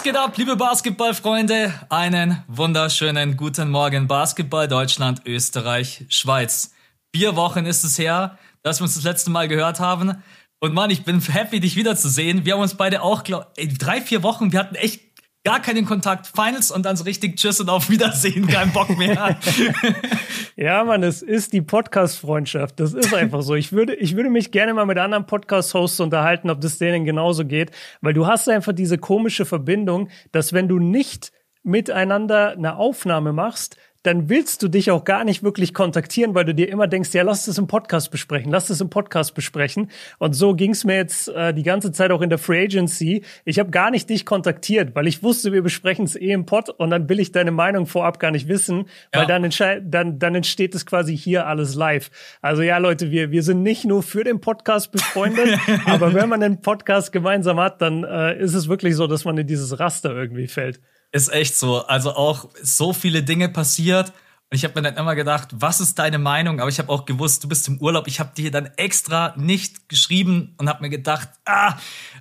Was geht ab, liebe Basketballfreunde? Einen wunderschönen guten Morgen, Basketball Deutschland, Österreich, Schweiz. Vier Wochen ist es her, dass wir uns das letzte Mal gehört haben. Und Mann, ich bin happy, dich wiederzusehen. Wir haben uns beide auch, glaub, ey, drei, vier Wochen, wir hatten echt gar keinen Kontakt. Finals und dann so richtig Tschüss und auf Wiedersehen, kein Bock mehr. ja, Mann, es ist die Podcast-Freundschaft. Das ist einfach so. Ich würde, ich würde mich gerne mal mit anderen Podcast-Hosts unterhalten, ob das denen genauso geht, weil du hast einfach diese komische Verbindung, dass wenn du nicht miteinander eine Aufnahme machst, dann willst du dich auch gar nicht wirklich kontaktieren, weil du dir immer denkst, ja, lass das im Podcast besprechen, lass das im Podcast besprechen. Und so ging's mir jetzt äh, die ganze Zeit auch in der Free Agency. Ich habe gar nicht dich kontaktiert, weil ich wusste, wir besprechen es eh im Pod und dann will ich deine Meinung vorab gar nicht wissen, ja. weil dann, dann, dann entsteht es quasi hier alles live. Also ja, Leute, wir, wir sind nicht nur für den Podcast befreundet, aber wenn man den Podcast gemeinsam hat, dann äh, ist es wirklich so, dass man in dieses Raster irgendwie fällt. Ist echt so. Also auch so viele Dinge passiert. Und ich habe mir dann immer gedacht, was ist deine Meinung? Aber ich habe auch gewusst, du bist im Urlaub. Ich habe dir dann extra nicht geschrieben und habe mir gedacht, ah,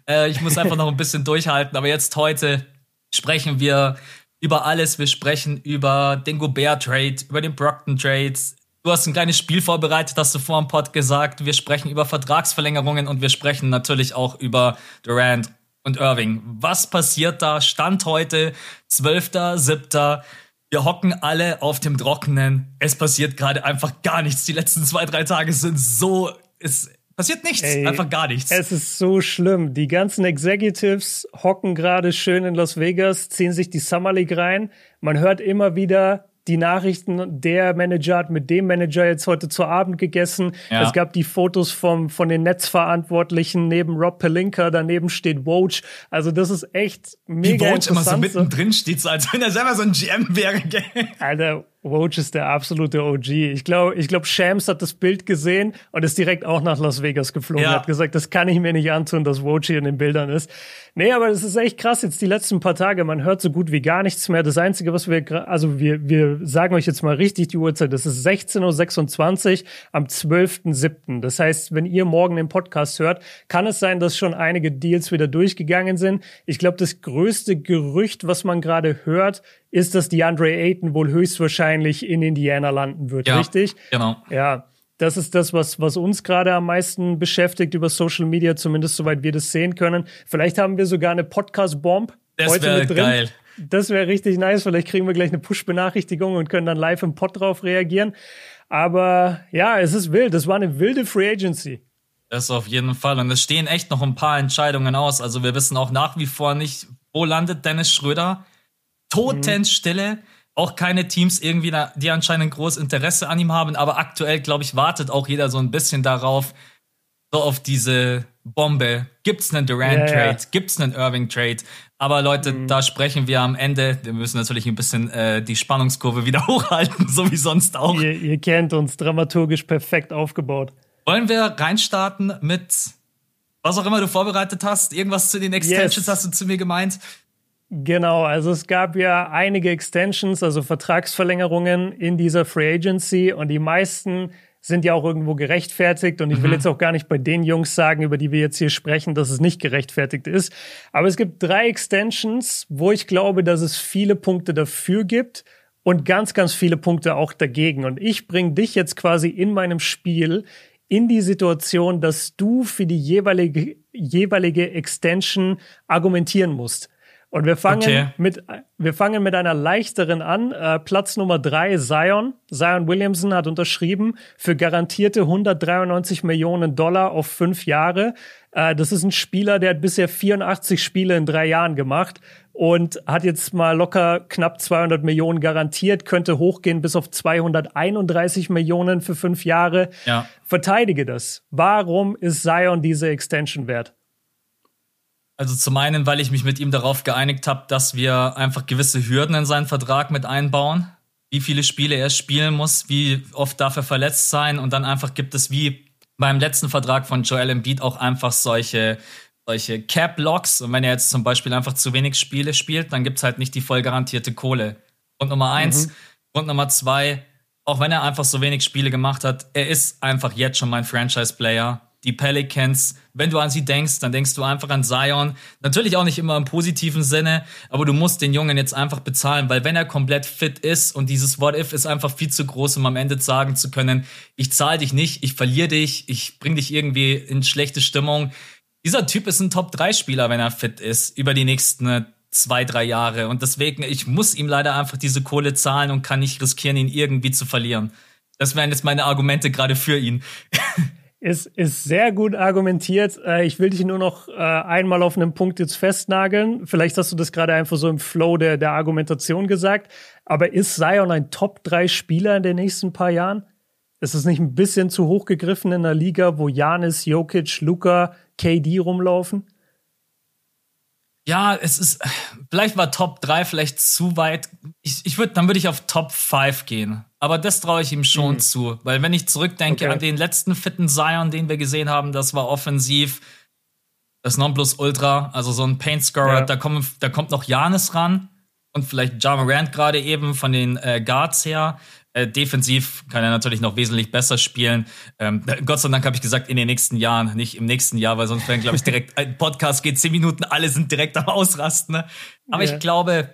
äh, ich muss einfach noch ein bisschen durchhalten. Aber jetzt heute sprechen wir über alles. Wir sprechen über den Gobert-Trade, über den Brockton-Trade. Du hast ein kleines Spiel vorbereitet, hast du vor dem Pod gesagt. Wir sprechen über Vertragsverlängerungen und wir sprechen natürlich auch über Durant und Irving. Was passiert da? Stand heute, 12.07. Wir hocken alle auf dem Trockenen. Es passiert gerade einfach gar nichts. Die letzten zwei, drei Tage sind so. Es passiert nichts. Ey, einfach gar nichts. Es ist so schlimm. Die ganzen Executives hocken gerade schön in Las Vegas, ziehen sich die Summer League rein. Man hört immer wieder, die Nachrichten, der Manager hat mit dem Manager jetzt heute zu Abend gegessen. Ja. Es gab die Fotos vom, von den Netzverantwortlichen neben Rob Pelinka, daneben steht Woj. Also das ist echt mega Wie Woj immer so mittendrin steht, so als wenn er selber so ein GM wäre. Alter, Woj ist der absolute OG. Ich glaube, ich glaube, Shams hat das Bild gesehen und ist direkt auch nach Las Vegas geflogen. Ja. Hat gesagt, das kann ich mir nicht antun, dass Woj hier in den Bildern ist. Nee, aber das ist echt krass. Jetzt die letzten paar Tage, man hört so gut wie gar nichts mehr. Das Einzige, was wir, also wir, wir sagen euch jetzt mal richtig die Uhrzeit. Das ist 16.26 Uhr am 12.07. Das heißt, wenn ihr morgen den Podcast hört, kann es sein, dass schon einige Deals wieder durchgegangen sind. Ich glaube, das größte Gerücht, was man gerade hört, ist, dass DeAndre Ayton wohl höchstwahrscheinlich in Indiana landen wird, ja, richtig? Genau. Ja. Das ist das, was, was uns gerade am meisten beschäftigt über Social Media, zumindest soweit wir das sehen können. Vielleicht haben wir sogar eine Podcast-Bomb heute mit drin. Geil. Das wäre richtig nice. Vielleicht kriegen wir gleich eine Push-Benachrichtigung und können dann live im Pod drauf reagieren. Aber ja, es ist wild. Das war eine wilde Free Agency. Das auf jeden Fall. Und es stehen echt noch ein paar Entscheidungen aus. Also wir wissen auch nach wie vor nicht, wo landet Dennis Schröder. Totenstille. Mhm. Auch keine Teams irgendwie, die anscheinend groß Interesse an ihm haben. Aber aktuell, glaube ich, wartet auch jeder so ein bisschen darauf, so auf diese Bombe. Gibt's einen Durant-Trade? Ja, ja. Gibt's einen Irving-Trade? Aber Leute, mhm. da sprechen wir am Ende. Wir müssen natürlich ein bisschen äh, die Spannungskurve wieder hochhalten, so wie sonst auch. Ihr, ihr kennt uns dramaturgisch perfekt aufgebaut. Wollen wir reinstarten mit was auch immer du vorbereitet hast? Irgendwas zu den Extensions yes. hast du zu mir gemeint? Genau, also es gab ja einige Extensions, also Vertragsverlängerungen in dieser Free Agency und die meisten sind ja auch irgendwo gerechtfertigt und ich will mhm. jetzt auch gar nicht bei den Jungs sagen, über die wir jetzt hier sprechen, dass es nicht gerechtfertigt ist. Aber es gibt drei Extensions, wo ich glaube, dass es viele Punkte dafür gibt und ganz, ganz viele Punkte auch dagegen. Und ich bringe dich jetzt quasi in meinem Spiel in die Situation, dass du für die jeweilige, jeweilige Extension argumentieren musst. Und wir fangen okay. mit, wir fangen mit einer leichteren an. Äh, Platz Nummer drei, Zion. Zion Williamson hat unterschrieben für garantierte 193 Millionen Dollar auf fünf Jahre. Äh, das ist ein Spieler, der hat bisher 84 Spiele in drei Jahren gemacht und hat jetzt mal locker knapp 200 Millionen garantiert, könnte hochgehen bis auf 231 Millionen für fünf Jahre. Ja. Verteidige das. Warum ist Zion diese Extension wert? Also zum einen, weil ich mich mit ihm darauf geeinigt habe, dass wir einfach gewisse Hürden in seinen Vertrag mit einbauen. Wie viele Spiele er spielen muss, wie oft darf er verletzt sein und dann einfach gibt es wie beim letzten Vertrag von Joel Embiid auch einfach solche, solche Cap-Locks. Und wenn er jetzt zum Beispiel einfach zu wenig Spiele spielt, dann gibt's halt nicht die voll garantierte Kohle. Und Nummer eins. Mhm. Und Nummer zwei, auch wenn er einfach so wenig Spiele gemacht hat, er ist einfach jetzt schon mein Franchise-Player die Pelicans. Wenn du an sie denkst, dann denkst du einfach an Zion. Natürlich auch nicht immer im positiven Sinne, aber du musst den Jungen jetzt einfach bezahlen, weil wenn er komplett fit ist und dieses What If ist einfach viel zu groß, um am Ende sagen zu können, ich zahle dich nicht, ich verliere dich, ich bring dich irgendwie in schlechte Stimmung. Dieser Typ ist ein Top-3-Spieler, wenn er fit ist, über die nächsten zwei, drei Jahre. Und deswegen, ich muss ihm leider einfach diese Kohle zahlen und kann nicht riskieren, ihn irgendwie zu verlieren. Das wären jetzt meine Argumente gerade für ihn. Ist, ist sehr gut argumentiert. Äh, ich will dich nur noch äh, einmal auf einen Punkt jetzt festnageln. Vielleicht hast du das gerade einfach so im Flow der, der Argumentation gesagt. Aber ist Zion ein Top-3-Spieler in den nächsten paar Jahren? Ist es nicht ein bisschen zu hoch gegriffen in einer Liga, wo Janis, Jokic, Luca, KD rumlaufen? Ja, es ist, vielleicht war Top 3 vielleicht zu weit. Ich, ich würde, dann würde ich auf Top 5 gehen. Aber das traue ich ihm schon mhm. zu. Weil wenn ich zurückdenke okay. an den letzten fitten Zion, den wir gesehen haben, das war offensiv das Nonplusultra, also so ein Paint-Scorer, ja. da, kommt, da kommt noch Janis ran und vielleicht Ja Morant gerade eben von den äh, Guards her. Äh, defensiv kann er natürlich noch wesentlich besser spielen. Ähm, Gott sei Dank habe ich gesagt, in den nächsten Jahren, nicht im nächsten Jahr, weil sonst wäre, glaube ich, direkt ein Podcast geht zehn Minuten, alle sind direkt am Ausrasten. Ne? Aber yeah. ich glaube,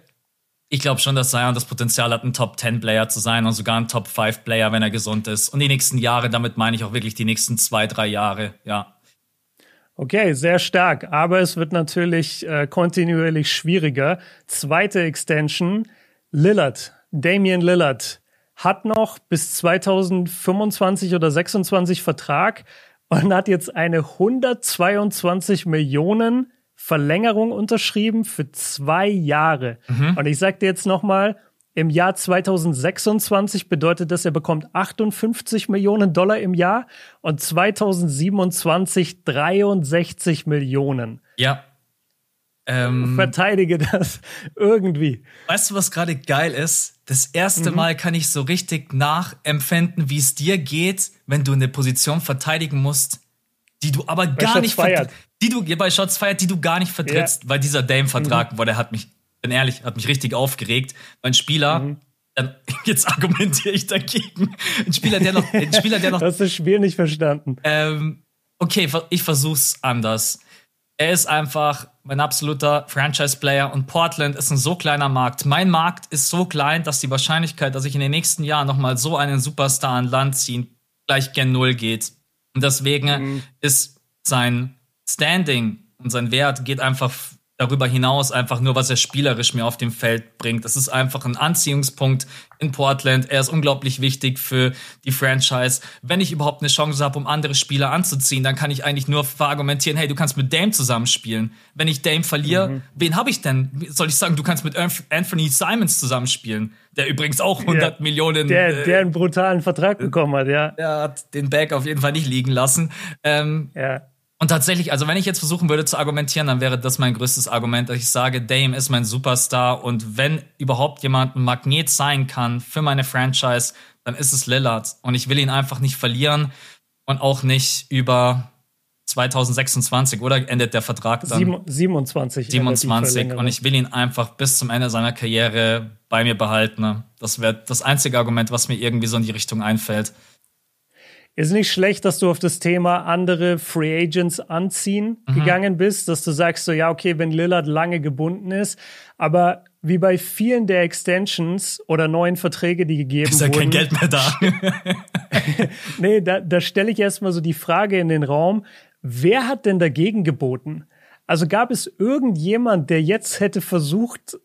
ich glaube schon, dass Zion das Potenzial hat, ein Top 10 Player zu sein und sogar ein Top 5 Player, wenn er gesund ist. Und die nächsten Jahre, damit meine ich auch wirklich die nächsten zwei, drei Jahre, ja. Okay, sehr stark. Aber es wird natürlich äh, kontinuierlich schwieriger. Zweite Extension, Lillard, Damian Lillard hat noch bis 2025 oder 26 Vertrag und hat jetzt eine 122 Millionen Verlängerung unterschrieben für zwei Jahre. Mhm. Und ich sage dir jetzt nochmal, im Jahr 2026 bedeutet das, er bekommt 58 Millionen Dollar im Jahr und 2027 63 Millionen. Ja. Ähm, Verteidige das irgendwie. Weißt du, was gerade geil ist? Das erste mhm. Mal kann ich so richtig nachempfinden, wie es dir geht, wenn du eine Position verteidigen musst, die du aber bei gar Shots nicht feiert. die du bei Shots feiert, die du gar nicht vertrittst, ja. weil dieser Dame-Vertrag, mhm. boah, der hat mich, bin ehrlich, hat mich richtig aufgeregt. Mein Spieler, mhm. dann, jetzt argumentiere ich dagegen. Ein Spieler, der noch, ein Spieler, der noch. du hast das Spiel nicht verstanden. Ähm, okay, ich versuch's anders. Er ist einfach mein absoluter Franchise-Player und Portland ist ein so kleiner Markt. Mein Markt ist so klein, dass die Wahrscheinlichkeit, dass ich in den nächsten Jahren nochmal so einen Superstar an Land ziehen, gleich gen Null geht. Und deswegen mhm. ist sein Standing und sein Wert geht einfach darüber hinaus einfach nur, was er spielerisch mir auf dem Feld bringt. Das ist einfach ein Anziehungspunkt in Portland. Er ist unglaublich wichtig für die Franchise. Wenn ich überhaupt eine Chance habe, um andere Spieler anzuziehen, dann kann ich eigentlich nur verargumentieren, hey, du kannst mit Dame zusammenspielen. Wenn ich Dame verliere, mhm. wen habe ich denn? Soll ich sagen, du kannst mit Anthony Simons zusammenspielen, der übrigens auch 100 ja, Millionen... Der, der einen brutalen Vertrag bekommen hat, ja. Der hat den Bag auf jeden Fall nicht liegen lassen. Ähm, ja und tatsächlich, also wenn ich jetzt versuchen würde zu argumentieren, dann wäre das mein größtes Argument, dass ich sage, Dame ist mein Superstar und wenn überhaupt jemand ein Magnet sein kann für meine Franchise, dann ist es Lillard. Und ich will ihn einfach nicht verlieren und auch nicht über 2026 oder endet der Vertrag dann? 27. 27 und ich will ihn einfach bis zum Ende seiner Karriere bei mir behalten. Das wäre das einzige Argument, was mir irgendwie so in die Richtung einfällt. Ist nicht schlecht, dass du auf das Thema andere Free Agents anziehen mhm. gegangen bist, dass du sagst so, ja, okay, wenn Lillard lange gebunden ist, aber wie bei vielen der Extensions oder neuen Verträge, die gegeben ist wurden. Ist ja kein Geld mehr da. nee, da, da stelle ich erstmal so die Frage in den Raum, wer hat denn dagegen geboten? Also gab es irgendjemand, der jetzt hätte versucht,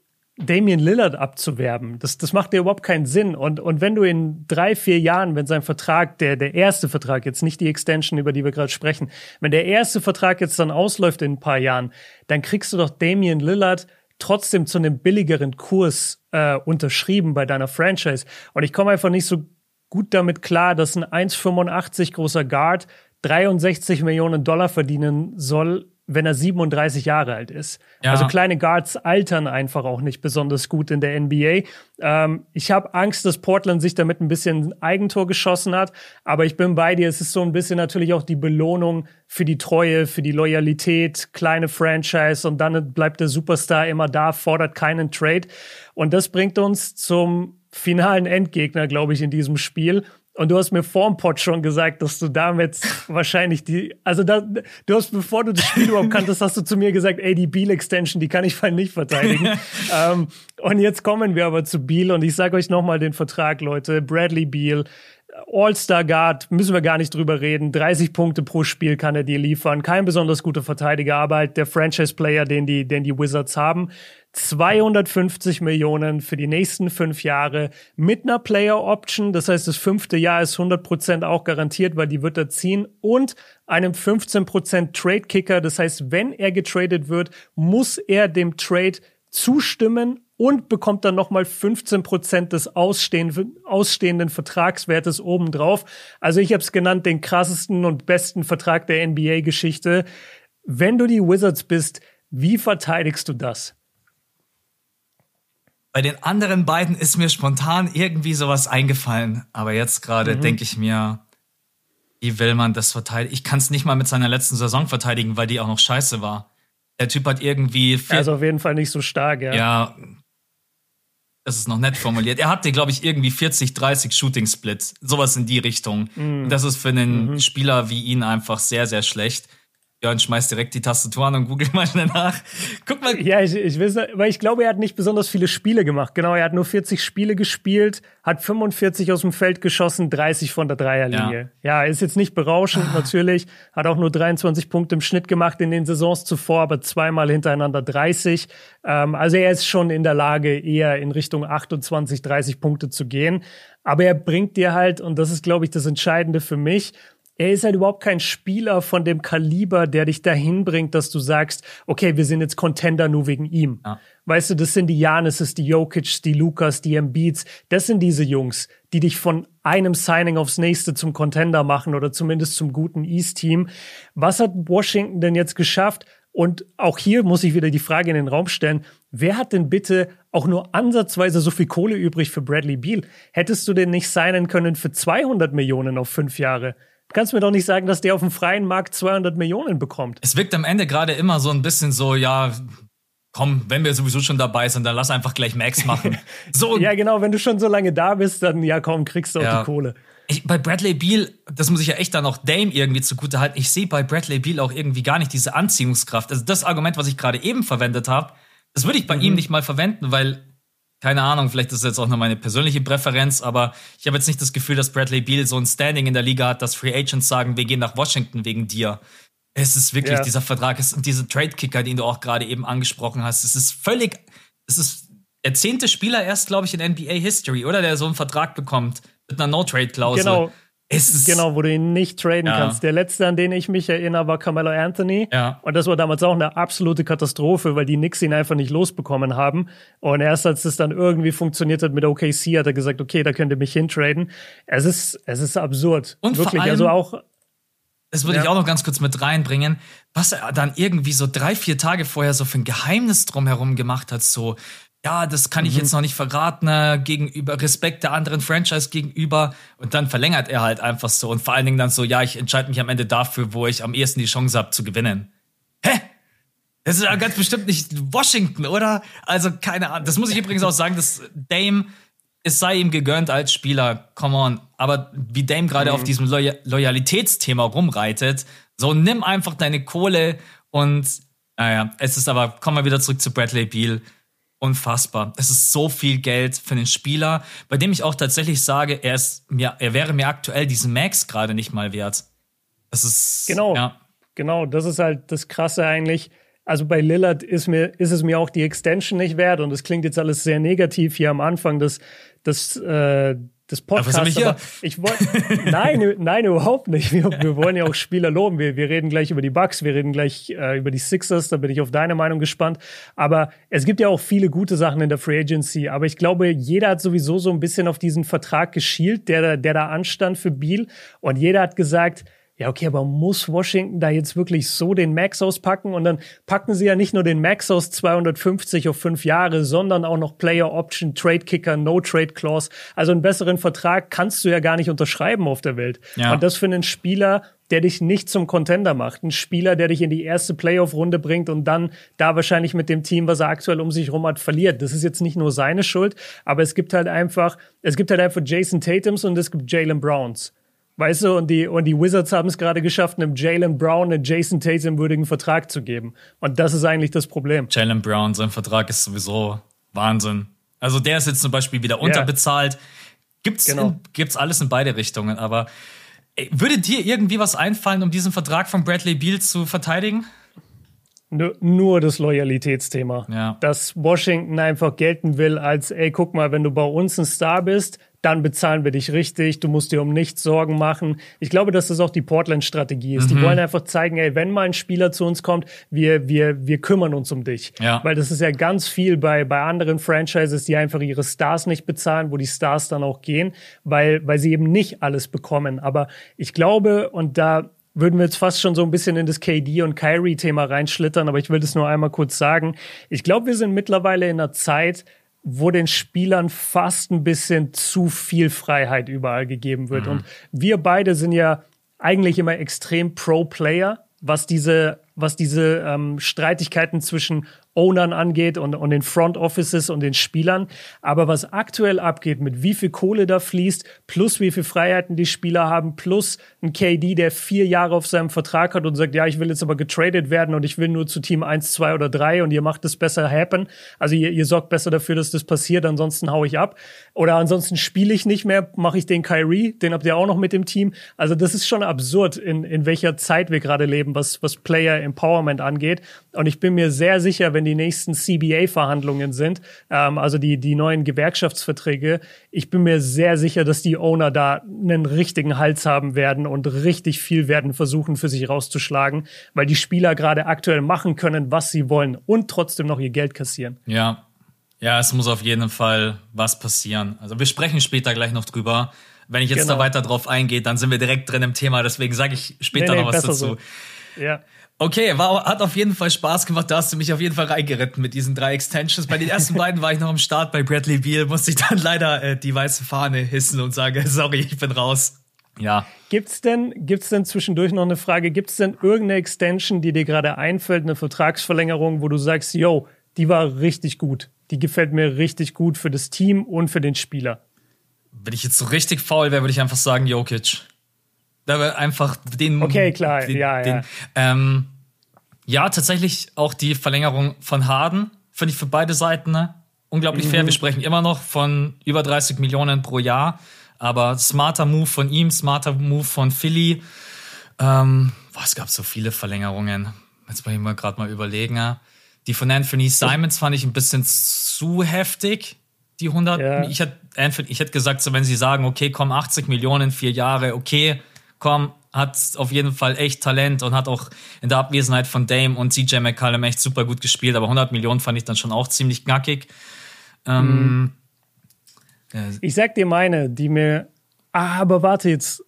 Damian Lillard abzuwerben. Das, das macht ja überhaupt keinen Sinn. Und, und wenn du in drei, vier Jahren, wenn sein Vertrag, der, der erste Vertrag, jetzt nicht die Extension, über die wir gerade sprechen, wenn der erste Vertrag jetzt dann ausläuft in ein paar Jahren, dann kriegst du doch Damian Lillard trotzdem zu einem billigeren Kurs äh, unterschrieben bei deiner Franchise. Und ich komme einfach nicht so gut damit klar, dass ein 1,85 großer Guard 63 Millionen Dollar verdienen soll wenn er 37 Jahre alt ist. Ja. Also kleine Guards altern einfach auch nicht besonders gut in der NBA. Ähm, ich habe Angst, dass Portland sich damit ein bisschen Eigentor geschossen hat, aber ich bin bei dir. Es ist so ein bisschen natürlich auch die Belohnung für die Treue, für die Loyalität, kleine Franchise und dann bleibt der Superstar immer da, fordert keinen Trade. Und das bringt uns zum finalen Endgegner, glaube ich, in diesem Spiel. Und du hast mir vorm Pod schon gesagt, dass du damit wahrscheinlich die, also da, du hast, bevor du das Spiel überhaupt kanntest, hast du zu mir gesagt, ey, die Beal-Extension, die kann ich nicht verteidigen. ähm, und jetzt kommen wir aber zu Beal und ich sage euch nochmal den Vertrag, Leute. Bradley Beal, All-Star Guard, müssen wir gar nicht drüber reden. 30 Punkte pro Spiel kann er dir liefern. Kein besonders guter Verteidiger, aber halt der Franchise-Player, den die, den die Wizards haben. 250 Millionen für die nächsten fünf Jahre mit einer Player Option. Das heißt, das fünfte Jahr ist 100 Prozent auch garantiert, weil die wird er ziehen und einem 15 Prozent Trade Kicker. Das heißt, wenn er getradet wird, muss er dem Trade zustimmen und bekommt dann nochmal 15 Prozent des ausstehenden, ausstehenden Vertragswertes obendrauf. Also ich habe es genannt, den krassesten und besten Vertrag der NBA-Geschichte. Wenn du die Wizards bist, wie verteidigst du das? Bei den anderen beiden ist mir spontan irgendwie sowas eingefallen. Aber jetzt gerade mhm. denke ich mir, wie will man das verteidigen? Ich kann es nicht mal mit seiner letzten Saison verteidigen, weil die auch noch scheiße war. Der Typ hat irgendwie. Vier also auf jeden Fall nicht so stark, ja. Ja. Das ist noch nett formuliert. Er hatte, glaube ich, irgendwie 40, 30 Shooting Splits. Sowas in die Richtung. Mhm. Das ist für einen mhm. Spieler wie ihn einfach sehr, sehr schlecht. Jörn schmeißt direkt die Tastatur an und googelt mal schnell nach. Guck mal. Ja, ich, ich weiß, weil ich glaube, er hat nicht besonders viele Spiele gemacht. Genau, er hat nur 40 Spiele gespielt, hat 45 aus dem Feld geschossen, 30 von der Dreierlinie. Ja, ja ist jetzt nicht berauschend ah. natürlich, hat auch nur 23 Punkte im Schnitt gemacht in den Saisons zuvor, aber zweimal hintereinander 30. Ähm, also er ist schon in der Lage, eher in Richtung 28, 30 Punkte zu gehen. Aber er bringt dir halt, und das ist, glaube ich, das Entscheidende für mich, er ist halt überhaupt kein Spieler von dem Kaliber, der dich dahin bringt, dass du sagst, okay, wir sind jetzt Contender nur wegen ihm. Ja. Weißt du, das sind die Janisses, die Jokic, die Lukas, die Embiids. Das sind diese Jungs, die dich von einem Signing aufs nächste zum Contender machen oder zumindest zum guten East-Team. Was hat Washington denn jetzt geschafft? Und auch hier muss ich wieder die Frage in den Raum stellen, wer hat denn bitte auch nur ansatzweise so viel Kohle übrig für Bradley Beal? Hättest du den nicht signen können für 200 Millionen auf fünf Jahre? Du kannst mir doch nicht sagen, dass der auf dem freien Markt 200 Millionen bekommt. Es wirkt am Ende gerade immer so ein bisschen so, ja, komm, wenn wir sowieso schon dabei sind, dann lass einfach gleich Max machen. So. ja, genau, wenn du schon so lange da bist, dann ja, komm, kriegst du auch ja. die Kohle. Ich, bei Bradley Beal, das muss ich ja echt dann auch Dame irgendwie zugute halten. Ich sehe bei Bradley Beal auch irgendwie gar nicht diese Anziehungskraft. Also das Argument, was ich gerade eben verwendet habe, das würde ich bei mhm. ihm nicht mal verwenden, weil keine Ahnung, vielleicht ist es jetzt auch nur meine persönliche Präferenz, aber ich habe jetzt nicht das Gefühl, dass Bradley Beal so ein Standing in der Liga hat, dass Free Agents sagen, wir gehen nach Washington wegen dir. Es ist wirklich ja. dieser Vertrag, es sind diese Trade-Kicker, den du auch gerade eben angesprochen hast. Es ist völlig, es ist der zehnte Spieler erst, glaube ich, in NBA History, oder? Der so einen Vertrag bekommt mit einer No-Trade-Klausel. Genau. Genau, wo du ihn nicht traden ja. kannst. Der letzte, an den ich mich erinnere, war Carmelo Anthony. Ja. Und das war damals auch eine absolute Katastrophe, weil die Knicks ihn einfach nicht losbekommen haben. Und erst als es dann irgendwie funktioniert hat mit OKC, hat er gesagt, okay, da könnt ihr mich hintraden. Es ist, es ist absurd. Und Wirklich, allem, also auch. Das würde ja. ich auch noch ganz kurz mit reinbringen, was er dann irgendwie so drei, vier Tage vorher so für ein Geheimnis drumherum gemacht hat, so, ja, das kann ich mhm. jetzt noch nicht verraten, äh, gegenüber Respekt der anderen Franchise gegenüber. Und dann verlängert er halt einfach so. Und vor allen Dingen dann so, ja, ich entscheide mich am Ende dafür, wo ich am ehesten die Chance habe zu gewinnen. Hä? Das ist ja ganz bestimmt nicht Washington, oder? Also, keine Ahnung. Das muss ich übrigens auch sagen, dass Dame, es sei ihm gegönnt als Spieler, come on. Aber wie Dame gerade mhm. auf diesem Loy Loyalitätsthema rumreitet, so nimm einfach deine Kohle und, naja, es ist aber, kommen wir wieder zurück zu Bradley Beal unfassbar. Es ist so viel Geld für den Spieler, bei dem ich auch tatsächlich sage, er ist mir, er wäre mir aktuell diesen Max gerade nicht mal wert. Das ist genau, ja. genau. Das ist halt das Krasse eigentlich. Also bei Lillard ist mir ist es mir auch die Extension nicht wert und es klingt jetzt alles sehr negativ hier am Anfang des des äh, des Podcasts. Aber, aber ich wollte, nein, nein, überhaupt nicht. Wir, wir, wollen ja auch Spieler loben. Wir, wir reden gleich über die Bucks, wir reden gleich äh, über die Sixers. Da bin ich auf deine Meinung gespannt. Aber es gibt ja auch viele gute Sachen in der Free Agency. Aber ich glaube, jeder hat sowieso so ein bisschen auf diesen Vertrag geschielt, der, der da anstand für Beal. Und jeder hat gesagt, ja, okay, aber muss Washington da jetzt wirklich so den Max auspacken? Und dann packen sie ja nicht nur den Max aus 250 auf fünf Jahre, sondern auch noch Player Option, Trade Kicker, No Trade Clause. Also einen besseren Vertrag kannst du ja gar nicht unterschreiben auf der Welt. Ja. Und das für einen Spieler, der dich nicht zum Contender macht. Ein Spieler, der dich in die erste Playoff-Runde bringt und dann da wahrscheinlich mit dem Team, was er aktuell um sich herum hat, verliert. Das ist jetzt nicht nur seine Schuld, aber es gibt halt einfach, es gibt halt einfach Jason Tatums und es gibt Jalen Browns. Weißt du, und die, und die Wizards haben es gerade geschafft, einem Jalen Brown einen Jason Tatum würdigen Vertrag zu geben. Und das ist eigentlich das Problem. Jalen Brown, sein Vertrag ist sowieso Wahnsinn. Also der ist jetzt zum Beispiel wieder unterbezahlt. Yeah. Gibt's, genau. in, gibt's alles in beide Richtungen, aber ey, würde dir irgendwie was einfallen, um diesen Vertrag von Bradley Beal zu verteidigen? Nur, nur das Loyalitätsthema. Ja. Dass Washington einfach gelten will als, ey, guck mal, wenn du bei uns ein Star bist, dann bezahlen wir dich richtig, du musst dir um nichts Sorgen machen. Ich glaube, dass das auch die Portland-Strategie ist. Mhm. Die wollen einfach zeigen, ey, wenn mal ein Spieler zu uns kommt, wir, wir, wir kümmern uns um dich. Ja. Weil das ist ja ganz viel bei, bei anderen Franchises, die einfach ihre Stars nicht bezahlen, wo die Stars dann auch gehen, weil, weil sie eben nicht alles bekommen. Aber ich glaube, und da würden wir jetzt fast schon so ein bisschen in das KD und Kyrie-Thema reinschlittern, aber ich will das nur einmal kurz sagen. Ich glaube, wir sind mittlerweile in einer Zeit, wo den Spielern fast ein bisschen zu viel Freiheit überall gegeben wird. Mhm. Und wir beide sind ja eigentlich immer extrem Pro-Player, was diese, was diese ähm, Streitigkeiten zwischen Ownern angeht und, und den Front Offices und den Spielern. Aber was aktuell abgeht, mit wie viel Kohle da fließt, plus wie viel Freiheiten die Spieler haben, plus ein KD, der vier Jahre auf seinem Vertrag hat und sagt, ja, ich will jetzt aber getradet werden und ich will nur zu Team 1, 2 oder 3 und ihr macht es besser happen. Also ihr, ihr sorgt besser dafür, dass das passiert, ansonsten hau ich ab. Oder ansonsten spiele ich nicht mehr, mache ich den Kyrie, den habt ihr auch noch mit dem Team. Also das ist schon absurd, in, in welcher Zeit wir gerade leben, was, was Player Empowerment angeht. Und ich bin mir sehr sicher, wenn die nächsten CBA-Verhandlungen sind, ähm, also die, die neuen Gewerkschaftsverträge, ich bin mir sehr sicher, dass die Owner da einen richtigen Hals haben werden und richtig viel werden versuchen, für sich rauszuschlagen, weil die Spieler gerade aktuell machen können, was sie wollen und trotzdem noch ihr Geld kassieren. Ja. Ja, es muss auf jeden Fall was passieren. Also wir sprechen später gleich noch drüber. Wenn ich jetzt genau. da weiter drauf eingehe, dann sind wir direkt drin im Thema, deswegen sage ich später nee, nee, noch was dazu. So. Ja. Okay, war, hat auf jeden Fall Spaß gemacht. Da hast du mich auf jeden Fall reingeritten mit diesen drei Extensions. Bei den ersten beiden war ich noch am Start. Bei Bradley Beal musste ich dann leider äh, die weiße Fahne hissen und sagen, sorry, ich bin raus. Ja. Gibt's denn, gibt's denn zwischendurch noch eine Frage? Gibt's denn irgendeine Extension, die dir gerade einfällt, eine Vertragsverlängerung, wo du sagst, yo, die war richtig gut. Die gefällt mir richtig gut für das Team und für den Spieler. Wenn ich jetzt so richtig faul wäre, würde ich einfach sagen Jokic. Da wäre einfach den. Okay, klar, den, ja, den, ja. Ähm, ja, tatsächlich auch die Verlängerung von Harden finde ich für beide Seiten ne? unglaublich mhm. fair. Wir sprechen immer noch von über 30 Millionen pro Jahr, aber smarter Move von ihm, smarter Move von Philly. Ähm, boah, es gab so viele Verlängerungen. Jetzt muss ich mal gerade mal überlegen. Ja. Die von Anthony Simons fand ich ein bisschen zu heftig. Die 100. Ja. Ich hätte ich hätte gesagt, so wenn sie sagen, okay, komm 80 Millionen vier Jahre, okay, komm hat auf jeden Fall echt Talent und hat auch in der Abwesenheit von Dame und CJ McCallum echt super gut gespielt. Aber 100 Millionen fand ich dann schon auch ziemlich knackig. Ähm, mhm. Ich sag dir meine, die mir. Ah, aber warte jetzt.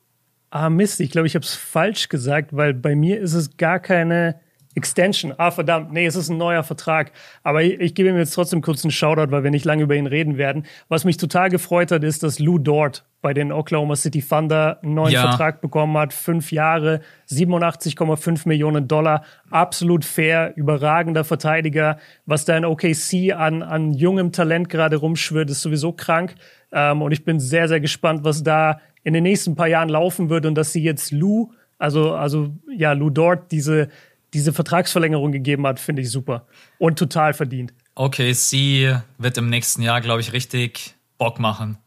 Ah, Mist, ich glaube, ich habe es falsch gesagt, weil bei mir ist es gar keine Extension. Ah, verdammt, nee, es ist ein neuer Vertrag. Aber ich, ich gebe ihm jetzt trotzdem kurz einen Shoutout, weil wir nicht lange über ihn reden werden. Was mich total gefreut hat, ist, dass Lou Dort bei den Oklahoma City Thunder einen neuen ja. Vertrag bekommen hat. Fünf Jahre, 87,5 Millionen Dollar. Absolut fair, überragender Verteidiger. Was da in OKC an, an jungem Talent gerade rumschwirrt, ist sowieso krank. Ähm, und ich bin sehr, sehr gespannt, was da in den nächsten paar Jahren laufen wird und dass sie jetzt Lou, also, also ja, Lou Dort, diese diese Vertragsverlängerung gegeben hat, finde ich super. Und total verdient. Sie wird im nächsten Jahr, glaube ich, richtig Bock machen.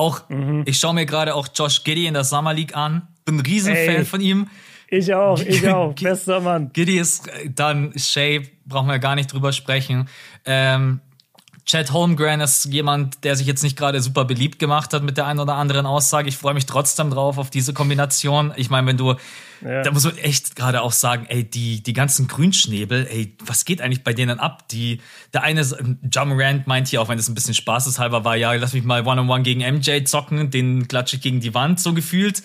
Auch, mhm. ich schaue mir gerade auch Josh Giddy in der Summer League an. Bin ein Riesenfan Ey, von ihm. Ich auch, ich auch. Bester Mann. Giddy ist dann Shay, brauchen wir gar nicht drüber sprechen. Ähm, Chad Holmgren ist jemand, der sich jetzt nicht gerade super beliebt gemacht hat mit der einen oder anderen Aussage. Ich freue mich trotzdem drauf auf diese Kombination. Ich meine, wenn du, ja. da muss man echt gerade auch sagen, ey, die, die ganzen Grünschnäbel, ey, was geht eigentlich bei denen ab? Die, der eine, John Rand meint hier, auch wenn es ein bisschen spaßeshalber war, ja, lass mich mal One-on-One -on -one gegen MJ zocken, den klatsche ich gegen die Wand, so gefühlt.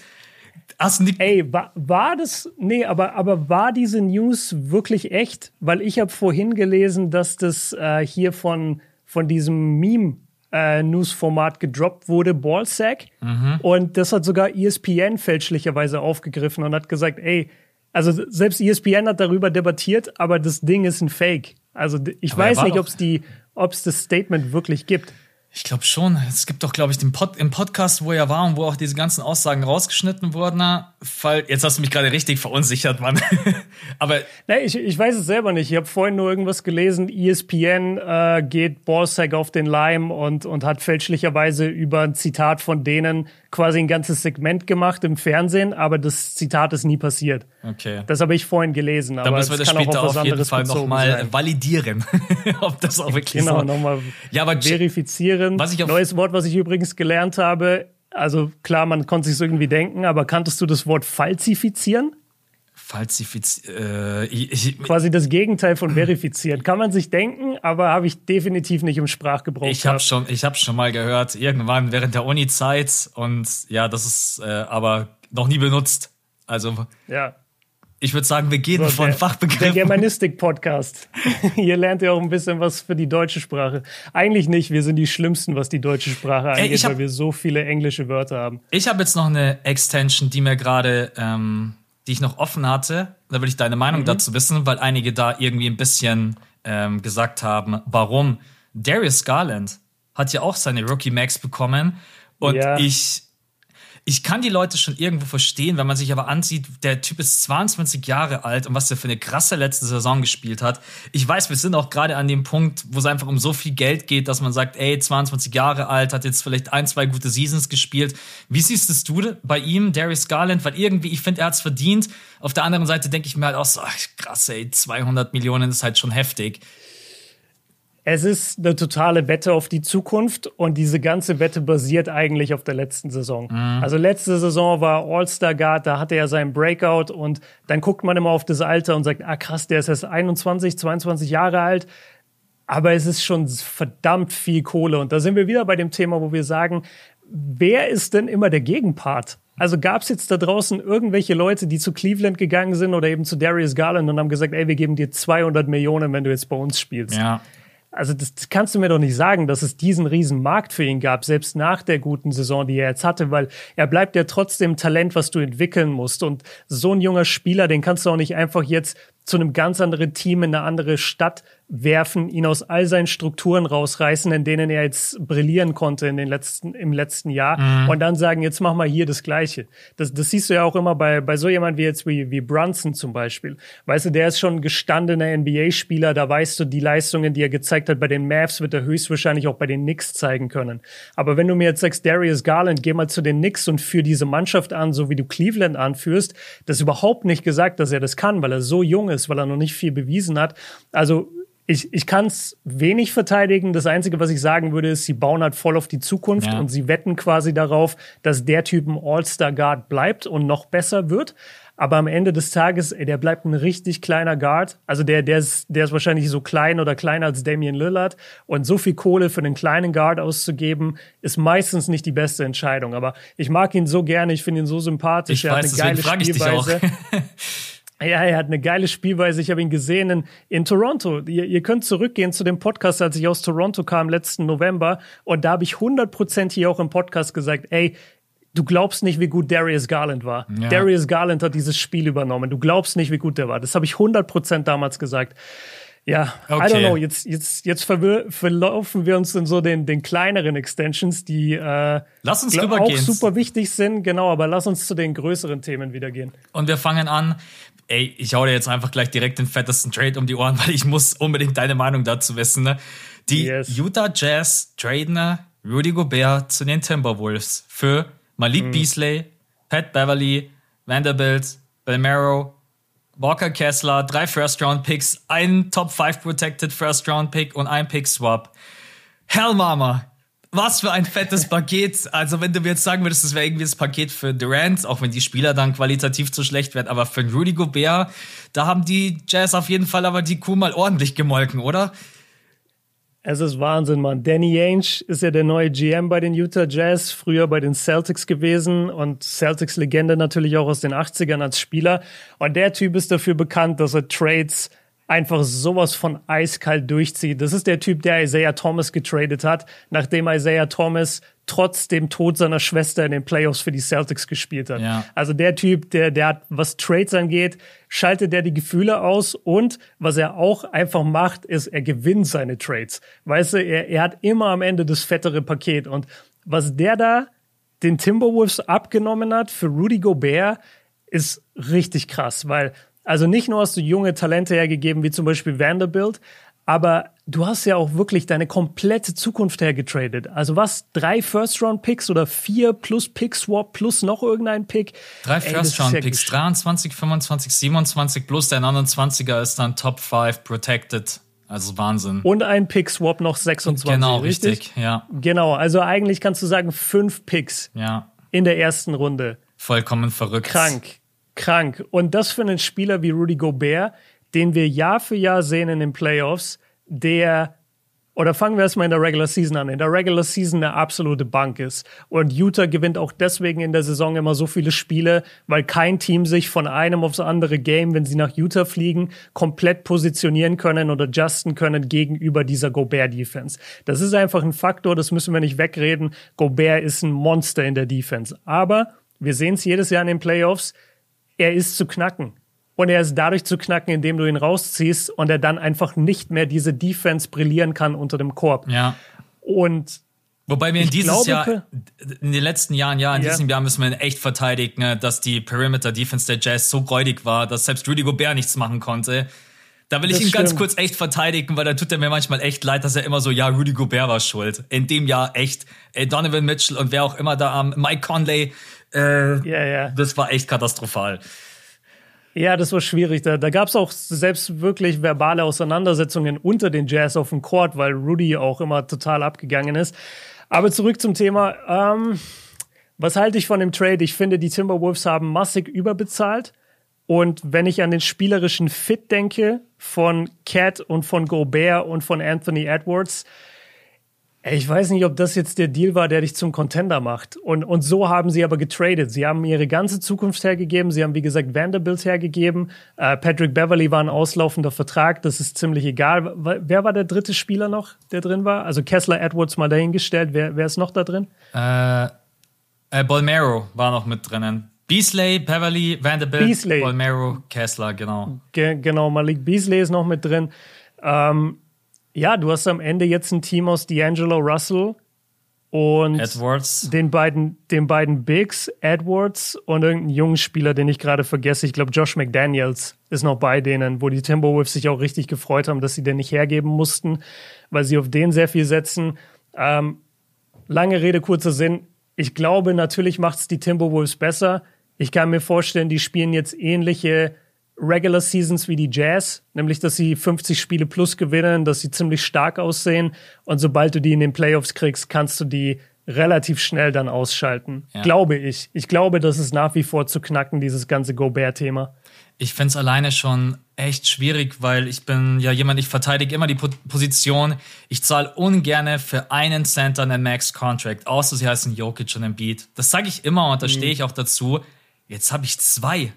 Hast du nicht Ey, war, war das, nee, aber, aber war diese News wirklich echt? Weil ich habe vorhin gelesen, dass das äh, hier von, von diesem Meme äh, News-Format gedroppt wurde, Ballsack. Mhm. Und das hat sogar ESPN fälschlicherweise aufgegriffen und hat gesagt, ey, also selbst ESPN hat darüber debattiert, aber das Ding ist ein Fake. Also ich aber weiß nicht, ob es die, ob es das Statement wirklich gibt. Ich glaube schon. Es gibt doch, glaube ich, den Pod im Podcast, wo er war und wo auch diese ganzen Aussagen rausgeschnitten wurden. Fall, jetzt hast du mich gerade richtig verunsichert, Mann. Aber nee, ich, ich weiß es selber nicht. Ich habe vorhin nur irgendwas gelesen. ESPN äh, geht Ballsack auf den Leim und, und hat fälschlicherweise über ein Zitat von denen quasi ein ganzes Segment gemacht im Fernsehen, aber das Zitat ist nie passiert. Okay. Das habe ich vorhin gelesen. Dann müssen wir das später auf, auf jeden Fall nochmal validieren, ob das auch wirklich genau, so. Genau, nochmal ja, aber verifizieren. Was ich Neues Wort, was ich übrigens gelernt habe. Also klar, man konnte sich irgendwie denken, aber kanntest du das Wort falsifizieren? Falsifizieren. Äh, Quasi das Gegenteil von verifizieren. Kann man sich denken, aber habe ich definitiv nicht im Sprachgebrauch. Ich habe schon, ich habe schon mal gehört, irgendwann während der Uni-Zeit und ja, das ist äh, aber noch nie benutzt. Also ja. Ich würde sagen, wir gehen so, von der, Fachbegriffen. Der Germanistik-Podcast. Hier lernt ihr auch ein bisschen was für die deutsche Sprache. Eigentlich nicht, wir sind die Schlimmsten, was die deutsche Sprache angeht, Ey, hab, weil wir so viele englische Wörter haben. Ich habe jetzt noch eine Extension, die mir gerade ähm, die ich noch offen hatte. Da will ich deine Meinung mhm. dazu wissen, weil einige da irgendwie ein bisschen ähm, gesagt haben, warum. Darius Garland hat ja auch seine Rookie Max bekommen und ja. ich ich kann die Leute schon irgendwo verstehen, wenn man sich aber ansieht, der Typ ist 22 Jahre alt und was der für eine krasse letzte Saison gespielt hat. Ich weiß, wir sind auch gerade an dem Punkt, wo es einfach um so viel Geld geht, dass man sagt, ey, 22 Jahre alt, hat jetzt vielleicht ein, zwei gute Seasons gespielt. Wie siehst du bei ihm, Darius Garland? Weil irgendwie, ich finde, er hat's verdient. Auf der anderen Seite denke ich mir halt auch so, ach, krass, ey, 200 Millionen ist halt schon heftig. Es ist eine totale Wette auf die Zukunft und diese ganze Wette basiert eigentlich auf der letzten Saison. Mhm. Also letzte Saison war All-Star Guard, da hatte er seinen Breakout und dann guckt man immer auf das Alter und sagt, ah krass, der ist erst 21, 22 Jahre alt. Aber es ist schon verdammt viel Kohle und da sind wir wieder bei dem Thema, wo wir sagen, wer ist denn immer der Gegenpart? Also gab es jetzt da draußen irgendwelche Leute, die zu Cleveland gegangen sind oder eben zu Darius Garland und haben gesagt, ey, wir geben dir 200 Millionen, wenn du jetzt bei uns spielst. Ja. Also das kannst du mir doch nicht sagen, dass es diesen riesen Markt für ihn gab, selbst nach der guten Saison, die er jetzt hatte, weil er bleibt ja trotzdem Talent, was du entwickeln musst. Und so ein junger Spieler, den kannst du auch nicht einfach jetzt zu einem ganz anderen Team in eine andere Stadt werfen, ihn aus all seinen Strukturen rausreißen, in denen er jetzt brillieren konnte in den letzten, im letzten Jahr mhm. und dann sagen, jetzt mach mal hier das Gleiche. Das, das siehst du ja auch immer bei, bei so jemand wie jetzt wie, wie Brunson zum Beispiel. Weißt du, der ist schon ein gestandener NBA-Spieler, da weißt du, die Leistungen, die er gezeigt hat bei den Mavs, wird er höchstwahrscheinlich auch bei den Knicks zeigen können. Aber wenn du mir jetzt sagst, Darius Garland, geh mal zu den Knicks und führ diese Mannschaft an, so wie du Cleveland anführst, das ist überhaupt nicht gesagt, dass er das kann, weil er so jung ist, weil er noch nicht viel bewiesen hat. Also ich, ich kann es wenig verteidigen. Das Einzige, was ich sagen würde, ist, sie bauen halt voll auf die Zukunft ja. und sie wetten quasi darauf, dass der Typ ein All-Star-Guard bleibt und noch besser wird. Aber am Ende des Tages, ey, der bleibt ein richtig kleiner Guard. Also der, der ist, der ist wahrscheinlich so klein oder kleiner als Damian Lillard. Und so viel Kohle für einen kleinen Guard auszugeben, ist meistens nicht die beste Entscheidung. Aber ich mag ihn so gerne, ich finde ihn so sympathisch. Ich er weiß, hat eine geile Spielweise. Ja, er hat eine geile Spielweise. Ich habe ihn gesehen in, in Toronto. Ihr, ihr, könnt zurückgehen zu dem Podcast, als ich aus Toronto kam letzten November. Und da habe ich 100% hier auch im Podcast gesagt, ey, du glaubst nicht, wie gut Darius Garland war. Ja. Darius Garland hat dieses Spiel übernommen. Du glaubst nicht, wie gut der war. Das habe ich 100% damals gesagt. Ja, okay. I don't know. Jetzt, jetzt, jetzt verlaufen wir uns in so den, den kleineren Extensions, die äh, lass uns glaub, auch super wichtig sind. Genau, aber lass uns zu den größeren Themen wieder gehen. Und wir fangen an ey, ich hau dir jetzt einfach gleich direkt den fettesten Trade um die Ohren, weil ich muss unbedingt deine Meinung dazu wissen. Ne? Die yes. Utah Jazz traden Rudy Gobert zu den Timberwolves für Malik mhm. Beasley, Pat Beverly, Vanderbilt, Belmero, Walker Kessler, drei First-Round-Picks, ein Top-5 Protected First-Round-Pick und ein Pick-Swap. Hell Mama, was für ein fettes Paket. Also, wenn du mir jetzt sagen würdest, das wäre irgendwie das Paket für Durant, auch wenn die Spieler dann qualitativ zu schlecht werden, aber für Rudy Gobert, da haben die Jazz auf jeden Fall aber die Kuh mal ordentlich gemolken, oder? Es ist Wahnsinn, Mann. Danny Ainge ist ja der neue GM bei den Utah Jazz, früher bei den Celtics gewesen und Celtics-Legende natürlich auch aus den 80ern als Spieler. Und der Typ ist dafür bekannt, dass er Trades einfach sowas von eiskalt durchzieht. Das ist der Typ, der Isaiah Thomas getradet hat, nachdem Isaiah Thomas trotz dem Tod seiner Schwester in den Playoffs für die Celtics gespielt hat. Ja. Also der Typ, der, der hat, was Trades angeht, schaltet der die Gefühle aus und was er auch einfach macht, ist, er gewinnt seine Trades. Weißt du, er, er hat immer am Ende das fettere Paket und was der da den Timberwolves abgenommen hat für Rudy Gobert, ist richtig krass, weil also nicht nur hast du junge Talente hergegeben, wie zum Beispiel Vanderbilt, aber du hast ja auch wirklich deine komplette Zukunft hergetradet. Also was? Drei First-Round-Picks oder vier plus Pick-Swap plus noch irgendein Pick? Drei First-Round-Picks, 23, 25, 27 plus der 29er ist dann Top 5 protected. Also Wahnsinn. Und ein Pick-Swap noch 26. Genau, richtig? richtig, ja. Genau, also eigentlich kannst du sagen fünf Picks ja. in der ersten Runde. Vollkommen verrückt. Krank, krank. Und das für einen Spieler wie Rudy Gobert, den wir Jahr für Jahr sehen in den Playoffs, der oder fangen wir erstmal in der Regular Season an. In der Regular Season eine absolute Bank ist. Und Utah gewinnt auch deswegen in der Saison immer so viele Spiele, weil kein Team sich von einem aufs andere Game, wenn sie nach Utah fliegen, komplett positionieren können oder adjusten können gegenüber dieser Gobert-Defense. Das ist einfach ein Faktor, das müssen wir nicht wegreden. Gobert ist ein Monster in der Defense. Aber wir sehen es jedes Jahr in den Playoffs, er ist zu knacken. Und er ist dadurch zu knacken, indem du ihn rausziehst und er dann einfach nicht mehr diese Defense brillieren kann unter dem Korb. Ja. Und Wobei wir in dieses glaube, Jahr, in den letzten Jahren, ja, in ja. diesem Jahr müssen wir echt verteidigen, ne, dass die Perimeter Defense der Jazz so räudig war, dass selbst Rudy Gobert nichts machen konnte. Da will ich das ihn ganz kurz echt verteidigen, weil da tut er mir manchmal echt leid, dass er immer so, ja, Rudy Gobert war schuld. In dem Jahr echt. Ey, Donovan Mitchell und wer auch immer da am, Mike Conley, äh, ja, ja. das war echt katastrophal. Ja, das war schwierig. Da, da gab es auch selbst wirklich verbale Auseinandersetzungen unter den Jazz auf dem Court, weil Rudy auch immer total abgegangen ist. Aber zurück zum Thema. Ähm, was halte ich von dem Trade? Ich finde, die Timberwolves haben massig überbezahlt. Und wenn ich an den spielerischen Fit denke von Cat und von Gobert und von Anthony Edwards, ich weiß nicht, ob das jetzt der Deal war, der dich zum Contender macht. Und, und so haben sie aber getradet. Sie haben ihre ganze Zukunft hergegeben. Sie haben, wie gesagt, Vanderbilt hergegeben. Äh, Patrick Beverly war ein auslaufender Vertrag. Das ist ziemlich egal. Wer war der dritte Spieler noch, der drin war? Also Kessler Edwards mal dahingestellt. Wer, wer ist noch da drin? Äh, äh, Bolmero war noch mit drinnen. Beasley, Beverly, Vanderbilt, Beasley. Bolmero, Kessler, genau. Ge genau, Malik Beasley ist noch mit drin. Ähm, ja, du hast am Ende jetzt ein Team aus D'Angelo Russell und Edwards. Den, beiden, den beiden Bigs, Edwards und irgendeinen jungen Spieler, den ich gerade vergesse. Ich glaube, Josh McDaniels ist noch bei denen, wo die Timberwolves sich auch richtig gefreut haben, dass sie den nicht hergeben mussten, weil sie auf den sehr viel setzen. Ähm, lange Rede, kurzer Sinn. Ich glaube, natürlich macht es die Timberwolves besser. Ich kann mir vorstellen, die spielen jetzt ähnliche Regular Seasons wie die Jazz, nämlich dass sie 50 Spiele plus gewinnen, dass sie ziemlich stark aussehen und sobald du die in den Playoffs kriegst, kannst du die relativ schnell dann ausschalten. Ja. Glaube ich. Ich glaube, das ist nach wie vor zu knacken, dieses ganze Gobert-Thema. Ich finde es alleine schon echt schwierig, weil ich bin ja jemand, ich verteidige immer die Position. Ich zahle ungerne für einen Center einen Max-Contract, außer sie heißen Jokic und Embiid. Das sage ich immer und da mhm. stehe ich auch dazu. Jetzt habe ich zwei.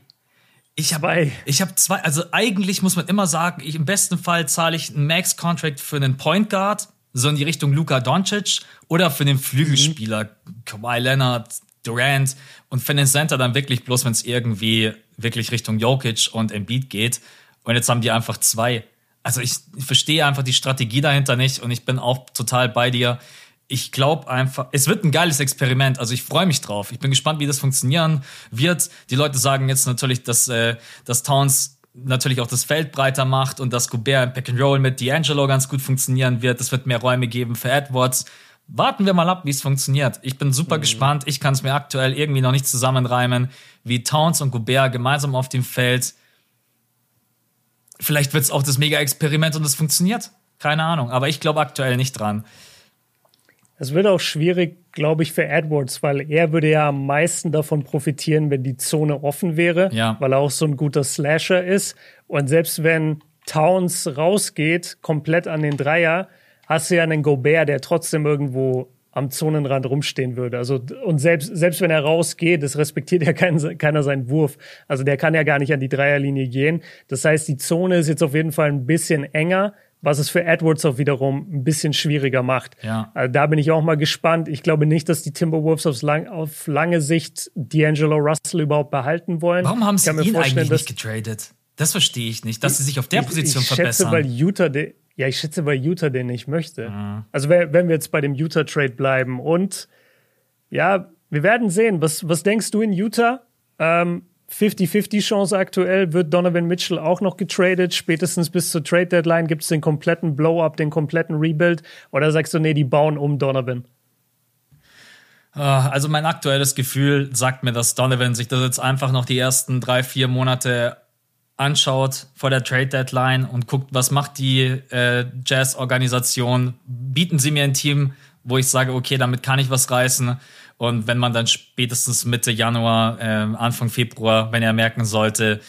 Ich habe ich hab zwei, also eigentlich muss man immer sagen, ich, im besten Fall zahle ich einen Max-Contract für einen Point Guard, so in die Richtung Luka Doncic, oder für den Flügelspieler mhm. Kawhi Leonard, Durant und für den Center dann wirklich bloß, wenn es irgendwie wirklich Richtung Jokic und Embiid geht. Und jetzt haben die einfach zwei. Also ich, ich verstehe einfach die Strategie dahinter nicht und ich bin auch total bei dir ich glaube einfach, es wird ein geiles Experiment. Also ich freue mich drauf. Ich bin gespannt, wie das funktionieren wird. Die Leute sagen jetzt natürlich, dass, äh, dass Towns natürlich auch das Feld breiter macht und dass Gobert im Pack and Roll mit D'Angelo ganz gut funktionieren wird. Es wird mehr Räume geben für Edwards. Warten wir mal ab, wie es funktioniert. Ich bin super mhm. gespannt. Ich kann es mir aktuell irgendwie noch nicht zusammenreimen, wie Towns und Gobert gemeinsam auf dem Feld. Vielleicht wird es auch das Mega-Experiment und es funktioniert. Keine Ahnung. Aber ich glaube aktuell nicht dran. Es wird auch schwierig, glaube ich, für Edwards, weil er würde ja am meisten davon profitieren, wenn die Zone offen wäre, ja. weil er auch so ein guter Slasher ist. Und selbst wenn Towns rausgeht, komplett an den Dreier, hast du ja einen Gobert, der trotzdem irgendwo am Zonenrand rumstehen würde. Also, und selbst, selbst wenn er rausgeht, das respektiert ja kein, keiner seinen Wurf. Also, der kann ja gar nicht an die Dreierlinie gehen. Das heißt, die Zone ist jetzt auf jeden Fall ein bisschen enger, was es für Edwards auch wiederum ein bisschen schwieriger macht. Ja. Also, da bin ich auch mal gespannt. Ich glaube nicht, dass die Timberwolves aufs lang, auf lange Sicht D'Angelo Russell überhaupt behalten wollen. Warum haben sie ihn eigentlich nicht getradet? Das verstehe ich nicht, dass sie sich auf der Position ich, ich verbessern. Schätze, weil Utah, ja, ich schätze, weil Utah den nicht möchte. Mhm. Also wenn wir jetzt bei dem Utah-Trade bleiben und ja, wir werden sehen. Was, was denkst du in Utah? Ähm, 50-50 Chance aktuell. Wird Donovan Mitchell auch noch getradet? Spätestens bis zur Trade Deadline gibt es den kompletten Blow-up, den kompletten Rebuild? Oder sagst du, nee, die bauen um Donovan? Ah, also mein aktuelles Gefühl sagt mir, dass Donovan sich das jetzt einfach noch die ersten drei, vier Monate anschaut vor der Trade Deadline und guckt, was macht die äh, Jazz-Organisation, bieten sie mir ein Team, wo ich sage, okay, damit kann ich was reißen. Und wenn man dann spätestens Mitte Januar, äh, Anfang Februar, wenn er merken sollte,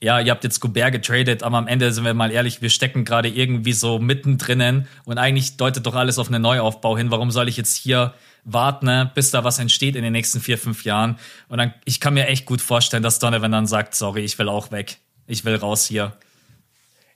ja, ihr habt jetzt Gobert getradet, aber am Ende sind wir mal ehrlich, wir stecken gerade irgendwie so mittendrin und eigentlich deutet doch alles auf einen Neuaufbau hin. Warum soll ich jetzt hier warten, ne, bis da was entsteht in den nächsten vier, fünf Jahren? Und dann, ich kann mir echt gut vorstellen, dass Donovan dann sagt, sorry, ich will auch weg ich will raus hier.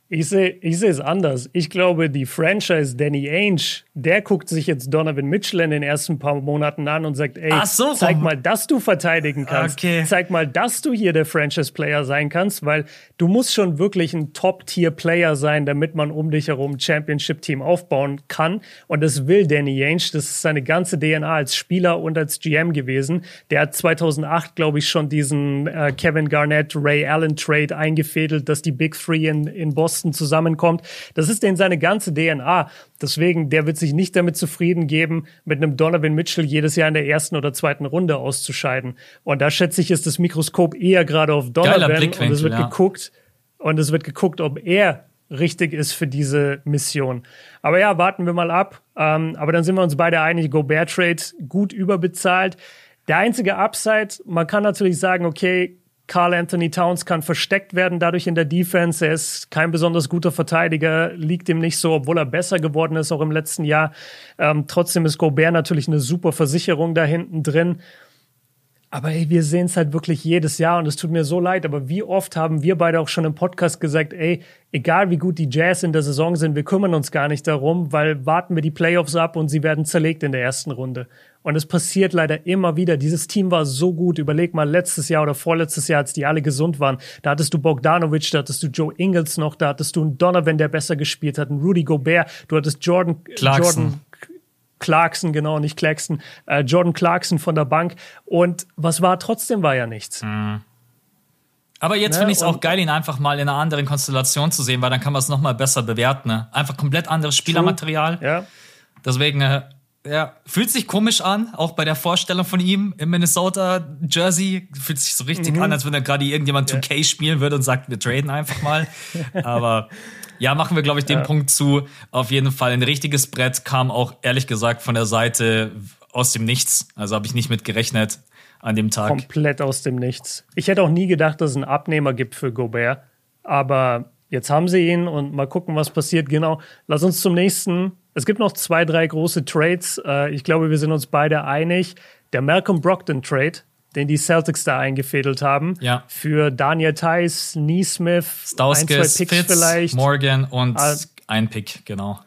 Ich sehe ich es anders. Ich glaube, die Franchise Danny Ainge, der guckt sich jetzt Donovan Mitchell in den ersten paar Monaten an und sagt, ey, so, zeig mal, dass du verteidigen kannst. Okay. Zeig mal, dass du hier der Franchise-Player sein kannst, weil du musst schon wirklich ein Top-Tier-Player sein, damit man um dich herum ein Championship-Team aufbauen kann. Und das will Danny Ainge. Das ist seine ganze DNA als Spieler und als GM gewesen. Der hat 2008, glaube ich, schon diesen äh, Kevin Garnett, Ray Allen Trade eingefädelt, dass die Big Three in, in Boston Osten zusammenkommt. Das ist denn seine ganze DNA. Deswegen, der wird sich nicht damit zufrieden geben, mit einem Donovan Mitchell jedes Jahr in der ersten oder zweiten Runde auszuscheiden. Und da schätze ich, ist das Mikroskop eher gerade auf Donovan und es wird ja. geguckt und es wird geguckt, ob er richtig ist für diese Mission. Aber ja, warten wir mal ab. Ähm, aber dann sind wir uns beide einig, Gobert Trade gut überbezahlt. Der einzige Upside, man kann natürlich sagen, okay, Carl Anthony Towns kann versteckt werden dadurch in der Defense. Er ist kein besonders guter Verteidiger, liegt ihm nicht so, obwohl er besser geworden ist, auch im letzten Jahr. Ähm, trotzdem ist Gobert natürlich eine super Versicherung da hinten drin. Aber ey, wir sehen es halt wirklich jedes Jahr und es tut mir so leid. Aber wie oft haben wir beide auch schon im Podcast gesagt, ey, egal wie gut die Jazz in der Saison sind, wir kümmern uns gar nicht darum, weil warten wir die Playoffs ab und sie werden zerlegt in der ersten Runde. Und es passiert leider immer wieder. Dieses Team war so gut. Überleg mal letztes Jahr oder vorletztes Jahr, als die alle gesund waren. Da hattest du Bogdanovic, da hattest du Joe Ingles noch, da hattest du einen Donovan, der besser gespielt hat, einen Rudy Gobert, du hattest Jordan, Clarkson. Jordan Clarkson, genau, nicht Claxton, äh, Jordan Clarkson von der Bank. Und was war? Trotzdem war ja nichts. Mhm. Aber jetzt ne? finde ich es auch geil, ihn einfach mal in einer anderen Konstellation zu sehen, weil dann kann man es nochmal besser bewerten. Ne? Einfach komplett anderes Spielermaterial. Ja. Deswegen, äh, ja, fühlt sich komisch an, auch bei der Vorstellung von ihm im Minnesota Jersey. Fühlt sich so richtig mhm. an, als wenn er gerade irgendjemand ja. 2K spielen würde und sagt, wir traden einfach mal. Aber ja, machen wir, glaube ich, den ja. Punkt zu. Auf jeden Fall ein richtiges Brett kam auch ehrlich gesagt von der Seite aus dem Nichts. Also habe ich nicht mit gerechnet an dem Tag. Komplett aus dem Nichts. Ich hätte auch nie gedacht, dass es einen Abnehmer gibt für Gobert. Aber jetzt haben sie ihn und mal gucken, was passiert. Genau. Lass uns zum nächsten. Es gibt noch zwei, drei große Trades. Äh, ich glaube, wir sind uns beide einig. Der Malcolm Brockton Trade den die Celtics da eingefädelt haben. Ja. Für Daniel Theiss, Neesmith, Stauskis, ein, zwei Picks Fitz, vielleicht. Morgan und uh, ein Pick, genau.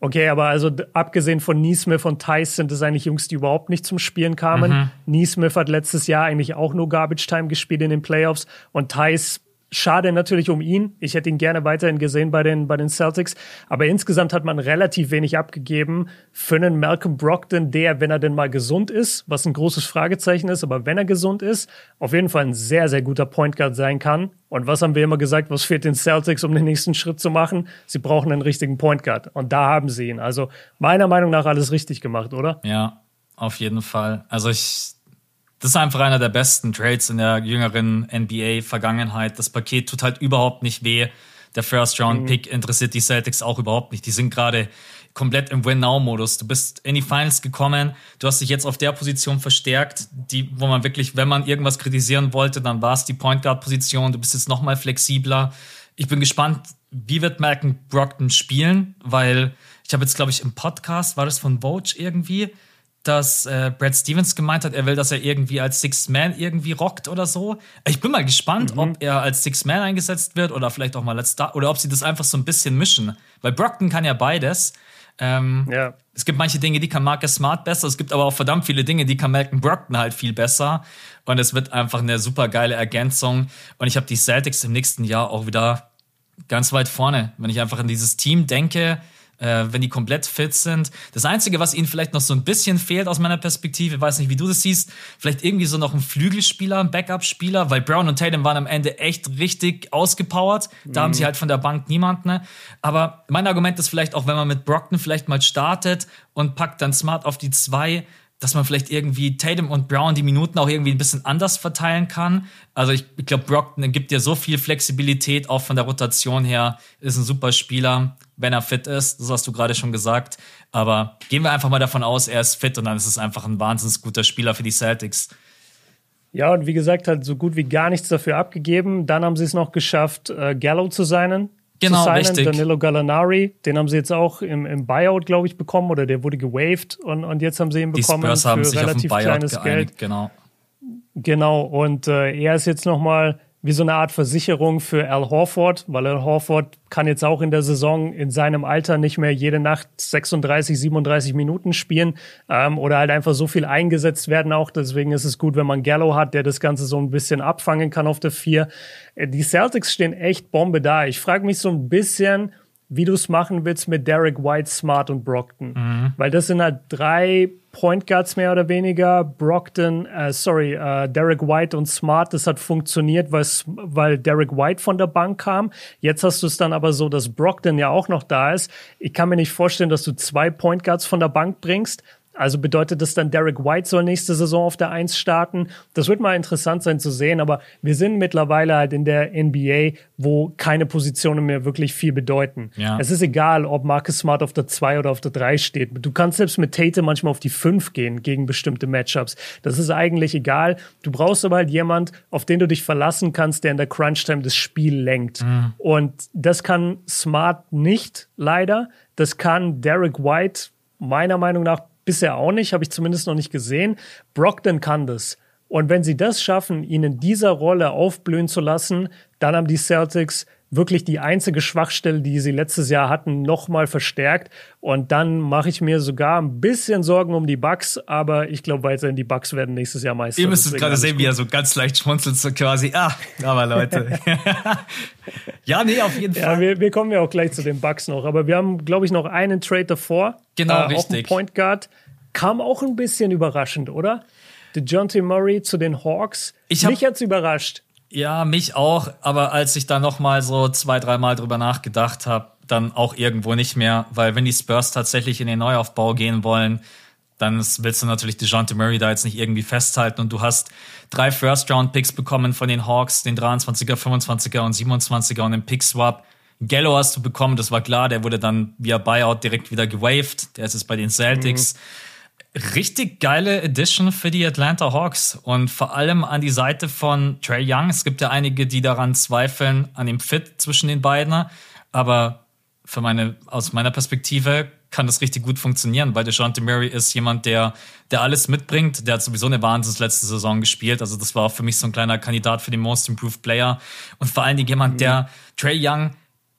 Okay, aber also abgesehen von Neesmith und Theiss sind es eigentlich Jungs, die überhaupt nicht zum Spielen kamen. Mhm. Neesmith hat letztes Jahr eigentlich auch nur Garbage Time gespielt in den Playoffs und Theiss Schade natürlich um ihn. Ich hätte ihn gerne weiterhin gesehen bei den, bei den Celtics. Aber insgesamt hat man relativ wenig abgegeben für einen Malcolm Brockton, der, wenn er denn mal gesund ist, was ein großes Fragezeichen ist, aber wenn er gesund ist, auf jeden Fall ein sehr, sehr guter Point Guard sein kann. Und was haben wir immer gesagt? Was fehlt den Celtics, um den nächsten Schritt zu machen? Sie brauchen einen richtigen Point Guard. Und da haben sie ihn. Also meiner Meinung nach alles richtig gemacht, oder? Ja, auf jeden Fall. Also ich, das ist einfach einer der besten Trades in der jüngeren NBA-Vergangenheit. Das Paket tut halt überhaupt nicht weh. Der First-Round-Pick mhm. interessiert die Celtics auch überhaupt nicht. Die sind gerade komplett im Win-Now-Modus. Du bist in die Finals gekommen, du hast dich jetzt auf der Position verstärkt, die, wo man wirklich, wenn man irgendwas kritisieren wollte, dann war es die Point Guard-Position. Du bist jetzt noch mal flexibler ich bin gespannt, wie wird Malcolm Brockton spielen, weil ich habe jetzt, glaube ich, im Podcast, war das von Vogue irgendwie, dass äh, Brad Stevens gemeint hat, er will, dass er irgendwie als Six Man irgendwie rockt oder so. Ich bin mal gespannt, mhm. ob er als Six Man eingesetzt wird oder vielleicht auch mal als Star oder ob sie das einfach so ein bisschen mischen. Weil Brockton kann ja beides. Ähm, ja. Es gibt manche Dinge, die kann Marcus Smart besser. Es gibt aber auch verdammt viele Dinge, die kann Malcolm Brockton halt viel besser. Und es wird einfach eine super geile Ergänzung. Und ich habe die Celtics im nächsten Jahr auch wieder ganz weit vorne. Wenn ich einfach an dieses Team denke, äh, wenn die komplett fit sind. Das Einzige, was ihnen vielleicht noch so ein bisschen fehlt aus meiner Perspektive, weiß nicht, wie du das siehst, vielleicht irgendwie so noch ein Flügelspieler, ein Backup-Spieler, weil Brown und Tatum waren am Ende echt richtig ausgepowert. Da mhm. haben sie halt von der Bank niemanden. Ne? Aber mein Argument ist vielleicht auch, wenn man mit Brockton vielleicht mal startet und packt dann Smart auf die zwei, dass man vielleicht irgendwie Tatum und Brown die Minuten auch irgendwie ein bisschen anders verteilen kann. Also ich, ich glaube, Brockton gibt dir so viel Flexibilität, auch von der Rotation her, ist ein super Spieler, wenn er fit ist. Das hast du gerade schon gesagt. Aber gehen wir einfach mal davon aus, er ist fit und dann ist es einfach ein wahnsinnig guter Spieler für die Celtics. Ja, und wie gesagt, hat so gut wie gar nichts dafür abgegeben. Dann haben sie es noch geschafft, äh, Gallo zu seinen genau, zu richtig. Danilo Gallinari, den haben sie jetzt auch im, im Buyout, glaube ich, bekommen oder der wurde gewaved und, und jetzt haben sie ihn bekommen Die Spurs für relativ kleines geeinigt, Geld. Genau. Genau, und äh, er ist jetzt nochmal wie so eine Art Versicherung für Al Horford, weil Al Horford kann jetzt auch in der Saison in seinem Alter nicht mehr jede Nacht 36, 37 Minuten spielen ähm, oder halt einfach so viel eingesetzt werden auch. Deswegen ist es gut, wenn man Gallo hat, der das Ganze so ein bisschen abfangen kann auf der Vier. Äh, die Celtics stehen echt Bombe da. Ich frage mich so ein bisschen, wie du es machen willst mit Derek White, Smart und Brockton. Mhm. Weil das sind halt drei Point Guards mehr oder weniger. Brockton, äh, sorry, äh, Derek White und Smart, das hat funktioniert, weil Derek White von der Bank kam. Jetzt hast du es dann aber so, dass Brockton ja auch noch da ist. Ich kann mir nicht vorstellen, dass du zwei Point Guards von der Bank bringst. Also bedeutet das dann, Derek White soll nächste Saison auf der Eins starten? Das wird mal interessant sein zu sehen, aber wir sind mittlerweile halt in der NBA, wo keine Positionen mehr wirklich viel bedeuten. Ja. Es ist egal, ob Marcus Smart auf der Zwei oder auf der Drei steht. Du kannst selbst mit Tate manchmal auf die Fünf gehen gegen bestimmte Matchups. Das ist eigentlich egal. Du brauchst aber halt jemand, auf den du dich verlassen kannst, der in der Crunch-Time das Spiel lenkt. Mhm. Und das kann Smart nicht, leider. Das kann Derek White meiner Meinung nach Bisher auch nicht, habe ich zumindest noch nicht gesehen. Brockton kann das. Und wenn sie das schaffen, ihn in dieser Rolle aufblühen zu lassen, dann haben die Celtics wirklich die einzige Schwachstelle, die sie letztes Jahr hatten, nochmal verstärkt. Und dann mache ich mir sogar ein bisschen Sorgen um die Bucks, aber ich glaube weiterhin, die Bucks werden nächstes Jahr Meister. Ihr müsst gerade sehen, wie er so ganz leicht schmunzelt, so quasi, ah, aber Leute. ja, nee, auf jeden Fall. Ja, wir, wir kommen ja auch gleich zu den Bucks noch, aber wir haben, glaube ich, noch einen Trade davor. Genau, äh, richtig. Point Guard. Kam auch ein bisschen überraschend, oder? Der John T. Murray zu den Hawks. Ich hab, Mich hat's überrascht. Ja, mich auch. Aber als ich da noch mal so zwei, dreimal drüber nachgedacht habe, dann auch irgendwo nicht mehr, weil wenn die Spurs tatsächlich in den Neuaufbau gehen wollen, dann willst du natürlich DeJounte Murray da jetzt nicht irgendwie festhalten und du hast drei First-Round-Picks bekommen von den Hawks, den 23er, 25er und 27er und den Pick-Swap. Gallo hast du bekommen, das war klar, der wurde dann via Buyout direkt wieder gewaved, der ist jetzt bei den Celtics. Mhm richtig geile Edition für die Atlanta Hawks und vor allem an die Seite von Trey Young. Es gibt ja einige, die daran zweifeln, an dem Fit zwischen den beiden, aber für meine, aus meiner Perspektive kann das richtig gut funktionieren, weil DeJounte Murray ist jemand, der, der alles mitbringt. Der hat sowieso eine Wahnsinns letzte Saison gespielt. Also das war auch für mich so ein kleiner Kandidat für den Most Improved Player. Und vor allen Dingen jemand, mhm. der Trey Young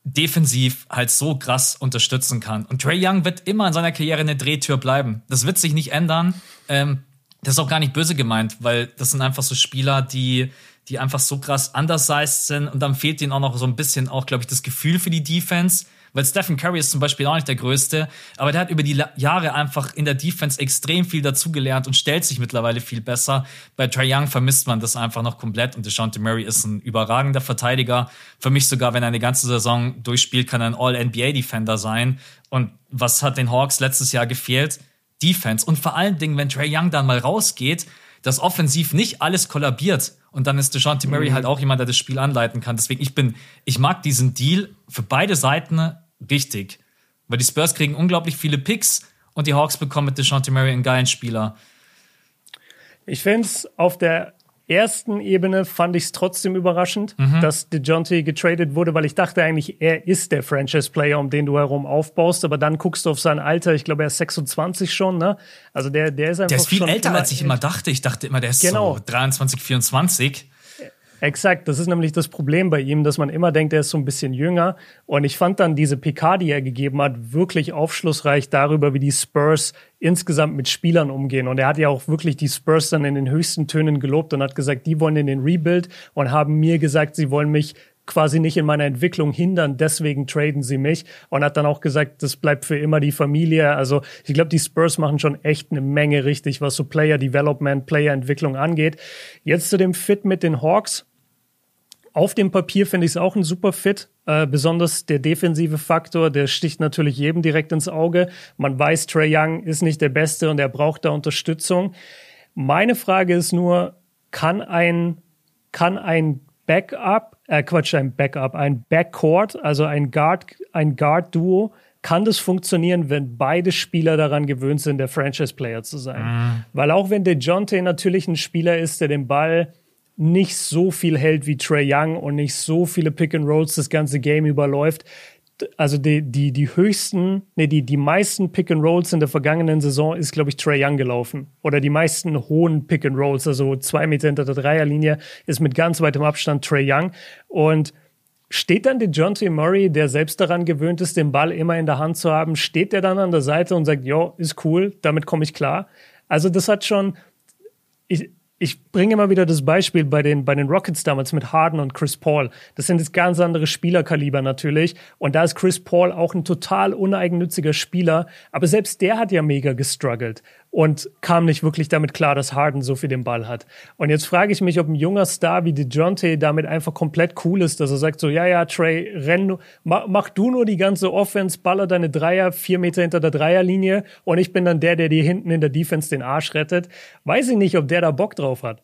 defensiv halt so krass unterstützen kann. Und Trey Young wird immer in seiner Karriere eine Drehtür bleiben. Das wird sich nicht ändern. Ähm, das ist auch gar nicht böse gemeint, weil das sind einfach so Spieler, die, die einfach so krass undersized sind und dann fehlt ihnen auch noch so ein bisschen auch, glaube ich, das Gefühl für die Defense. Weil Stephen Curry ist zum Beispiel auch nicht der Größte, aber der hat über die Jahre einfach in der Defense extrem viel dazugelernt und stellt sich mittlerweile viel besser. Bei Trae Young vermisst man das einfach noch komplett und DeJounte Murray ist ein überragender Verteidiger. Für mich sogar, wenn er eine ganze Saison durchspielt, kann er ein All-NBA-Defender sein. Und was hat den Hawks letztes Jahr gefehlt? Defense. Und vor allen Dingen, wenn Trae Young dann mal rausgeht, dass offensiv nicht alles kollabiert. Und dann ist DeJounte Murray mhm. halt auch jemand, der das Spiel anleiten kann. Deswegen, ich bin, ich mag diesen Deal für beide Seiten richtig. Weil die Spurs kriegen unglaublich viele Picks und die Hawks bekommen mit DeJounte Murray einen geilen Spieler. Ich finde es auf der ersten Ebene fand ich es trotzdem überraschend, mhm. dass DeJounte getradet wurde, weil ich dachte eigentlich, er ist der Franchise-Player, um den du herum aufbaust. Aber dann guckst du auf sein Alter. Ich glaube, er ist 26 schon, ne? Also der, der ist einfach. Der ist viel älter, als ich immer dachte. Ich dachte immer, der ist genau. so 23, 24. Exakt, das ist nämlich das Problem bei ihm, dass man immer denkt, er ist so ein bisschen jünger. Und ich fand dann diese PK, die er gegeben hat, wirklich aufschlussreich darüber, wie die Spurs insgesamt mit Spielern umgehen. Und er hat ja auch wirklich die Spurs dann in den höchsten Tönen gelobt und hat gesagt, die wollen in den Rebuild und haben mir gesagt, sie wollen mich quasi nicht in meiner Entwicklung hindern, deswegen traden sie mich und hat dann auch gesagt, das bleibt für immer die Familie. Also ich glaube, die Spurs machen schon echt eine Menge richtig, was so Player Development, Player Entwicklung angeht. Jetzt zu dem Fit mit den Hawks auf dem Papier finde ich es auch ein super Fit. Äh, besonders der defensive Faktor, der sticht natürlich jedem direkt ins Auge. Man weiß, Trey Young ist nicht der Beste und er braucht da Unterstützung. Meine Frage ist nur, kann ein, kann ein Backup, äh Quatsch, ein Backup, ein Backcourt, also ein Guard, ein Guard-Duo, kann das funktionieren, wenn beide Spieler daran gewöhnt sind, der Franchise-Player zu sein? Mhm. Weil auch wenn der Jonte natürlich ein Spieler ist, der den Ball nicht so viel hält wie Trey Young und nicht so viele Pick and Rolls das ganze Game überläuft. Also die, die, die höchsten, nee, die, die meisten Pick and Rolls in der vergangenen Saison ist, glaube ich, Trey Young gelaufen. Oder die meisten hohen Pick and Rolls, also zwei Meter hinter der Dreierlinie, ist mit ganz weitem Abstand Trey Young. Und Steht dann der John T. Murray, der selbst daran gewöhnt ist, den Ball immer in der Hand zu haben, steht der dann an der Seite und sagt, jo, ist cool, damit komme ich klar. Also das hat schon, ich, ich bringe immer wieder das Beispiel bei den, bei den Rockets damals mit Harden und Chris Paul. Das sind jetzt ganz andere Spielerkaliber natürlich. Und da ist Chris Paul auch ein total uneigennütziger Spieler. Aber selbst der hat ja mega gestruggelt und kam nicht wirklich damit klar, dass Harden so viel den Ball hat. Und jetzt frage ich mich, ob ein junger Star wie DeJounte damit einfach komplett cool ist, dass er sagt so, ja, ja, Trey, renn, mach, mach du nur die ganze Offense, baller deine Dreier vier Meter hinter der Dreierlinie und ich bin dann der, der dir hinten in der Defense den Arsch rettet. Weiß ich nicht, ob der da Bock drauf hat.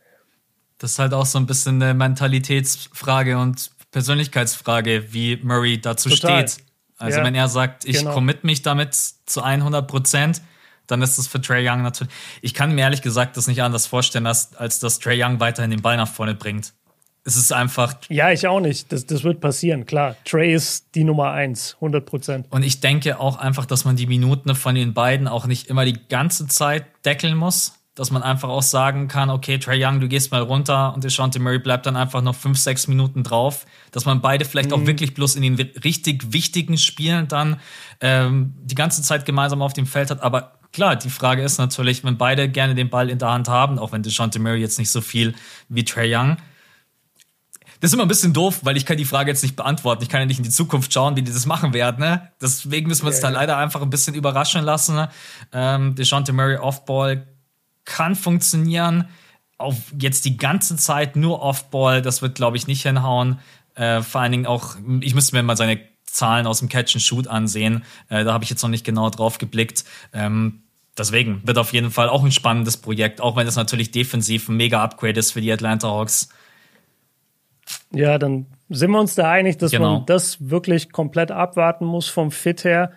Das ist halt auch so ein bisschen eine Mentalitätsfrage und Persönlichkeitsfrage, wie Murray dazu Total. steht. Also ja, wenn er sagt, ich genau. commit mich damit zu 100 Prozent, dann ist es für Trey Young natürlich. Ich kann mir ehrlich gesagt das nicht anders vorstellen, als, als dass Trey Young weiterhin den Ball nach vorne bringt. Es ist einfach. Ja, ich auch nicht. Das, das wird passieren, klar. Trey ist die Nummer eins, 100 Prozent. Und ich denke auch einfach, dass man die Minuten von den beiden auch nicht immer die ganze Zeit deckeln muss. Dass man einfach auch sagen kann, okay, Trey Young, du gehst mal runter und DeShante Murray bleibt dann einfach noch fünf, sechs Minuten drauf. Dass man beide vielleicht mhm. auch wirklich bloß in den richtig wichtigen Spielen dann ähm, die ganze Zeit gemeinsam auf dem Feld hat. Aber Klar, die Frage ist natürlich, wenn beide gerne den Ball in der Hand haben, auch wenn DeJounte Murray jetzt nicht so viel wie Trey Young. Das ist immer ein bisschen doof, weil ich kann die Frage jetzt nicht beantworten. Ich kann ja nicht in die Zukunft schauen, wie die das machen werden. Ne? Deswegen müssen wir uns ja, da ja. leider einfach ein bisschen überraschen lassen. Ne? Ähm, DeJounte Murray Offball kann funktionieren. Auf jetzt die ganze Zeit nur Offball, das wird, glaube ich, nicht hinhauen. Äh, vor allen Dingen auch, ich müsste mir mal seine Zahlen aus dem Catch and Shoot ansehen. Äh, da habe ich jetzt noch nicht genau drauf geblickt. Ähm, deswegen wird auf jeden Fall auch ein spannendes Projekt, auch wenn es natürlich defensiv ein mega Upgrade ist für die Atlanta Hawks. Ja, dann sind wir uns da einig, dass genau. man das wirklich komplett abwarten muss vom Fit her.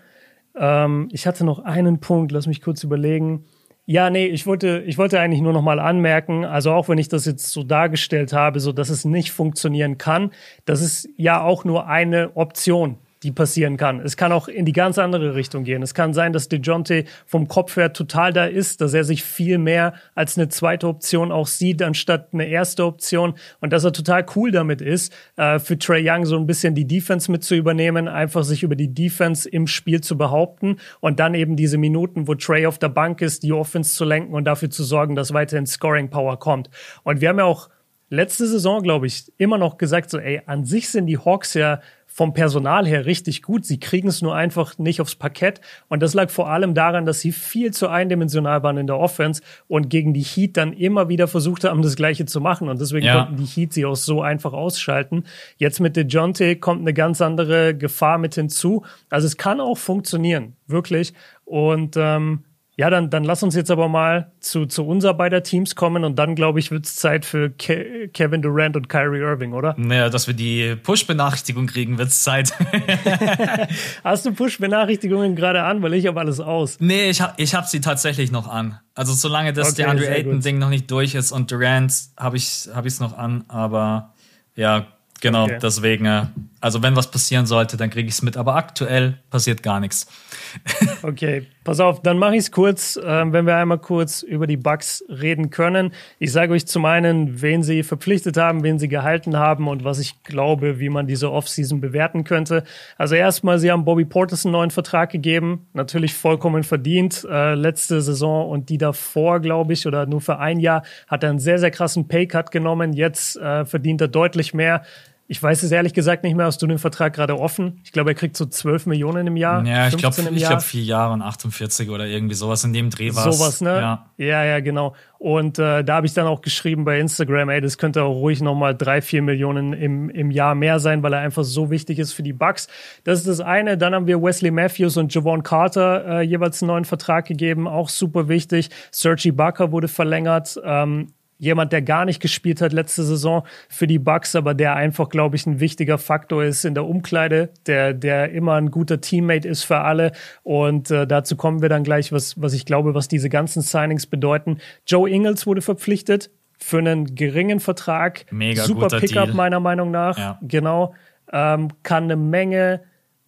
Ähm, ich hatte noch einen Punkt, lass mich kurz überlegen. Ja, nee, ich wollte, ich wollte eigentlich nur noch mal anmerken, also auch wenn ich das jetzt so dargestellt habe, so dass es nicht funktionieren kann, das ist ja auch nur eine Option die passieren kann. Es kann auch in die ganz andere Richtung gehen. Es kann sein, dass DeJounte vom Kopf her total da ist, dass er sich viel mehr als eine zweite Option auch sieht, anstatt eine erste Option und dass er total cool damit ist, äh, für Trey Young so ein bisschen die Defense mit zu übernehmen, einfach sich über die Defense im Spiel zu behaupten und dann eben diese Minuten, wo Trey auf der Bank ist, die Offense zu lenken und dafür zu sorgen, dass weiterhin Scoring Power kommt. Und wir haben ja auch letzte Saison, glaube ich, immer noch gesagt, so, ey, an sich sind die Hawks ja vom Personal her richtig gut. Sie kriegen es nur einfach nicht aufs Parkett. Und das lag vor allem daran, dass sie viel zu eindimensional waren in der Offense und gegen die Heat dann immer wieder versucht haben, das Gleiche zu machen. Und deswegen ja. konnten die Heat sie auch so einfach ausschalten. Jetzt mit DeJounte kommt eine ganz andere Gefahr mit hinzu. Also es kann auch funktionieren, wirklich. Und ähm, Ja, dann, dann lass uns jetzt aber mal zu, zu unser beider Teams kommen und dann, glaube ich, wird es Zeit für Ke Kevin Durant und Kyrie Irving, oder? Naja, dass wir die Push-Benachrichtigung kriegen, wird es Zeit. Hast du Push-Benachrichtigungen gerade an? Weil ich habe alles aus. Nee, ich habe ich hab sie tatsächlich noch an. Also solange das okay, DeAndre Ayton-Ding noch nicht durch ist und Durant habe ich es hab noch an, aber ja, Genau, okay. deswegen, äh, also wenn was passieren sollte, dann kriege ich es mit. Aber aktuell passiert gar nichts. Okay, pass auf, dann mache ich es kurz, äh, wenn wir einmal kurz über die Bugs reden können. Ich sage euch zum einen, wen sie verpflichtet haben, wen sie gehalten haben und was ich glaube, wie man diese Offseason bewerten könnte. Also erstmal, sie haben Bobby Portis einen neuen Vertrag gegeben, natürlich vollkommen verdient. Äh, letzte Saison und die davor, glaube ich, oder nur für ein Jahr, hat er einen sehr, sehr krassen Paycut genommen. Jetzt äh, verdient er deutlich mehr. Ich weiß es ehrlich gesagt nicht mehr. Hast du den Vertrag gerade offen? Ich glaube, er kriegt so 12 Millionen im Jahr. Ja, ich glaube, ich glaube vier Jahre und 48 oder irgendwie sowas in dem Dreh war Sowas, ne? Ja, ja, ja genau. Und äh, da habe ich dann auch geschrieben bei Instagram, ey, das könnte auch ruhig nochmal drei, vier Millionen im, im Jahr mehr sein, weil er einfach so wichtig ist für die Bucks. Das ist das eine. Dann haben wir Wesley Matthews und Javon Carter äh, jeweils einen neuen Vertrag gegeben, auch super wichtig. Sergi Barker wurde verlängert. Ähm, jemand, der gar nicht gespielt hat letzte Saison für die Bucks, aber der einfach, glaube ich, ein wichtiger Faktor ist in der Umkleide, der, der immer ein guter Teammate ist für alle. Und äh, dazu kommen wir dann gleich, was, was ich glaube, was diese ganzen Signings bedeuten. Joe Ingles wurde verpflichtet für einen geringen Vertrag. Mega Super Pickup, meiner Meinung nach. Ja. Genau. Ähm, kann eine Menge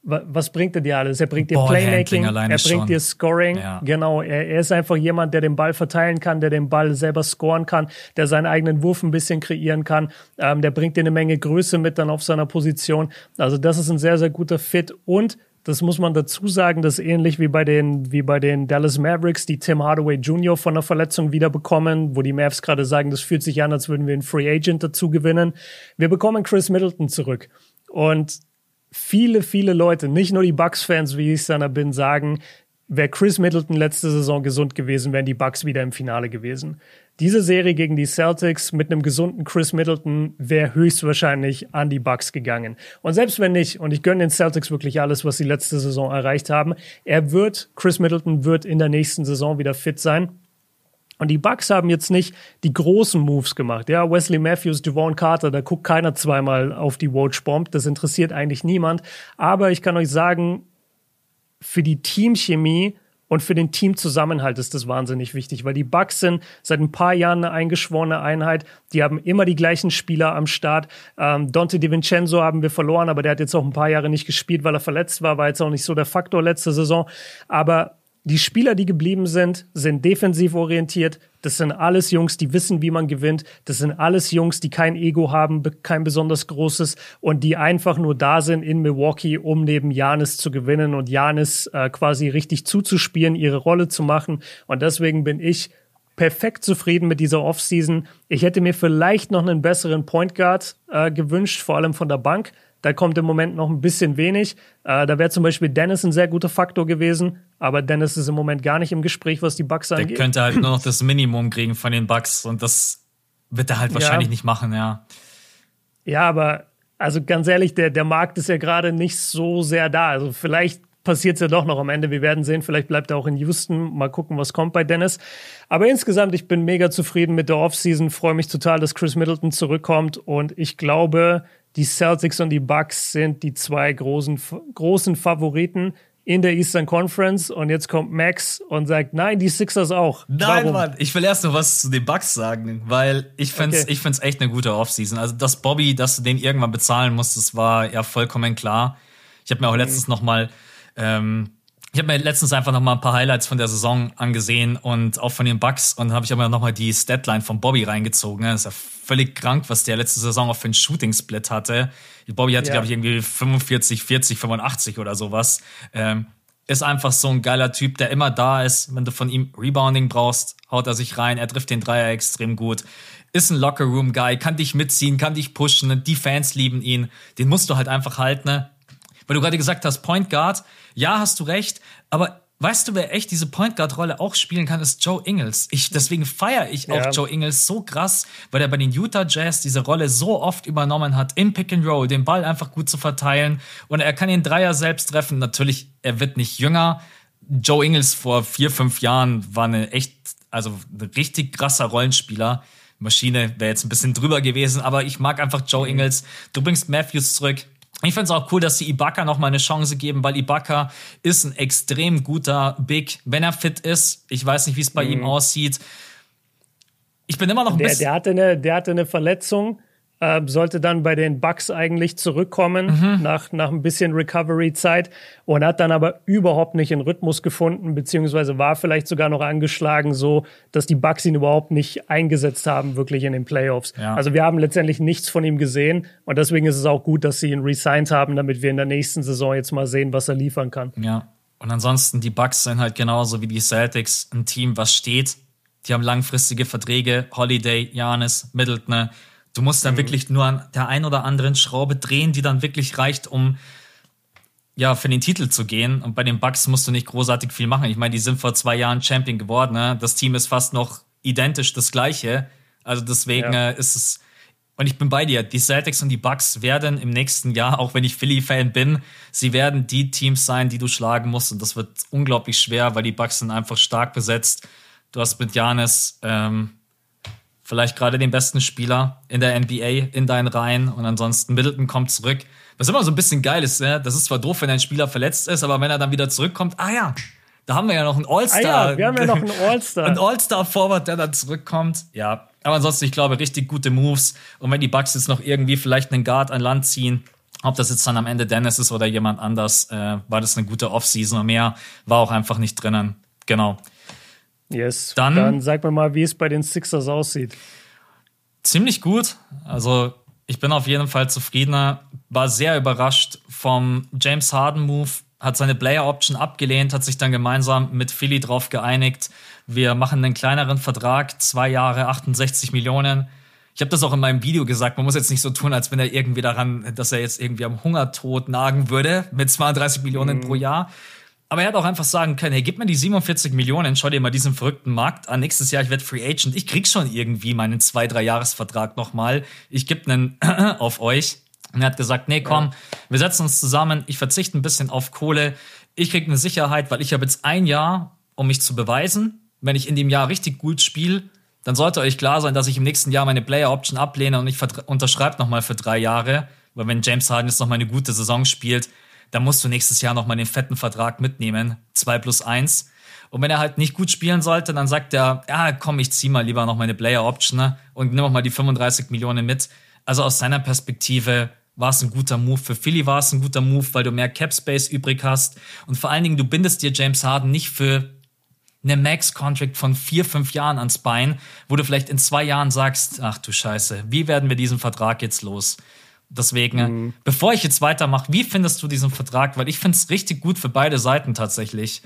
was bringt er dir alles? Er bringt dir Playmaking, er bringt schon. dir Scoring. Ja. Genau, er, er, ist einfach jemand, der den Ball verteilen kann, der den Ball selber scoren kann, der seinen eigenen Wurf ein bisschen kreieren kann. Ähm, der bringt dir eine Menge Größe mit dann auf seiner Position. Also das ist ein sehr, sehr guter Fit und das muss man dazu sagen, das ist ähnlich wie bei den, wie bei den Dallas Mavericks, die Tim Hardaway Jr. von der Verletzung wiederbekommen, wo die Mavs gerade sagen, das fühlt sich an, als würden wir einen Free Agent dazu gewinnen. Wir bekommen Chris Middleton zurück. Und viele, viele Leute, nicht nur die Bucks-Fans, wie ich dann bin, sagen, wäre Chris Middleton letzte Saison gesund gewesen, wären die Bucks wieder im Finale gewesen. Diese Serie gegen die Celtics mit einem gesunden Chris Middleton wäre höchstwahrscheinlich an die Bucks gegangen. Und selbst wenn nicht, und ich gönne den Celtics wirklich alles, was sie letzte Saison erreicht haben, er wird, Chris Middleton wird in der nächsten Saison wieder fit sein. Und die Bucks haben jetzt nicht die großen Moves gemacht. Ja, Wesley Matthews, Devon Carter, da guckt keiner zweimal auf die Watch Bomb. Das interessiert eigentlich niemand. Aber ich kann euch sagen, für die Teamchemie und für den Teamzusammenhalt ist das wahnsinnig wichtig, weil die Bucks sind seit ein paar Jahren eine eingeschworene Einheit. Die haben immer die gleichen Spieler am Start. Ähm, Dante DiVincenzo haben wir verloren, aber der hat jetzt auch ein paar Jahre nicht gespielt, weil er verletzt war. War jetzt auch nicht so der Faktor letzte Saison. Aber die Spieler, die geblieben sind, sind defensiv orientiert. Das sind alles Jungs, die wissen, wie man gewinnt. Das sind alles Jungs, die kein Ego haben, kein besonders großes und die einfach nur da sind in Milwaukee, um neben Janis zu gewinnen und Janis äh, quasi richtig zuzuspielen, ihre Rolle zu machen. Und deswegen bin ich perfekt zufrieden mit dieser Offseason. Ich hätte mir vielleicht noch einen besseren Point Guard äh, gewünscht, vor allem von der Bank. Da kommt im Moment noch ein bisschen wenig. Äh, da wäre zum Beispiel Dennis ein sehr guter Faktor gewesen, aber Dennis ist im Moment gar nicht im Gespräch, was die Bugs angeht. Der könnte halt nur noch das Minimum kriegen von den Bugs und das wird er halt wahrscheinlich ja. nicht machen, ja. Ja, aber also ganz ehrlich, der, der Markt ist ja gerade nicht so sehr da. Also vielleicht passiert es ja doch noch am Ende. Wir werden sehen, vielleicht bleibt er auch in Houston. Mal gucken, was kommt bei Dennis. Aber insgesamt, ich bin mega zufrieden mit der Offseason, freue mich total, dass Chris Middleton zurückkommt und ich glaube, die Celtics und die Bucks sind die zwei großen, großen Favoriten in der Eastern Conference und jetzt kommt Max und sagt, nein, die Sixers auch. Nein, Warum? Mann, ich will erst noch was zu den Bucks sagen, weil ich find's, okay. ich find's echt eine gute Offseason. Also, dass Bobby, dass du den irgendwann bezahlen musst, das war ja vollkommen klar. Ich habe mir auch letztens mhm. noch mal ähm, ich habe mir letztens einfach noch mal ein paar Highlights von der Saison angesehen und auch von den Bucks und habe ich aber noch mal die Statline von Bobby reingezogen. Das ist ja völlig krank, was der letzte Saison auch für einen Shooting-Split hatte. Bobby hatte, ja. glaube ich, irgendwie 45, 40, 85 oder sowas. Ähm, ist einfach so ein geiler Typ, der immer da ist. Wenn du von ihm Rebounding brauchst, haut er sich rein. Er trifft den Dreier extrem gut. Ist ein Locker-Room-Guy, kann dich mitziehen, kann dich pushen. Die Fans lieben ihn. Den musst du halt einfach halten. Ne? Weil du gerade gesagt hast, Point Guard, ja, hast du recht, aber weißt du, wer echt diese Point Guard Rolle auch spielen kann, ist Joe Ingles. Ich, deswegen feiere ich auch ja. Joe Ingles so krass, weil er bei den Utah Jazz diese Rolle so oft übernommen hat, im Pick and Roll, den Ball einfach gut zu verteilen und er kann den Dreier selbst treffen. Natürlich, er wird nicht jünger, Joe Ingles vor vier, fünf Jahren war eine echt, also ein richtig krasser Rollenspieler. Maschine wäre jetzt ein bisschen drüber gewesen, aber ich mag einfach Joe mhm. Ingles. Du bringst Matthews zurück. Ich finde es auch cool, dass sie Ibaka noch mal eine Chance geben, weil Ibaka ist ein extrem guter Big, wenn er fit ist. Ich weiß nicht, wie es bei mhm. ihm aussieht. Ich bin immer noch ein der, bisschen. Der hatte eine, der hatte eine Verletzung äh, sollte dann bei den Bucks eigentlich zurückkommen mhm. nach, nach ein bisschen Recovery-Zeit und hat dann aber überhaupt nicht in Rhythmus gefunden, beziehungsweise war vielleicht sogar noch angeschlagen, so dass die Bucks ihn überhaupt nicht eingesetzt haben, wirklich in den Playoffs. Ja. Also wir haben letztendlich nichts von ihm gesehen und deswegen ist es auch gut, dass sie ihn resigned haben, damit wir in der nächsten Saison jetzt mal sehen, was er liefern kann. Ja. Und ansonsten, die Bucks sind halt genauso wie die Celtics ein Team, was steht. Die haben langfristige Verträge. Holiday, Janis, Middleton. Du musst dann mhm. wirklich nur an der ein oder anderen Schraube drehen, die dann wirklich reicht, um ja, für den Titel zu gehen. Und bei den Bucks musst du nicht großartig viel machen. Ich meine, die sind vor zwei Jahren Champion geworden. Ne? Das Team ist fast noch identisch das gleiche. Also deswegen ja. äh, ist es. Und ich bin bei dir. Die Celtics und die Bucks werden im nächsten Jahr, auch wenn ich Philly-Fan bin, sie werden die Teams sein, die du schlagen musst. Und das wird unglaublich schwer, weil die Bucks sind einfach stark besetzt. Du hast mit Janis ähm, vielleicht gerade den besten Spieler in der NBA in deinen Reihen und ansonsten Middleton kommt zurück. Was immer so ein bisschen geil ist, ne? das ist zwar doof, wenn ein Spieler verletzt ist, aber wenn er dann wieder zurückkommt, ah ja, da haben wir ja noch einen All-Star. Ah ja, wir haben ja noch einen All-Star. Ein All-Star-Forward, der dann zurückkommt. Ja, aber ansonsten, ich glaube, richtig gute Moves. Und wenn die Bucks jetzt noch irgendwie vielleicht einen Guard an Land ziehen, ob das jetzt dann am Ende Dennis ist oder jemand anders, äh, war das eine gute Offseason und mehr war auch einfach nicht drinnen. Genau. Yes. Dann, dann sag mir mal, wie es bei den Sixers aussieht. Ziemlich gut. Also ich bin auf jeden Fall zufriedener. War sehr überrascht vom James Harden Move. Hat seine Player Option abgelehnt, hat sich dann gemeinsam mit Philly drauf geeinigt. Wir machen einen kleineren Vertrag, zwei Jahre, 68 Millionen. Ich habe das auch in meinem Video gesagt. Man muss jetzt nicht so tun, als wenn er irgendwie daran, dass er jetzt irgendwie am Hungertod nagen würde mit 32 Millionen mhm. pro Jahr. Aber er hat auch einfach sagen können, hey, gib mir die 47 Millionen, schau dir mal diesen verrückten Markt an. Nächstes Jahr, ich werde Free Agent. Ich krieg schon irgendwie meinen zwei, drei Jahresvertrag nochmal. Ich gebe einen auf euch. Und er hat gesagt, nee, komm, ja. wir setzen uns zusammen. Ich verzichte ein bisschen auf Kohle. Ich krieg eine Sicherheit, weil ich habe jetzt ein Jahr, um mich zu beweisen. Wenn ich in dem Jahr richtig gut spiele, dann sollte euch klar sein, dass ich im nächsten Jahr meine Player Option ablehne und ich unterschreibe nochmal für drei Jahre. Weil wenn James Harden jetzt nochmal eine gute Saison spielt, da musst du nächstes Jahr nochmal den fetten Vertrag mitnehmen. zwei plus eins. Und wenn er halt nicht gut spielen sollte, dann sagt er, ja, komm, ich zieh mal lieber noch meine Player Option ne? und nimm auch mal die 35 Millionen mit. Also aus seiner Perspektive war es ein guter Move. Für Philly war es ein guter Move, weil du mehr Cap Space übrig hast. Und vor allen Dingen, du bindest dir James Harden nicht für eine Max-Contract von vier, fünf Jahren ans Bein, wo du vielleicht in zwei Jahren sagst, ach du Scheiße, wie werden wir diesen Vertrag jetzt los? Deswegen, mhm. bevor ich jetzt weitermache, wie findest du diesen Vertrag? Weil ich finde es richtig gut für beide Seiten tatsächlich.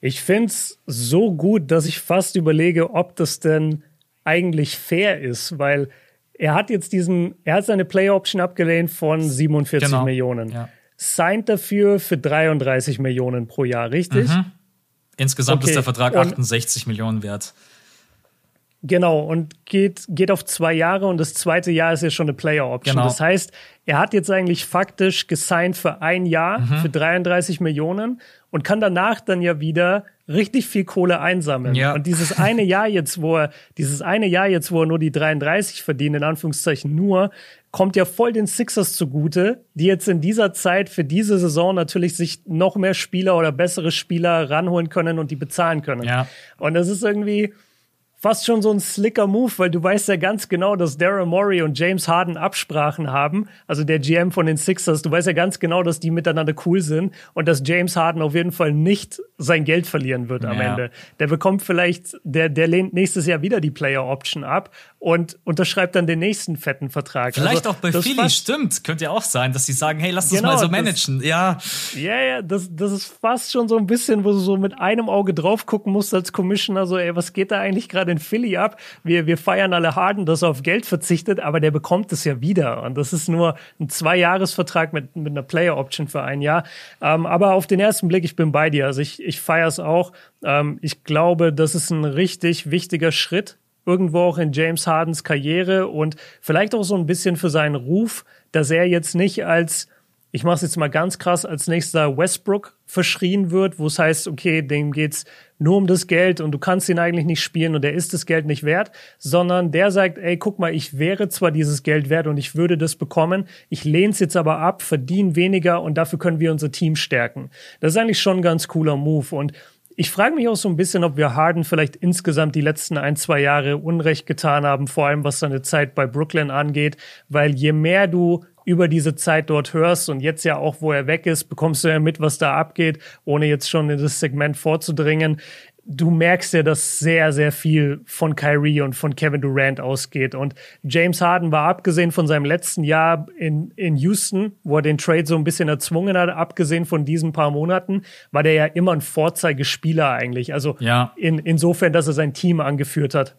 Ich finde es so gut, dass ich fast überlege, ob das denn eigentlich fair ist, weil er hat jetzt diesen, er hat seine Play Option abgelehnt von 47 genau. Millionen. Ja. Signed dafür für 33 Millionen pro Jahr, richtig? Mhm. Insgesamt okay. ist der Vertrag 68 Und Millionen wert. Genau, und geht, geht auf zwei Jahre und das zweite Jahr ist ja schon eine Player-Option. Genau. Das heißt, er hat jetzt eigentlich faktisch gesigned für ein Jahr mhm. für 33 Millionen und kann danach dann ja wieder richtig viel Kohle einsammeln. Ja. Und dieses eine Jahr jetzt, wo er, dieses eine Jahr jetzt, wo er nur die 33 verdient, in Anführungszeichen nur, kommt ja voll den Sixers zugute, die jetzt in dieser Zeit für diese Saison natürlich sich noch mehr Spieler oder bessere Spieler ranholen können und die bezahlen können. Ja. Und das ist irgendwie, fast schon so ein slicker Move, weil du weißt ja ganz genau, dass Daryl Morey und James Harden Absprachen haben, also der GM von den Sixers. Du weißt ja ganz genau, dass die miteinander cool sind und dass James Harden auf jeden Fall nicht sein Geld verlieren wird am ja. Ende. Der bekommt vielleicht, der, der lehnt nächstes Jahr wieder die Player Option ab und unterschreibt dann den nächsten fetten Vertrag. Vielleicht also, auch bei Philly, stimmt. Könnte ja auch sein, dass sie sagen, hey, lass uns genau, mal so managen. Das, ja. Ja, ja, das, das ist fast schon so ein bisschen, wo du so mit einem Auge drauf gucken musst als Commissioner, so, ey, was geht da eigentlich gerade in Philly ab? Wir, wir feiern alle Harden, dass er auf Geld verzichtet, aber der bekommt es ja wieder. Und das ist nur ein Zwei-Jahres-Vertrag mit, mit einer Player-Option für ein Jahr. Ähm, aber auf den ersten Blick, ich bin bei dir. Also ich, ich feiere es auch. Ähm, ich glaube, das ist ein richtig wichtiger Schritt irgendwo auch in James Hardens Karriere und vielleicht auch so ein bisschen für seinen Ruf, dass er jetzt nicht als, ich mache es jetzt mal ganz krass, als nächster Westbrook verschrien wird, wo es heißt, okay, dem geht's nur um das Geld und du kannst ihn eigentlich nicht spielen und der ist das Geld nicht wert, sondern der sagt, ey, guck mal, ich wäre zwar dieses Geld wert und ich würde das bekommen, ich lehne es jetzt aber ab, verdiene weniger und dafür können wir unser Team stärken. Das ist eigentlich schon ein ganz cooler Move und ich frage mich auch so ein bisschen, ob wir Harden vielleicht insgesamt die letzten ein, zwei Jahre Unrecht getan haben, vor allem was seine Zeit bei Brooklyn angeht, weil je mehr du über diese Zeit dort hörst und jetzt ja auch, wo er weg ist, bekommst du ja mit, was da abgeht, ohne jetzt schon in das Segment vorzudringen du merkst ja, dass sehr, sehr viel von Kyrie und von Kevin Durant ausgeht. Und James Harden war abgesehen von seinem letzten Jahr in, in Houston, wo er den Trade so ein bisschen erzwungen hat, abgesehen von diesen paar Monaten, war der ja immer ein Vorzeigespieler eigentlich. Also ja. in, insofern, dass er sein Team angeführt hat.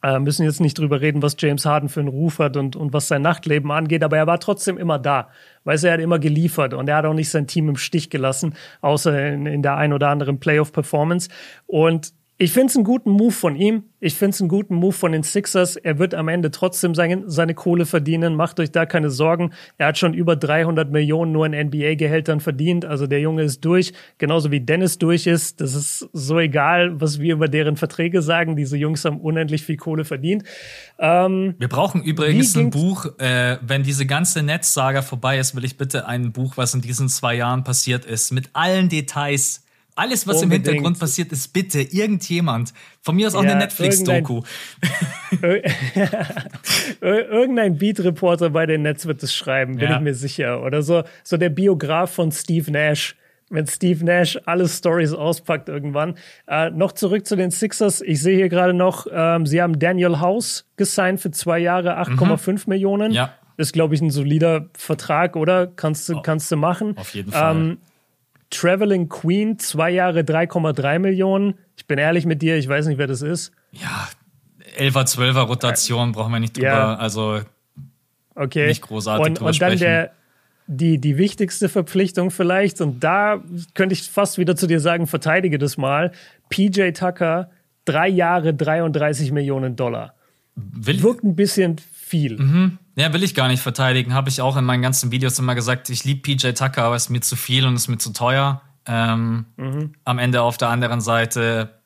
Äh, müssen jetzt nicht drüber reden, was James Harden für einen Ruf hat und, und was sein Nachtleben angeht, aber er war trotzdem immer da. Du, er hat immer geliefert und er hat auch nicht sein Team im Stich gelassen, außer in, in der ein oder anderen Playoff-Performance. Und ich finde es einen guten Move von ihm. Ich finde es einen guten Move von den Sixers. Er wird am Ende trotzdem seine, seine Kohle verdienen. Macht euch da keine Sorgen. Er hat schon über 300 Millionen nur in NBA-Gehältern verdient. Also der Junge ist durch. Genauso wie Dennis durch ist. Das ist so egal, was wir über deren Verträge sagen. Diese Jungs haben unendlich viel Kohle verdient. Ähm, wir brauchen übrigens ein Buch. Äh, wenn diese ganze Netzsaga vorbei ist, will ich bitte ein Buch, was in diesen zwei Jahren passiert ist, mit allen Details alles, was Unbedingt. im Hintergrund passiert, ist bitte irgendjemand. Von mir aus auch ja, eine Netflix-Doku. Irgendein, Beat-Reporter bei den Netz wird es schreiben, bin ja. ich mir sicher. Oder so, so der Biograf von Steve Nash. Wenn Steve Nash alle Stories auspackt irgendwann. Äh, noch zurück zu den Sixers. Ich sehe hier gerade noch, ähm, sie haben Daniel House gesigned für zwei Jahre, 8,5 mhm. Millionen. Ja. Ist, glaube ich, ein solider Vertrag, oder? Kannst du, kannst du machen. Auf jeden Fall. Ähm, Traveling Queen, zwei Jahre 3,3 Millionen. Ich bin ehrlich mit dir, ich weiß nicht, wer das ist. Ja, 11er, 12er Rotation, brauchen wir nicht drüber. Ja. Also okay. nicht großartig und, drüber und dann sprechen. Der, die, die wichtigste Verpflichtung vielleicht, und da könnte ich fast wieder zu dir sagen, verteidige das mal. PJ Tucker, drei Jahre 33 Millionen Dollar. Will Wirkt ein bisschen viel. Mhm. Ja, will ich gar nicht verteidigen. Habe ich auch in meinen ganzen Videos immer gesagt, ich liebe PJ Tucker, aber es ist mir zu viel und es ist mir zu teuer. Ähm, mhm. Am Ende auf der anderen Seite,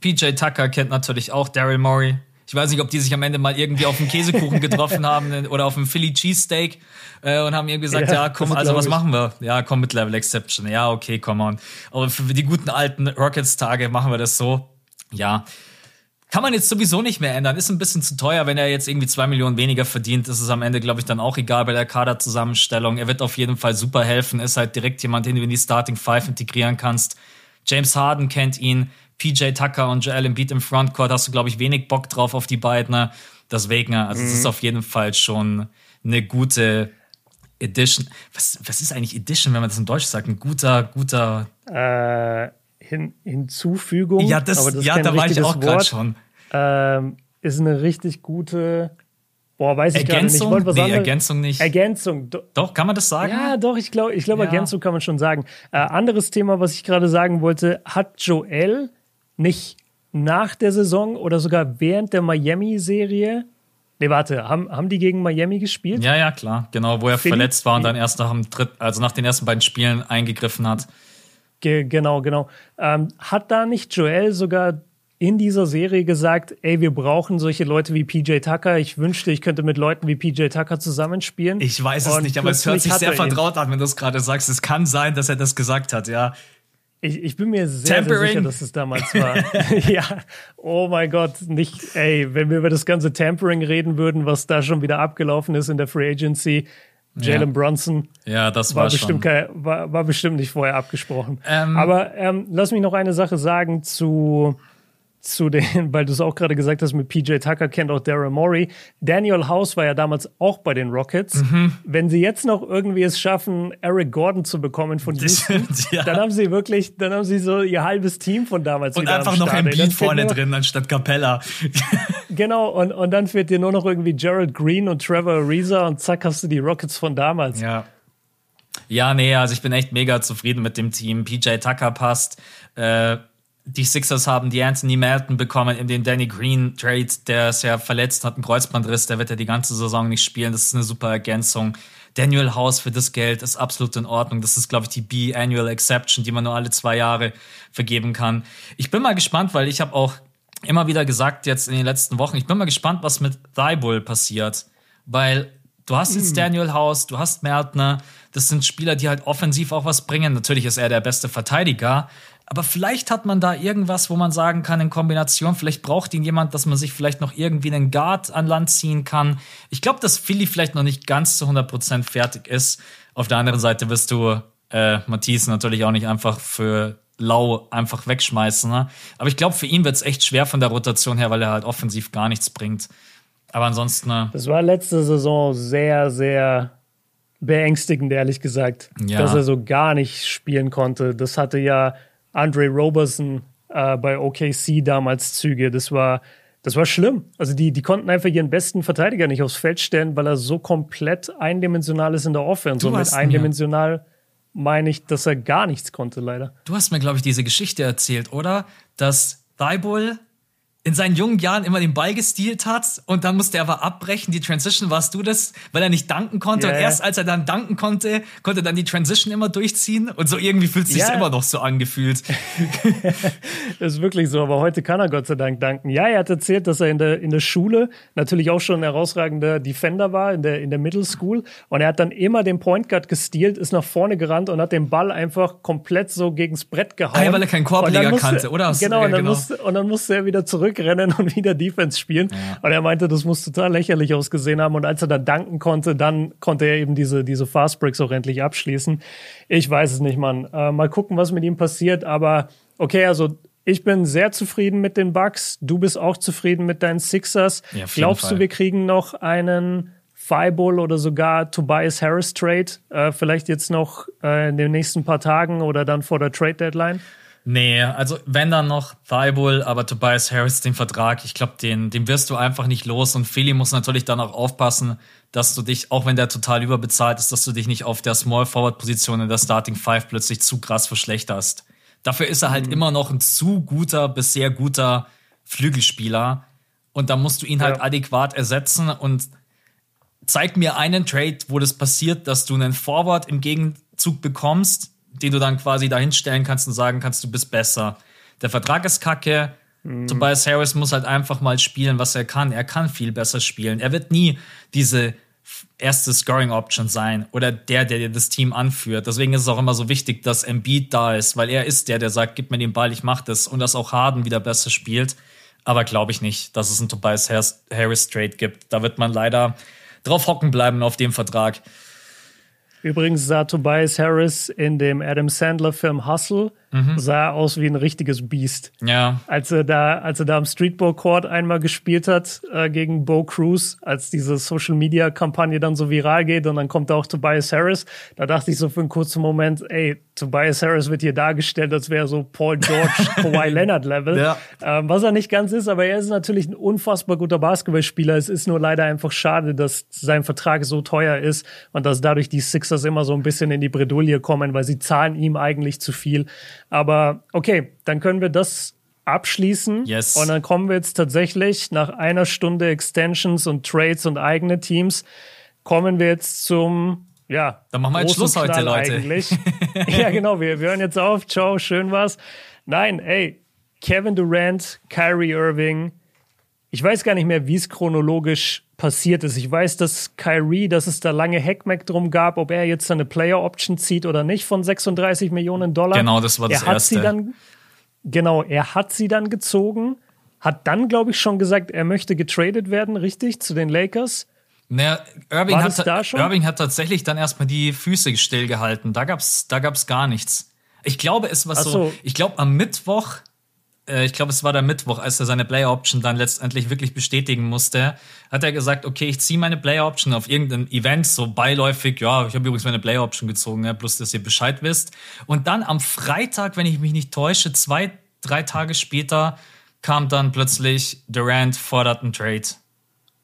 PJ Tucker kennt natürlich auch Daryl Morey. Ich weiß nicht, ob die sich am Ende mal irgendwie auf einen Käsekuchen getroffen haben oder auf einen Philly Cheesesteak äh, und haben irgendwie gesagt, ja, ja komm, also was machen wir? Ja, komm mit Level Exception. Ja, okay, come on. Aber für die guten alten Rockets-Tage machen wir das so. Ja, kann man jetzt sowieso nicht mehr ändern. Ist ein bisschen zu teuer, wenn er jetzt irgendwie zwei Millionen weniger verdient. Ist es am Ende, glaube ich, dann auch egal bei der Kaderzusammenstellung. Er wird auf jeden Fall super helfen. Ist halt direkt jemand, den du in die Starting Five integrieren kannst. James Harden kennt ihn. PJ Tucker und Joel Embiid im Frontcourt hast du, glaube ich, wenig Bock drauf auf die beiden. Ne? Deswegen, also mhm. es ist mhm. auf jeden Fall schon eine gute Edition. Was, was ist eigentlich Edition, wenn man das in Deutsch sagt? Ein guter, guter. Äh, Hin Hinzufügung. Ja, das, das ja da war ich auch gerade schon ähm, ist eine richtig gute. Boah, weiß ich Ergänzung? gar nicht. Ich nee, Ergänzung nicht. Ergänzung. Doch, kann man das sagen? Ja, doch, ich glaube, ich glaub, ja. Ergänzung kann man schon sagen. Äh, anderes Thema, was ich gerade sagen wollte, hat Joel nicht nach der Saison oder sogar während der Miami-Serie Nee, warte, haben, haben die gegen Miami gespielt? Ja, ja, klar. Genau, wo er Philly? verletzt war und dann erst nach dem Dritt, also nach den ersten beiden Spielen eingegriffen hat. Ge genau, genau. Ähm, hat da nicht Joel sogar in dieser Serie gesagt, ey, wir brauchen solche Leute wie PJ Tucker. Ich wünschte, ich könnte mit Leuten wie PJ Tucker zusammenspielen. Ich weiß es und nicht, aber es hört sich sehr vertraut an, wenn du es gerade sagst. Es kann sein, dass er das gesagt hat, ja. Ich, ich bin mir sehr, sehr, sicher, dass es damals war. ja, oh mein Gott, nicht, ey, wenn wir über das ganze Tampering reden würden, was da schon wieder abgelaufen ist in der Free Agency, Jalen ja. Brunson. Ja, das war, war bestimmt kein, war, war bestimmt nicht vorher abgesprochen. Ähm, Aber ähm, lass mich noch eine Sache sagen zu zu den, weil du es auch gerade gesagt hast, mit PJ Tucker kennt auch Daryl Morey. Daniel House war ja damals auch bei den Rockets. Mhm. Wenn sie jetzt noch irgendwie es schaffen, Eric Gordon zu bekommen von Houston, ja. dann haben sie wirklich, dann haben sie so ihr halbes Team von damals und einfach noch ein Beat vorne drin anstatt Capella. genau und und dann fehlt dir nur noch irgendwie Gerald Green und Trevor Ariza und zack hast du die Rockets von damals. Ja. Ja, nee, also ich bin echt mega zufrieden mit dem Team. PJ Tucker passt. Äh, die Sixers haben die Anthony Melton bekommen in den Danny Green Trade, der ist ja verletzt, hat einen Kreuzbandriss, der wird ja die ganze Saison nicht spielen. Das ist eine super Ergänzung. Daniel House für das Geld ist absolut in Ordnung. Das ist, glaube ich, die B-Annual Exception, die man nur alle zwei Jahre vergeben kann. Ich bin mal gespannt, weil ich habe auch immer wieder gesagt jetzt in den letzten Wochen, ich bin mal gespannt, was mit Thibault passiert. Weil du hast jetzt hm. Daniel House, du hast Mertner, das sind Spieler, die halt offensiv auch was bringen. Natürlich ist er der beste Verteidiger, aber vielleicht hat man da irgendwas, wo man sagen kann, in Kombination, vielleicht braucht ihn jemand, dass man sich vielleicht noch irgendwie einen Guard an Land ziehen kann. Ich glaube, dass Philly vielleicht noch nicht ganz zu 100% fertig ist. Auf der anderen Seite wirst du äh, Matisse natürlich auch nicht einfach für lau einfach wegschmeißen. Ne? Aber ich glaube, für ihn wird es echt schwer von der Rotation her, weil er halt offensiv gar nichts bringt. Aber ansonsten. Ne? Das war letzte Saison sehr, sehr beängstigend, ehrlich gesagt, ja. dass er so gar nicht spielen konnte. Das hatte ja Andre Roberson äh, bei OKC damals Züge. Das war, das war schlimm. Also die, die konnten einfach ihren besten Verteidiger nicht aufs Feld stellen, weil er so komplett eindimensional ist in der Offense. Und mit eindimensional meine ich, dass er gar nichts konnte, leider. Du hast mir, glaube ich, diese Geschichte erzählt, oder? Dass Thibault in seinen jungen Jahren immer den Ball gestealt hat und dann musste er aber abbrechen. Die Transition warst du das, weil er nicht danken konnte. Yeah, und erst als er dann danken konnte, konnte er dann die Transition immer durchziehen. Und so irgendwie fühlt es sich yeah. immer noch so angefühlt. das ist wirklich so, aber heute kann er Gott sei Dank danken. Ja, er hat erzählt, dass er in der, in der Schule natürlich auch schon ein herausragender Defender war, in der, in der Middle School. Und er hat dann immer den Point Guard gestealt, ist nach vorne gerannt und hat den Ball einfach komplett so gegens Brett gehauen. Ah, weil er keinen Korbleger kannte, oder? Genau, und dann, genau. Musste, und dann musste er wieder zurück zurückrennen und wieder Defense spielen. Ja. Und er meinte, das muss total lächerlich ausgesehen haben. Und als er dann danken konnte, dann konnte er eben diese, diese Fast Breaks auch endlich abschließen. Ich weiß es nicht, Mann. Äh, mal gucken, was mit ihm passiert. Aber okay, also ich bin sehr zufrieden mit den Bucks. Du bist auch zufrieden mit deinen Sixers. Ja, Glaubst du, wir kriegen noch einen Fireball oder sogar Tobias Harris Trade? Äh, vielleicht jetzt noch äh, in den nächsten paar Tagen oder dann vor der Trade Deadline? Nee, also wenn dann noch Thibault, aber Tobias Harris, den Vertrag, ich glaube, den, den wirst du einfach nicht los. Und Philly muss natürlich dann auch aufpassen, dass du dich, auch wenn der total überbezahlt ist, dass du dich nicht auf der Small Forward Position in der Starting Five plötzlich zu krass verschlechterst. Dafür ist er halt mhm. immer noch ein zu guter bis sehr guter Flügelspieler. Und da musst du ihn halt ja. adäquat ersetzen und zeig mir einen Trade, wo das passiert, dass du einen Forward im Gegenzug bekommst, den du dann quasi dahinstellen kannst und sagen kannst, du bist besser. Der Vertrag ist kacke. Mhm. Tobias Harris muss halt einfach mal spielen, was er kann. Er kann viel besser spielen. Er wird nie diese erste Scoring Option sein oder der, der dir das Team anführt. Deswegen ist es auch immer so wichtig, dass Embiid da ist, weil er ist der, der sagt, gib mir den Ball, ich mach das und dass auch Harden wieder besser spielt. Aber glaube ich nicht, dass es einen Tobias Harris Trade gibt. Da wird man leider drauf hocken bleiben auf dem Vertrag. Übrigens sah Tobias Harris in dem Adam Sandler-Film Hustle mhm. sah aus wie ein richtiges Biest. Ja. Als er da, als er da am Streetball Court einmal gespielt hat äh, gegen Bo Cruz, als diese Social Media Kampagne dann so viral geht und dann kommt da auch Tobias Harris, da dachte ich so für einen kurzen Moment, ey, Tobias Harris wird hier dargestellt, als wäre so Paul George, Kawhi Leonard Level. Ja. Ähm, was er nicht ganz ist, aber er ist natürlich ein unfassbar guter Basketballspieler. Es ist nur leider einfach schade, dass sein Vertrag so teuer ist und dass dadurch die Sixers immer so ein bisschen in die Bredouille kommen, weil sie zahlen ihm eigentlich zu viel. Aber okay, dann können wir das abschließen. Yes. Und dann kommen wir jetzt tatsächlich nach einer Stunde Extensions und Trades und eigene Teams, kommen wir jetzt zum, ja, dann machen wir jetzt Schluss heute, Leute. Eigentlich. ja, genau, wir, wir hören jetzt auf. Ciao, schön was. Nein, ey, Kevin Durant, Kyrie Irving, ich weiß gar nicht mehr, wie es chronologisch passiert ist. Ich weiß, dass Kyrie, dass es da lange Hackmack drum gab, ob er jetzt eine Player Option zieht oder nicht von 36 Millionen Dollar. Genau, das war das er hat erste. Sie dann, genau, er hat sie dann gezogen, hat dann, glaube ich, schon gesagt, er möchte getradet werden, richtig, zu den Lakers. Naja, Irving, hat, Irving hat tatsächlich dann erstmal die Füße stillgehalten. Da gab's, da gab's gar nichts. Ich glaube, es war so. so, ich glaube, am Mittwoch ich glaube, es war der Mittwoch, als er seine Player Option dann letztendlich wirklich bestätigen musste, hat er gesagt, okay, ich ziehe meine Player Option auf irgendein Event, so beiläufig, ja, ich habe übrigens meine Player Option gezogen, ja, bloß, dass ihr Bescheid wisst. Und dann am Freitag, wenn ich mich nicht täusche, zwei, drei Tage später, kam dann plötzlich Durant fordert einen Trade.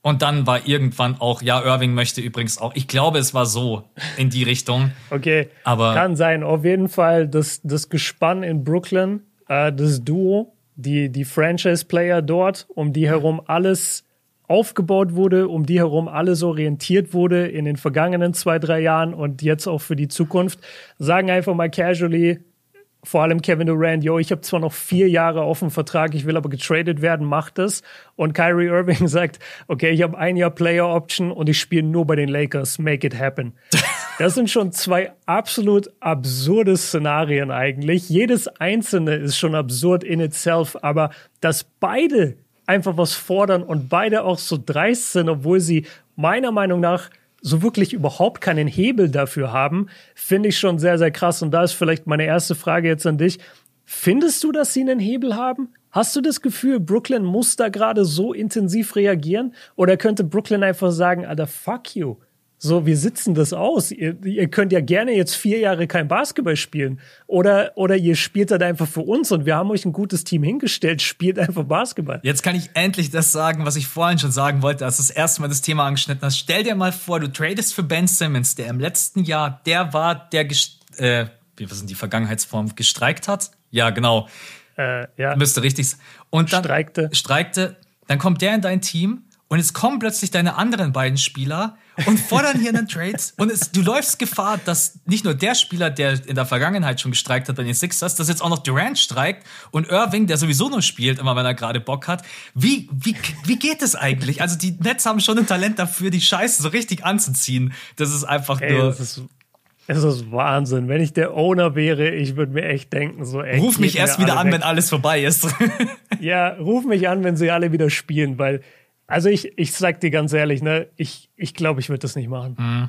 Und dann war irgendwann auch, ja, Irving möchte übrigens auch. Ich glaube, es war so in die Richtung. Okay. Aber kann sein. Auf jeden Fall, das, das Gespann in Brooklyn äh, das Duo, die, die Franchise-Player dort, um die herum alles aufgebaut wurde, um die herum alles orientiert wurde in den vergangenen zwei, drei Jahren und jetzt auch für die Zukunft, sagen einfach mal casually, vor allem Kevin Durant, yo, ich habe zwar noch vier Jahre auf dem Vertrag, ich will aber getradet werden, macht das. Und Kyrie Irving sagt, okay, ich habe ein Jahr Player Option und ich spiele nur bei den Lakers, make it happen. Das sind schon zwei absolut absurde Szenarien eigentlich. Jedes einzelne ist schon absurd in itself, aber dass beide einfach was fordern und beide auch so dreist sind, obwohl sie meiner Meinung nach so wirklich überhaupt keinen Hebel dafür haben, finde ich schon sehr, sehr krass. Und da ist vielleicht meine erste Frage jetzt an dich. Findest du, dass sie einen Hebel haben? Hast du das Gefühl, Brooklyn muss da gerade so intensiv reagieren? Oder könnte Brooklyn einfach sagen, Alter, fuck you? So, wir sitzen das aus. Ihr, ihr, könnt ja gerne jetzt vier Jahre kein Basketball spielen. Oder, oder ihr spielt halt einfach für uns und wir haben euch ein gutes Team hingestellt, spielt einfach Basketball. Jetzt kann ich endlich das sagen, was ich vorhin schon sagen wollte, als du das erste Mal das Thema angeschnitten hast. Stell dir mal vor, du tradest für Ben Simmons, der im letzten Jahr, der war, der, äh, wie was sind die Vergangenheitsform, gestreikt hat? Ja, genau. Äh, ja. Müsste richtig. Und dann streikte. streikte. Dann kommt der in dein Team und jetzt kommen plötzlich deine anderen beiden Spieler und fordern hier einen Trade. Und es, du läufst Gefahr, dass nicht nur der Spieler, der in der Vergangenheit schon gestreikt hat bei den Sixers, dass jetzt auch noch Durant streikt und Irving, der sowieso nur spielt, immer wenn er gerade Bock hat. Wie, wie, wie geht es eigentlich? Also die Nets haben schon ein Talent dafür, die Scheiße so richtig anzuziehen. Das ist einfach Ey, nur. Das ist es ist Wahnsinn. Wenn ich der Owner wäre, ich würde mir echt denken, so ey, Ruf mich erst wieder an, weg. wenn alles vorbei ist. ja, ruf mich an, wenn sie alle wieder spielen, weil also ich, ich sag dir ganz ehrlich, ne, ich, ich glaube, ich würde das nicht machen. Mhm.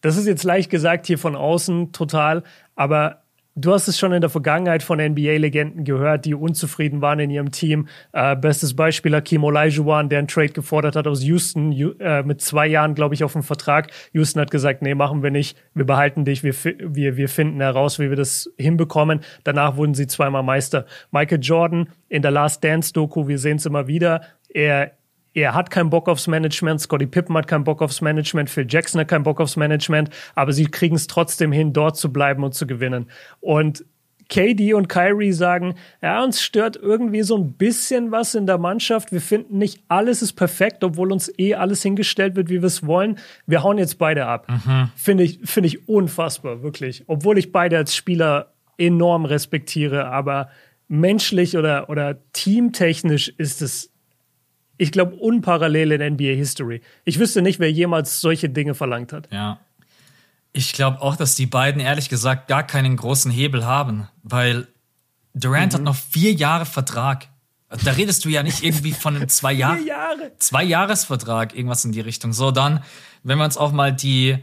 Das ist jetzt leicht gesagt hier von außen total, aber du hast es schon in der Vergangenheit von NBA-Legenden gehört, die unzufrieden waren in ihrem Team. Äh, bestes Beispiel Hakim Olajuwon, der einen Trade gefordert hat aus Houston äh, mit zwei Jahren, glaube ich, auf dem Vertrag. Houston hat gesagt, nee, machen wir nicht. Wir behalten dich. Wir, wir, wir finden heraus, wie wir das hinbekommen. Danach wurden sie zweimal Meister. Michael Jordan in der Last Dance Doku, wir sehen es immer wieder. Er er hat keinen Bock aufs Management, Scotty Pippen hat keinen Bock aufs Management, Phil Jackson hat keinen Bock aufs Management, aber sie kriegen es trotzdem hin, dort zu bleiben und zu gewinnen. Und KD und Kyrie sagen, ja, uns stört irgendwie so ein bisschen was in der Mannschaft. Wir finden nicht alles ist perfekt, obwohl uns eh alles hingestellt wird, wie wir es wollen. Wir hauen jetzt beide ab. Mhm. Finde ich, finde ich unfassbar, wirklich. Obwohl ich beide als Spieler enorm respektiere, aber menschlich oder, oder teamtechnisch ist es ich glaube, unparallel in NBA History. Ich wüsste nicht, wer jemals solche Dinge verlangt hat. Ja. Ich glaube auch, dass die beiden ehrlich gesagt gar keinen großen Hebel haben, weil Durant mhm. hat noch vier Jahre Vertrag. Da redest du ja nicht irgendwie von einem zwei Jahr Jahre. zwei Jahresvertrag, irgendwas in die Richtung. So dann, wenn wir uns auch mal die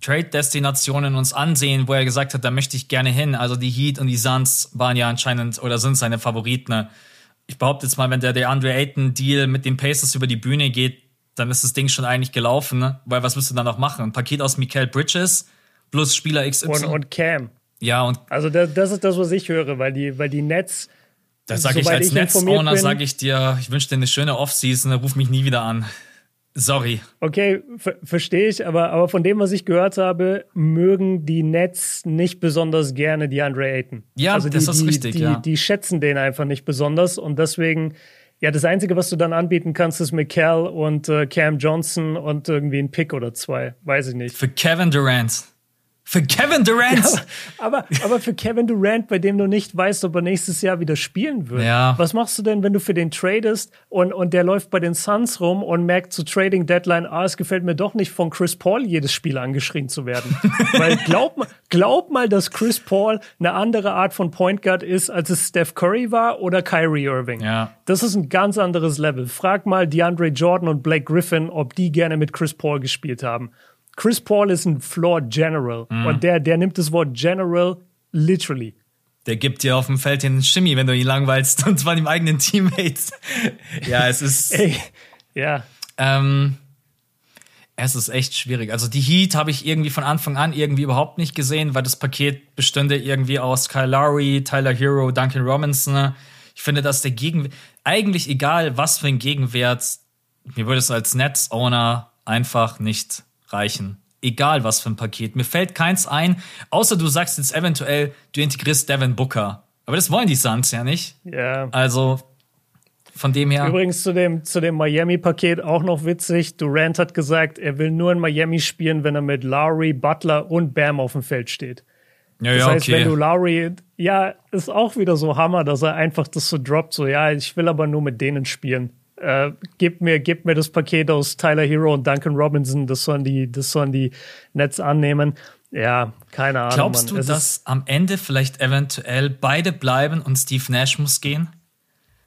Trade-Destinationen uns ansehen, wo er gesagt hat, da möchte ich gerne hin. Also die Heat und die Suns waren ja anscheinend oder sind seine Favoriten. Ich behaupte jetzt mal, wenn der DeAndre Ayton-Deal mit den Pacers über die Bühne geht, dann ist das Ding schon eigentlich gelaufen, ne? Weil was willst du dann noch machen? Ein Paket aus Mikael Bridges plus Spieler XY. Und, und Cam. Ja, und. Also das, das ist das, was ich höre, weil die, weil die Nets. Da sage ich als Netz-Owner, sage ich dir, ich wünsche dir eine schöne Offseason, ruf mich nie wieder an. Sorry. Okay, verstehe ich, aber, aber von dem, was ich gehört habe, mögen die Nets nicht besonders gerne die Andre Ayton. Ja, also die, das ist die, richtig, die, ja. Die schätzen den einfach nicht besonders und deswegen, ja, das Einzige, was du dann anbieten kannst, ist McCall und äh, Cam Johnson und irgendwie ein Pick oder zwei, weiß ich nicht. Für Kevin Durant. Für Kevin Durant. Ja, aber, aber für Kevin Durant, bei dem du nicht weißt, ob er nächstes Jahr wieder spielen wird. Ja. Was machst du denn, wenn du für den tradest und, und der läuft bei den Suns rum und merkt zu Trading Deadline, ah, es gefällt mir doch nicht von Chris Paul jedes Spiel angeschrien zu werden. Weil glaub, glaub mal, dass Chris Paul eine andere Art von Point Guard ist, als es Steph Curry war oder Kyrie Irving. Ja. Das ist ein ganz anderes Level. Frag mal DeAndre Jordan und Blake Griffin, ob die gerne mit Chris Paul gespielt haben. Chris Paul ist ein Floor General mhm. und der, der nimmt das Wort General literally. Der gibt dir auf dem Feld den Shimmy, wenn du ihn langweilst und zwar dem eigenen Teammates. ja, es ist. Ey, ja. Ähm, es ist echt schwierig. Also die Heat habe ich irgendwie von Anfang an irgendwie überhaupt nicht gesehen, weil das Paket bestünde irgendwie aus Kyle Lowry, Tyler Hero, Duncan Robinson. Ich finde, dass der Gegenwert, eigentlich egal was für ein Gegenwert, mir würde es als Netz-Owner einfach nicht reichen. Egal was für ein Paket. Mir fällt keins ein, außer du sagst jetzt eventuell, du integrierst Devin Booker Aber das wollen die Suns ja nicht. Ja. Also von dem her. Übrigens zu dem, zu dem Miami-Paket auch noch witzig. Durant hat gesagt, er will nur in Miami spielen, wenn er mit Lowry, Butler und Bam auf dem Feld steht. Ja, Das ja, heißt, okay. wenn du Lowry, ja, ist auch wieder so Hammer, dass er einfach das so droppt, so, ja, ich will aber nur mit denen spielen. Äh, gib mir, gib mir das Paket aus Tyler Hero und Duncan Robinson, das sollen die, das sollen die Nets annehmen. Ja, keine Ahnung. Glaubst Mann. du, Es dass am Ende vielleicht eventuell beide bleiben und Steve Nash muss gehen?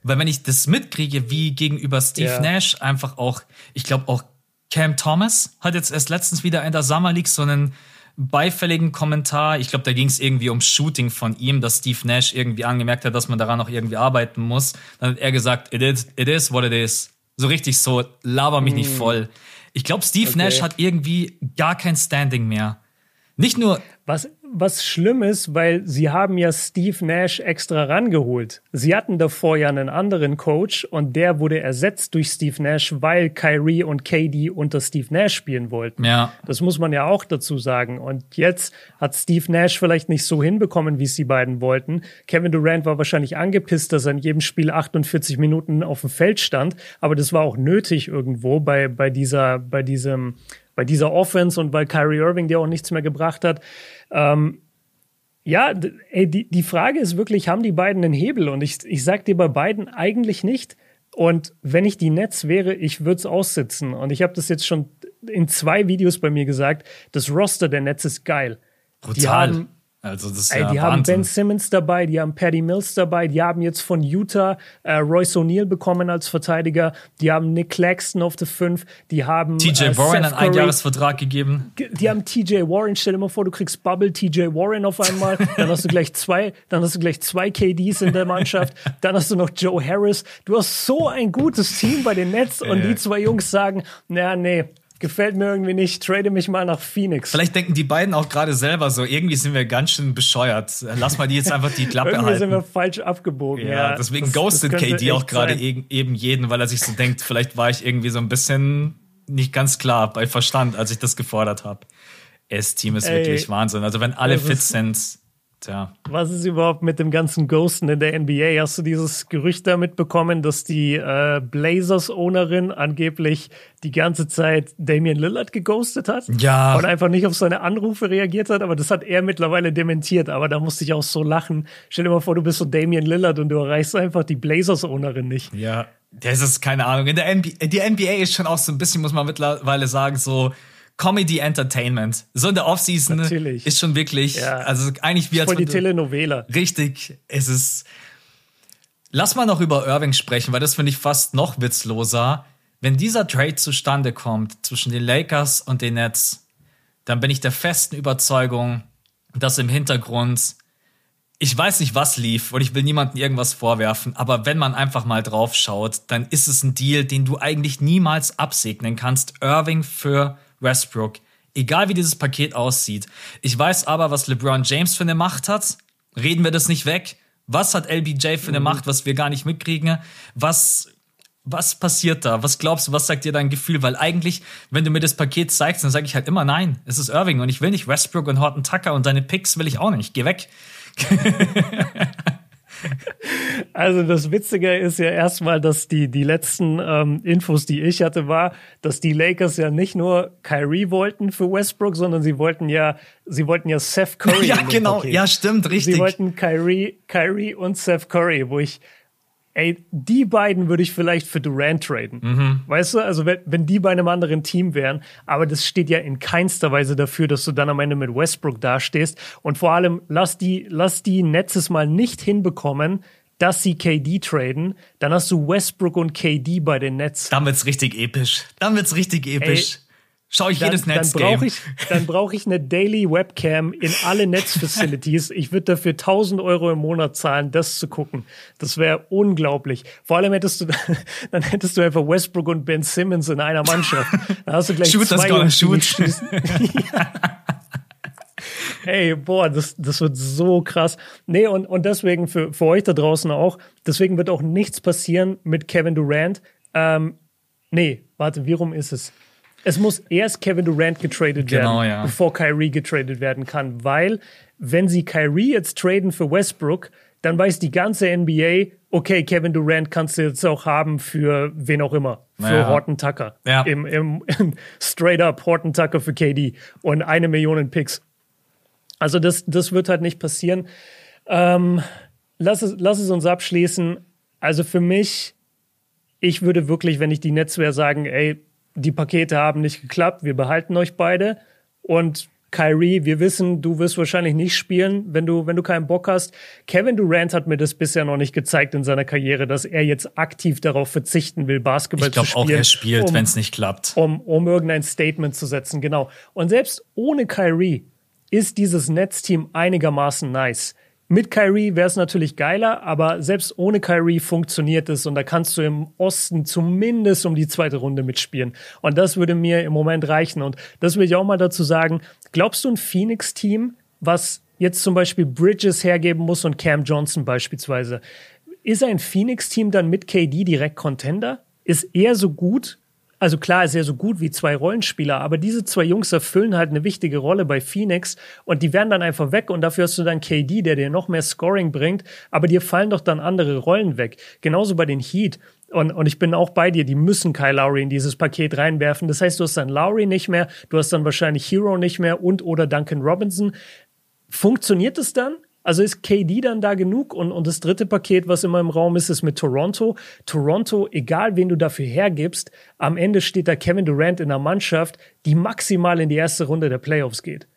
Weil wenn ich das mitkriege, wie gegenüber Steve Ja. Nash einfach auch, ich glaube auch Cam Thomas hat jetzt erst letztens wieder in der Summer League so einen beifälligen Kommentar. Ich glaube, da ging es irgendwie um Shooting von ihm, dass Steve Nash irgendwie angemerkt hat, dass man daran noch irgendwie arbeiten muss. Dann hat er gesagt, it is, it is what it is. So richtig so, laber mich nicht voll. Ich glaube, Steve Mm. Okay. Nash hat irgendwie gar kein Standing mehr. Nicht nur, Was, was schlimm ist, weil sie haben ja Steve Nash extra rangeholt. Sie hatten davor ja einen anderen Coach und der wurde ersetzt durch Steve Nash, weil Kyrie und KD unter Steve Nash spielen wollten. ja, Das muss man ja auch dazu sagen. Und jetzt hat Steve Nash vielleicht nicht so hinbekommen, wie es die beiden wollten. Kevin Durant war wahrscheinlich angepisst, dass er in jedem Spiel 48 Minuten auf dem Feld stand. Aber das war auch nötig irgendwo bei, bei dieser, bei diesem, bei dieser Offense und weil Kyrie Irving dir auch nichts mehr gebracht hat. Ähm, ja, ey, die, die Frage ist wirklich, haben die beiden einen Hebel? Und ich, ich sag dir bei beiden eigentlich nicht. Und wenn ich die Netz wäre, ich würde es aussitzen. Und ich habe das jetzt schon in zwei Videos bei mir gesagt, das Roster der Netz ist geil. brutal. Die haben, also das ist ey, ja die haben Wahnsinn. Ben Simmons dabei, die haben Patty Mills dabei, die haben jetzt von Utah äh, Royce O'Neal bekommen als Verteidiger, die haben Nick Claxton auf der 5, die haben TJ äh, Warren einen. Einjahresvertrag gegeben. Die haben TJ Warren, stell dir mal vor, du kriegst Bubble TJ Warren auf einmal, dann hast du gleich zwei, dann hast du gleich zwei KDs in der Mannschaft, dann hast du noch Joe Harris. Du hast so ein gutes Team bei den Nets und Ja. die zwei Jungs sagen, na nee, gefällt mir irgendwie nicht, trade mich mal nach Phoenix. Vielleicht denken die beiden auch gerade selber so, irgendwie sind wir ganz schön bescheuert. Lass mal die jetzt einfach die Klappe Irgendwie sind wir halten. falsch abgebogen. Ja, Ja, deswegen das- ghostet das KD auch gerade eben jeden, weil er sich so denkt, vielleicht war ich irgendwie so ein bisschen nicht ganz klar bei Verstand, als ich das gefordert habe. Das Team ist Ey, wirklich Wahnsinn. Also wenn alle fit sind, tja. Was ist überhaupt mit dem ganzen Ghosten in der NBA? Hast du dieses Gerücht damit bekommen, dass die äh, Blazers-Ownerin angeblich die ganze Zeit Damian Lillard geghostet hat? Ja. Und einfach nicht auf seine Anrufe reagiert hat, aber das hat er mittlerweile dementiert. Aber da musste ich auch so lachen. Stell dir mal vor, du bist so Damian Lillard und du erreichst einfach die Blazers-Ownerin nicht. Ja, das ist keine Ahnung. In der NBA, die NBA ist schon auch so ein bisschen, muss man mittlerweile sagen, so Comedy Entertainment. So in der Offseason Natürlich. ist schon wirklich, Ja. also eigentlich wie als Voll die Telenovela. Richtig, es ist. Lass mal noch über Irving sprechen, weil das finde ich fast noch witzloser. Wenn dieser Trade zustande kommt zwischen den Lakers und den Nets, dann bin ich der festen Überzeugung, dass im Hintergrund, ich weiß nicht, was lief und ich will niemandem irgendwas vorwerfen, aber wenn man einfach mal drauf schaut, dann ist es ein Deal, den du eigentlich niemals absegnen kannst. Irving für Westbrook. Egal wie dieses Paket aussieht. Ich weiß aber, was LeBron James für eine Macht hat. Reden wir das nicht weg. Was hat LBJ für eine Macht, was wir gar nicht mitkriegen? Was, was passiert da? Was glaubst du, was sagt dir dein Gefühl? Weil eigentlich, wenn du mir das Paket zeigst, dann sage ich halt immer nein. Es ist Irving und ich will nicht Westbrook und Horton Tucker und deine Picks will ich auch nicht. Geh weg. Also das Witzige ist ja erstmal, dass die, die letzten ähm, Infos, die ich hatte, war, dass die Lakers ja nicht nur Kyrie wollten für Westbrook, sondern sie wollten ja, sie wollten ja Seth Curry. ja, genau. Paket. Ja, stimmt, richtig. Sie wollten Kyrie, Kyrie und Seth Curry, wo ich, ey, die beiden würde ich vielleicht für Durant traden. Mhm. Weißt du, also wenn, wenn die bei einem anderen Team wären, aber das steht ja in keinster Weise dafür, dass du dann am Ende mit Westbrook dastehst. Und vor allem, lass die, lass die Netzes mal nicht hinbekommen, dass sie KD traden, dann hast du Westbrook und KD bei den Nets. Dann wird's richtig episch. Dann wird's richtig episch. Schau ich Dann, jedes dann Netzgame. brauche ich, dann brauche ich eine Daily Webcam in alle Netzfacilities. Ich würde dafür 1000 Euro im Monat zahlen, das zu gucken. Das wäre unglaublich. Vor allem hättest du, dann hättest du einfach Westbrook und Ben Simmons in einer Mannschaft. Dann hast du gleich Shooters zwei Jungs, die shoot. schießen. Ey, boah, das, das wird so krass. Nee, und, und deswegen für, für euch da draußen auch, deswegen wird auch nichts passieren mit Kevin Durant. Ähm, nee, warte, wie rum ist es? Es muss erst Kevin Durant getradet Genau, werden, ja. bevor Kyrie getradet werden kann, weil wenn sie Kyrie jetzt traden für Westbrook, dann weiß die ganze NBA, okay, Kevin Durant kannst du jetzt auch haben für wen auch immer, für Ja. Horton Tucker. Ja. Im, im, straight up Horton Tucker für KD und eine Million in Picks. Also das, das wird halt nicht passieren. Ähm, lass, es, lass es uns abschließen. Also für mich, ich würde wirklich, wenn ich die Netz wäre, sagen, ey, die Pakete haben nicht geklappt, wir behalten euch beide. Und Kyrie, wir wissen, du wirst wahrscheinlich nicht spielen, wenn du, wenn du keinen Bock hast. Kevin Durant hat mir das bisher noch nicht gezeigt in seiner Karriere, dass er jetzt aktiv darauf verzichten will, Basketball Ich glaube zu spielen. auch, er spielt, um- wenn es nicht klappt. um, um irgendein Statement zu setzen, genau. Und selbst ohne Kyrie ist dieses Netzteam einigermaßen nice. Mit Kyrie wäre es natürlich geiler, aber selbst ohne Kyrie funktioniert es und da kannst du im Osten zumindest um die zweite Runde mitspielen. Und das würde mir im Moment reichen. Und das will ich auch mal dazu sagen. Glaubst du ein Phoenix-Team, was jetzt zum Beispiel Bridges hergeben muss und Cam Johnson beispielsweise, ist ein Phoenix-Team dann mit KD direkt Contender? Ist er so gut? Also klar ist er so gut wie zwei Rollenspieler, aber diese zwei Jungs erfüllen halt eine wichtige Rolle bei Phoenix und die werden dann einfach weg und dafür hast du dann KD, der dir noch mehr Scoring bringt, aber dir fallen doch dann andere Rollen weg. Genauso bei den Heat. Und, und ich bin auch bei dir, die müssen Kyle Lowry in dieses Paket reinwerfen. Das heißt, du hast dann Lowry nicht mehr, du hast dann wahrscheinlich Hero nicht mehr und oder Duncan Robinson. Funktioniert es dann? Also ist KD dann da genug? Und, und das dritte Paket, was immer im Raum ist, ist mit Toronto. Toronto, egal wen du dafür hergibst, am Ende steht da Kevin Durant in einer Mannschaft, die maximal in die erste Runde der Playoffs geht.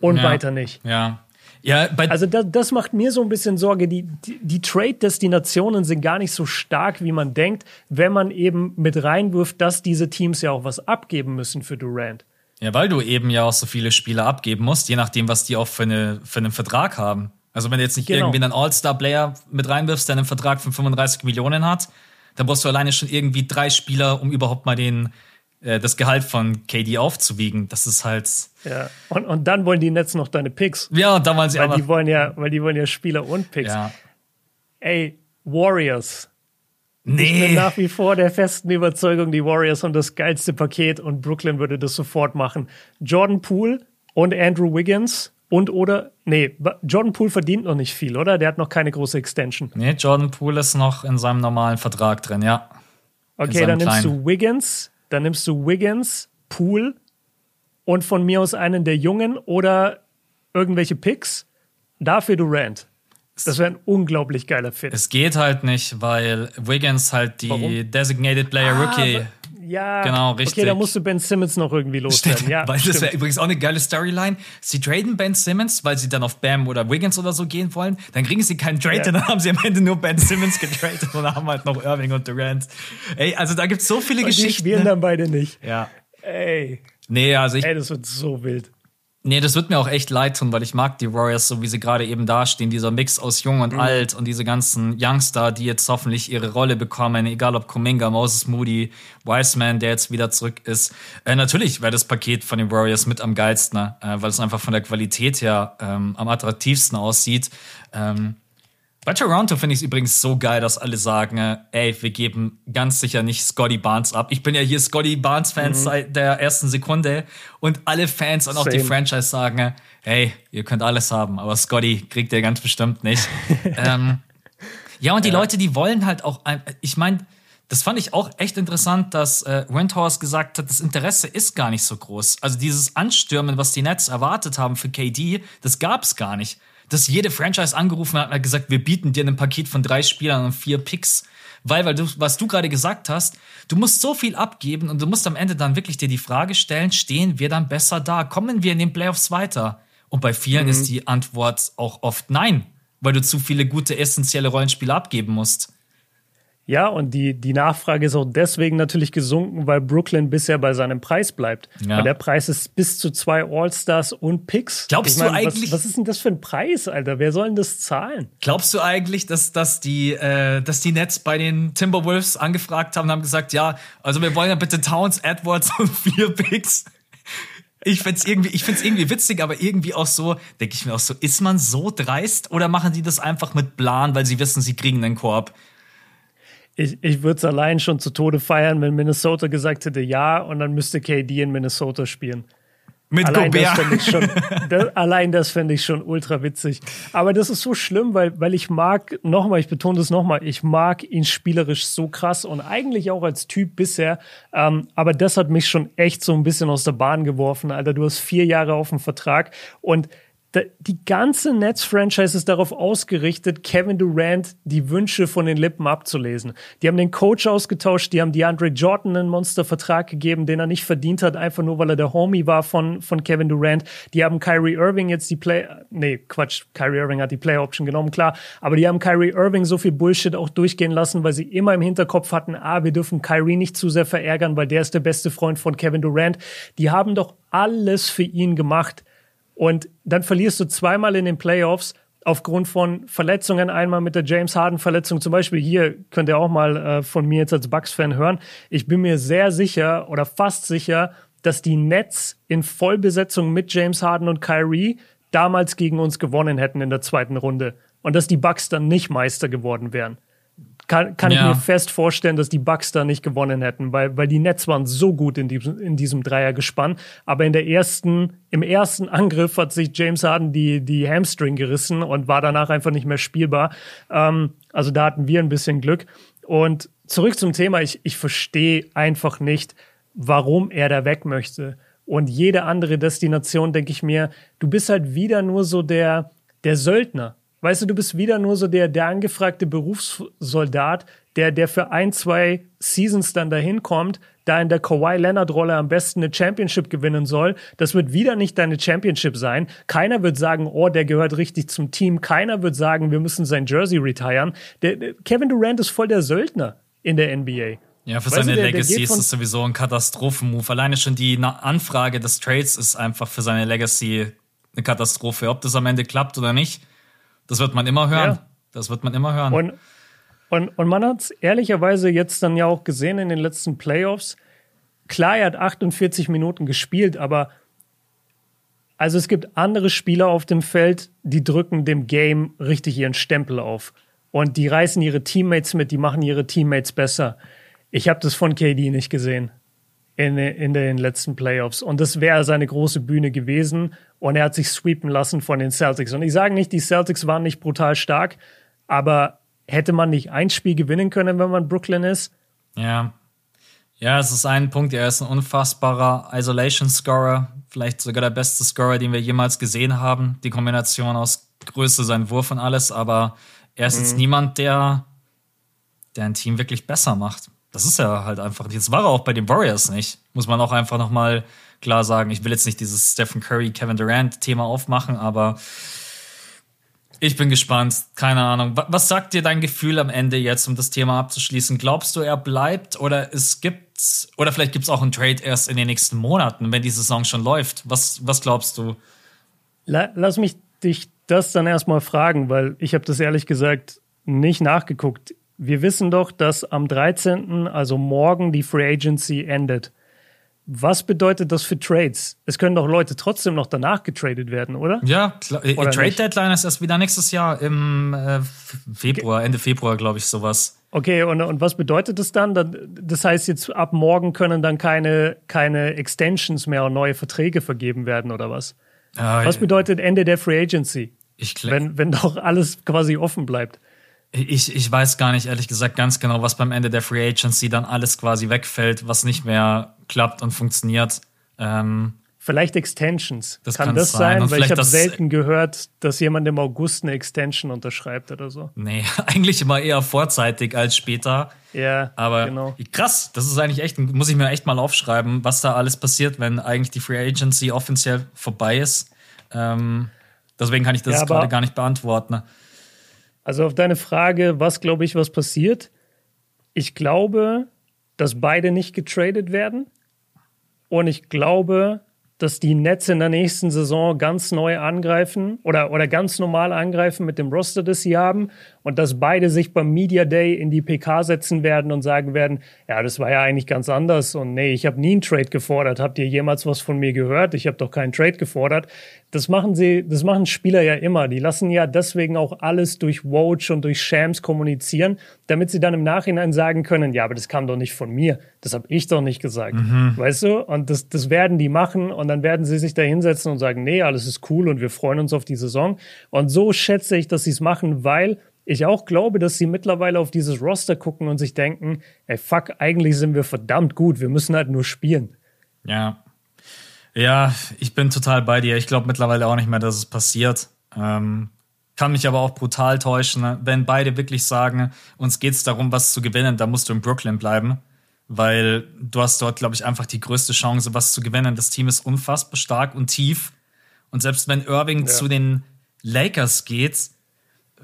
Und Ja. weiter nicht. Ja. Ja, Also das, das macht mir so ein bisschen Sorge. Die, die, die Trade-Destinationen sind gar nicht so stark, wie man denkt, wenn man eben mit reinwirft, dass diese Teams ja auch was abgeben müssen für Durant. ja, weil du eben ja auch so viele Spieler abgeben musst, je nachdem, was die auch für, eine, für einen Vertrag haben. Also wenn du jetzt nicht Genau. irgendwie einen All-Star-Player mit reinwirfst, der einen Vertrag von 35 Millionen hat, dann brauchst du alleine schon irgendwie drei Spieler, um überhaupt mal den, äh, das Gehalt von KD aufzuwiegen. Das ist halt. Ja. Und, und dann wollen die Nets noch deine Picks. Ja, da waren sie Weil aber. die wollen ja, weil die wollen ja Spieler und Picks. Ja. Ey, Warriors. Ich bin Nee. nach wie vor der festen Überzeugung, die Warriors haben das geilste Paket und Brooklyn würde das sofort machen. Jordan Poole und Andrew Wiggins und oder, nee, Jordan Poole verdient noch nicht viel, oder? Der hat noch keine große Extension. Nee, Jordan Poole ist noch in seinem normalen Vertrag drin, ja. Okay, dann nimmst kleinen. du Wiggins, dann nimmst du Wiggins, Poole und von mir aus einen der Jungen oder irgendwelche Picks. Dafür Durant. Das wäre ein unglaublich geiler Fit. Es geht halt nicht, weil Wiggins halt die Warum? Designated Player Rookie. Ja, Genau, Okay, richtig. da musst du Ben Simmons noch irgendwie loswerden. Ja, weil das stimmt. wäre übrigens auch eine geile Storyline. Sie traden Ben Simmons, weil sie dann auf Bam oder Wiggins oder so gehen wollen. Dann kriegen sie keinen Trade Ja. dann haben sie am Ende nur Ben Simmons getradet und dann haben halt noch Irving und Durant. Ey, also da gibt's so viele Und die Geschichten. spielen ne? dann beide nicht. Ja. Ey, Nee, also ich, ey, das wird so wild. Nee, das wird mir auch echt leid tun, weil ich mag die Warriors, so wie sie gerade eben dastehen. Dieser Mix aus Jung Mhm. und Alt und diese ganzen Youngster, die jetzt hoffentlich ihre Rolle bekommen, egal ob Kuminga, Moses Moody, Wiseman, der jetzt wieder zurück ist. Äh, natürlich wäre das Paket von den Warriors mit am geilsten, äh, weil es einfach von der Qualität her ähm, am attraktivsten aussieht. Ähm, bei Toronto finde ich es übrigens so geil, dass alle sagen, äh, ey, wir geben ganz sicher nicht Scotty Barnes ab. Ich bin ja hier Scotty Barnes-Fan seit der ersten Sekunde und alle Fans und auch die Same. Franchise sagen, äh, hey, ihr könnt alles haben, aber Scotty kriegt ihr ganz bestimmt nicht. ähm, ja, und die Leute, die wollen halt auch, ein, ich meine, das fand ich auch echt interessant, dass äh, Windhorst gesagt hat, das Interesse ist gar nicht so groß. Also dieses Anstürmen, was die Nets erwartet haben für KD, das gab's gar nicht. Dass jede Franchise angerufen hat und hat gesagt, wir bieten dir ein Paket von drei Spielern und vier Picks. Weil, weil du, was du gerade gesagt hast, du musst so viel abgeben und du musst am Ende dann wirklich dir die Frage stellen, stehen wir dann besser da? Kommen wir in den Playoffs weiter? Und bei vielen ist die Antwort auch oft nein, weil du zu viele gute, essentielle Rollenspiele abgeben musst. Ja, und die, die Nachfrage ist auch deswegen natürlich gesunken, weil Brooklyn bisher bei seinem Preis bleibt. Ja. Weil der Preis ist bis zu zwei All-Stars und Picks. Glaubst du eigentlich- Was, was ist denn das für ein Preis, Alter? Wer soll denn das zahlen? Glaubst du eigentlich, dass, dass, die, äh, dass die Nets bei den Timberwolves angefragt haben und haben gesagt, ja, also wir wollen ja bitte Towns, Edwards und vier Picks? Ich find's irgendwie, ich find's irgendwie witzig, aber irgendwie auch so, denke ich mir auch so, ist man so dreist oder machen die das einfach mit Plan, weil sie wissen, sie kriegen einen Korb? Ich, ich würde es allein schon zu Tode feiern, wenn Minnesota gesagt hätte ja und dann müsste KD in Minnesota spielen. Mit allein Gobert. Das schon, das, allein das fände ich schon ultra witzig. Aber das ist so schlimm, weil, weil ich mag, nochmal, ich betone das nochmal, ich mag ihn spielerisch so krass und eigentlich auch als Typ bisher. Ähm, aber das hat mich schon echt so ein bisschen aus der Bahn geworfen. Alter, du hast vier Jahre auf dem Vertrag und die ganze Nets-Franchise ist darauf ausgerichtet, Kevin Durant die Wünsche von den Lippen abzulesen. Die haben den Coach ausgetauscht, die haben DeAndre Jordan einen Monstervertrag gegeben, den er nicht verdient hat, einfach nur weil er der Homie war von, von Kevin Durant. Die haben Kyrie Irving jetzt die Play, nee, Quatsch, Kyrie Irving hat die Play-Option genommen, klar, aber die haben Kyrie Irving so viel Bullshit auch durchgehen lassen, weil sie immer im Hinterkopf hatten, ah, wir dürfen Kyrie nicht zu sehr verärgern, weil der ist der beste Freund von Kevin Durant. Die haben doch alles für ihn gemacht und dann verlierst du zweimal in den Playoffs aufgrund von Verletzungen. Einmal mit der James Harden-Verletzung. Zum Beispiel hier könnt ihr auch mal äh, von mir jetzt als Bucks-Fan hören. Ich bin mir sehr sicher oder fast sicher, dass die Nets in Vollbesetzung mit James Harden und Kyrie damals gegen uns gewonnen hätten in der zweiten Runde. Und dass die Bucks dann nicht Meister geworden wären kann, kann ja. ich mir fest vorstellen, dass die Bucks da nicht gewonnen hätten, weil, weil die Nets waren so gut in diesem, in diesem Dreiergespann. Aber in der ersten, im ersten Angriff hat sich James Harden die, die Hamstring gerissen und war danach einfach nicht mehr spielbar. Ähm, also da hatten wir ein bisschen Glück. Und zurück zum Thema, ich, ich verstehe einfach nicht, warum er da weg möchte. Und jede andere Destination, denke ich mir, du bist halt wieder nur so der, der Söldner. Weißt du, du bist wieder nur so der, der angefragte Berufssoldat, der, der für ein, zwei Seasons dann dahin kommt, da in der Kawhi Leonard-Rolle am besten eine Championship gewinnen soll. Das wird wieder nicht deine Championship sein. Keiner wird sagen, oh, der gehört richtig zum Team. Keiner wird sagen, wir müssen sein Jersey retiren. Der, der Kevin Durant ist voll der Söldner in der NBA. Ja, für weißt seine du, der, Legacy der ist das sowieso ein Katastrophenmove. Alleine schon die Anfrage des Trades ist einfach für seine Legacy eine Katastrophe. Ob das am Ende klappt oder nicht, das wird man immer hören. Ja. Das wird man immer hören. Und, und, und man hat es ehrlicherweise jetzt dann ja auch gesehen in den letzten Playoffs. Klar, er hat 48 Minuten gespielt, aber also es gibt andere Spieler auf dem Feld, die drücken dem Game richtig ihren Stempel auf. Und die reißen ihre Teammates mit, die machen ihre Teammates besser. Ich habe das von KD nicht gesehen in, in den letzten Playoffs. Und das wäre seine große Bühne gewesen. Und er hat sich sweepen lassen von den Celtics. Und ich sage nicht, die Celtics waren nicht brutal stark, aber hätte man nicht ein Spiel gewinnen können, wenn man Brooklyn ist? Ja. Ja, es ist ein Punkt. Er ist ein unfassbarer Isolation-Scorer. Vielleicht sogar der beste Scorer, den wir jemals gesehen haben. Die Kombination aus Größe, sein Wurf und alles. Aber er ist mhm. jetzt niemand, der, der ein Team wirklich besser macht. Das ist ja halt einfach, das war er auch bei den Warriors nicht. Muss man auch einfach nochmal klar sagen. Ich will jetzt nicht dieses Stephen Curry, Kevin Durant Thema aufmachen, aber ich bin gespannt. Keine Ahnung. Was sagt dir dein Gefühl am Ende jetzt, um das Thema abzuschließen? Glaubst du, er bleibt oder es gibt, oder vielleicht gibt es auch einen Trade erst in den nächsten Monaten, wenn die Saison schon läuft? Was, was glaubst du? Lass mich dich das dann erstmal fragen, weil ich habe das ehrlich gesagt nicht nachgeguckt wir wissen doch, dass am 13., also morgen, die Free Agency endet. Was bedeutet das für Trades? Es können doch Leute trotzdem noch danach getradet werden, oder? Ja, äh, oder Trade nicht? Deadline ist erst wieder nächstes Jahr im äh, Februar, Ende Februar, glaube ich, sowas. Okay, und, und was bedeutet das dann? Das heißt, jetzt ab morgen können dann keine, keine Extensions mehr und neue Verträge vergeben werden, oder was? Ah, was bedeutet Ende der Free Agency? Ich wenn, wenn doch alles quasi offen bleibt. Ich, ich weiß gar nicht, ehrlich gesagt, ganz genau, was beim Ende der Free Agency dann alles quasi wegfällt, was nicht mehr klappt und funktioniert. Ähm, vielleicht Extensions. Das kann, kann das sein? sein? Weil ich habe selten gehört, dass jemand im August eine Extension unterschreibt oder so. Nee, eigentlich immer eher vorzeitig als später. Ja, aber genau. krass, das ist eigentlich echt, muss ich mir echt mal aufschreiben, was da alles passiert, wenn eigentlich die Free Agency offiziell vorbei ist. Ähm, deswegen kann ich das ja, gerade gar nicht beantworten. Also auf deine Frage, was glaube ich, was passiert? Ich glaube, dass beide nicht getradet werden. Und ich glaube, dass die Nets in der nächsten Saison ganz neu angreifen oder, oder ganz normal angreifen mit dem Roster, das sie haben und dass beide sich beim Media Day in die PK setzen werden und sagen werden, ja, das war ja eigentlich ganz anders und nee, ich habe nie einen Trade gefordert. Habt ihr jemals was von mir gehört? Ich habe doch keinen Trade gefordert. Das machen sie, das machen Spieler ja immer. Die lassen ja deswegen auch alles durch Woj und durch Shams kommunizieren, damit sie dann im Nachhinein sagen können, ja, aber das kam doch nicht von mir. Das habe ich doch nicht gesagt. Mhm. Weißt du? Und das, das werden die machen und dann werden sie sich da hinsetzen und sagen, nee, alles ist cool und wir freuen uns auf die Saison. Und so schätze ich, dass sie es machen, weil ich auch glaube, dass sie mittlerweile auf dieses Roster gucken und sich denken, ey, fuck, eigentlich sind wir verdammt gut, wir müssen halt nur spielen. Ja, ja, ich bin total bei dir. Ich glaube mittlerweile auch nicht mehr, dass es passiert. Ähm, kann mich aber auch brutal täuschen, ne? wenn beide wirklich sagen, uns geht es darum, was zu gewinnen, dann musst du in Brooklyn bleiben, weil du hast dort, glaube ich, einfach die größte Chance, was zu gewinnen. Das Team ist unfassbar stark und tief. Und selbst wenn Irving ja. zu den Lakers geht,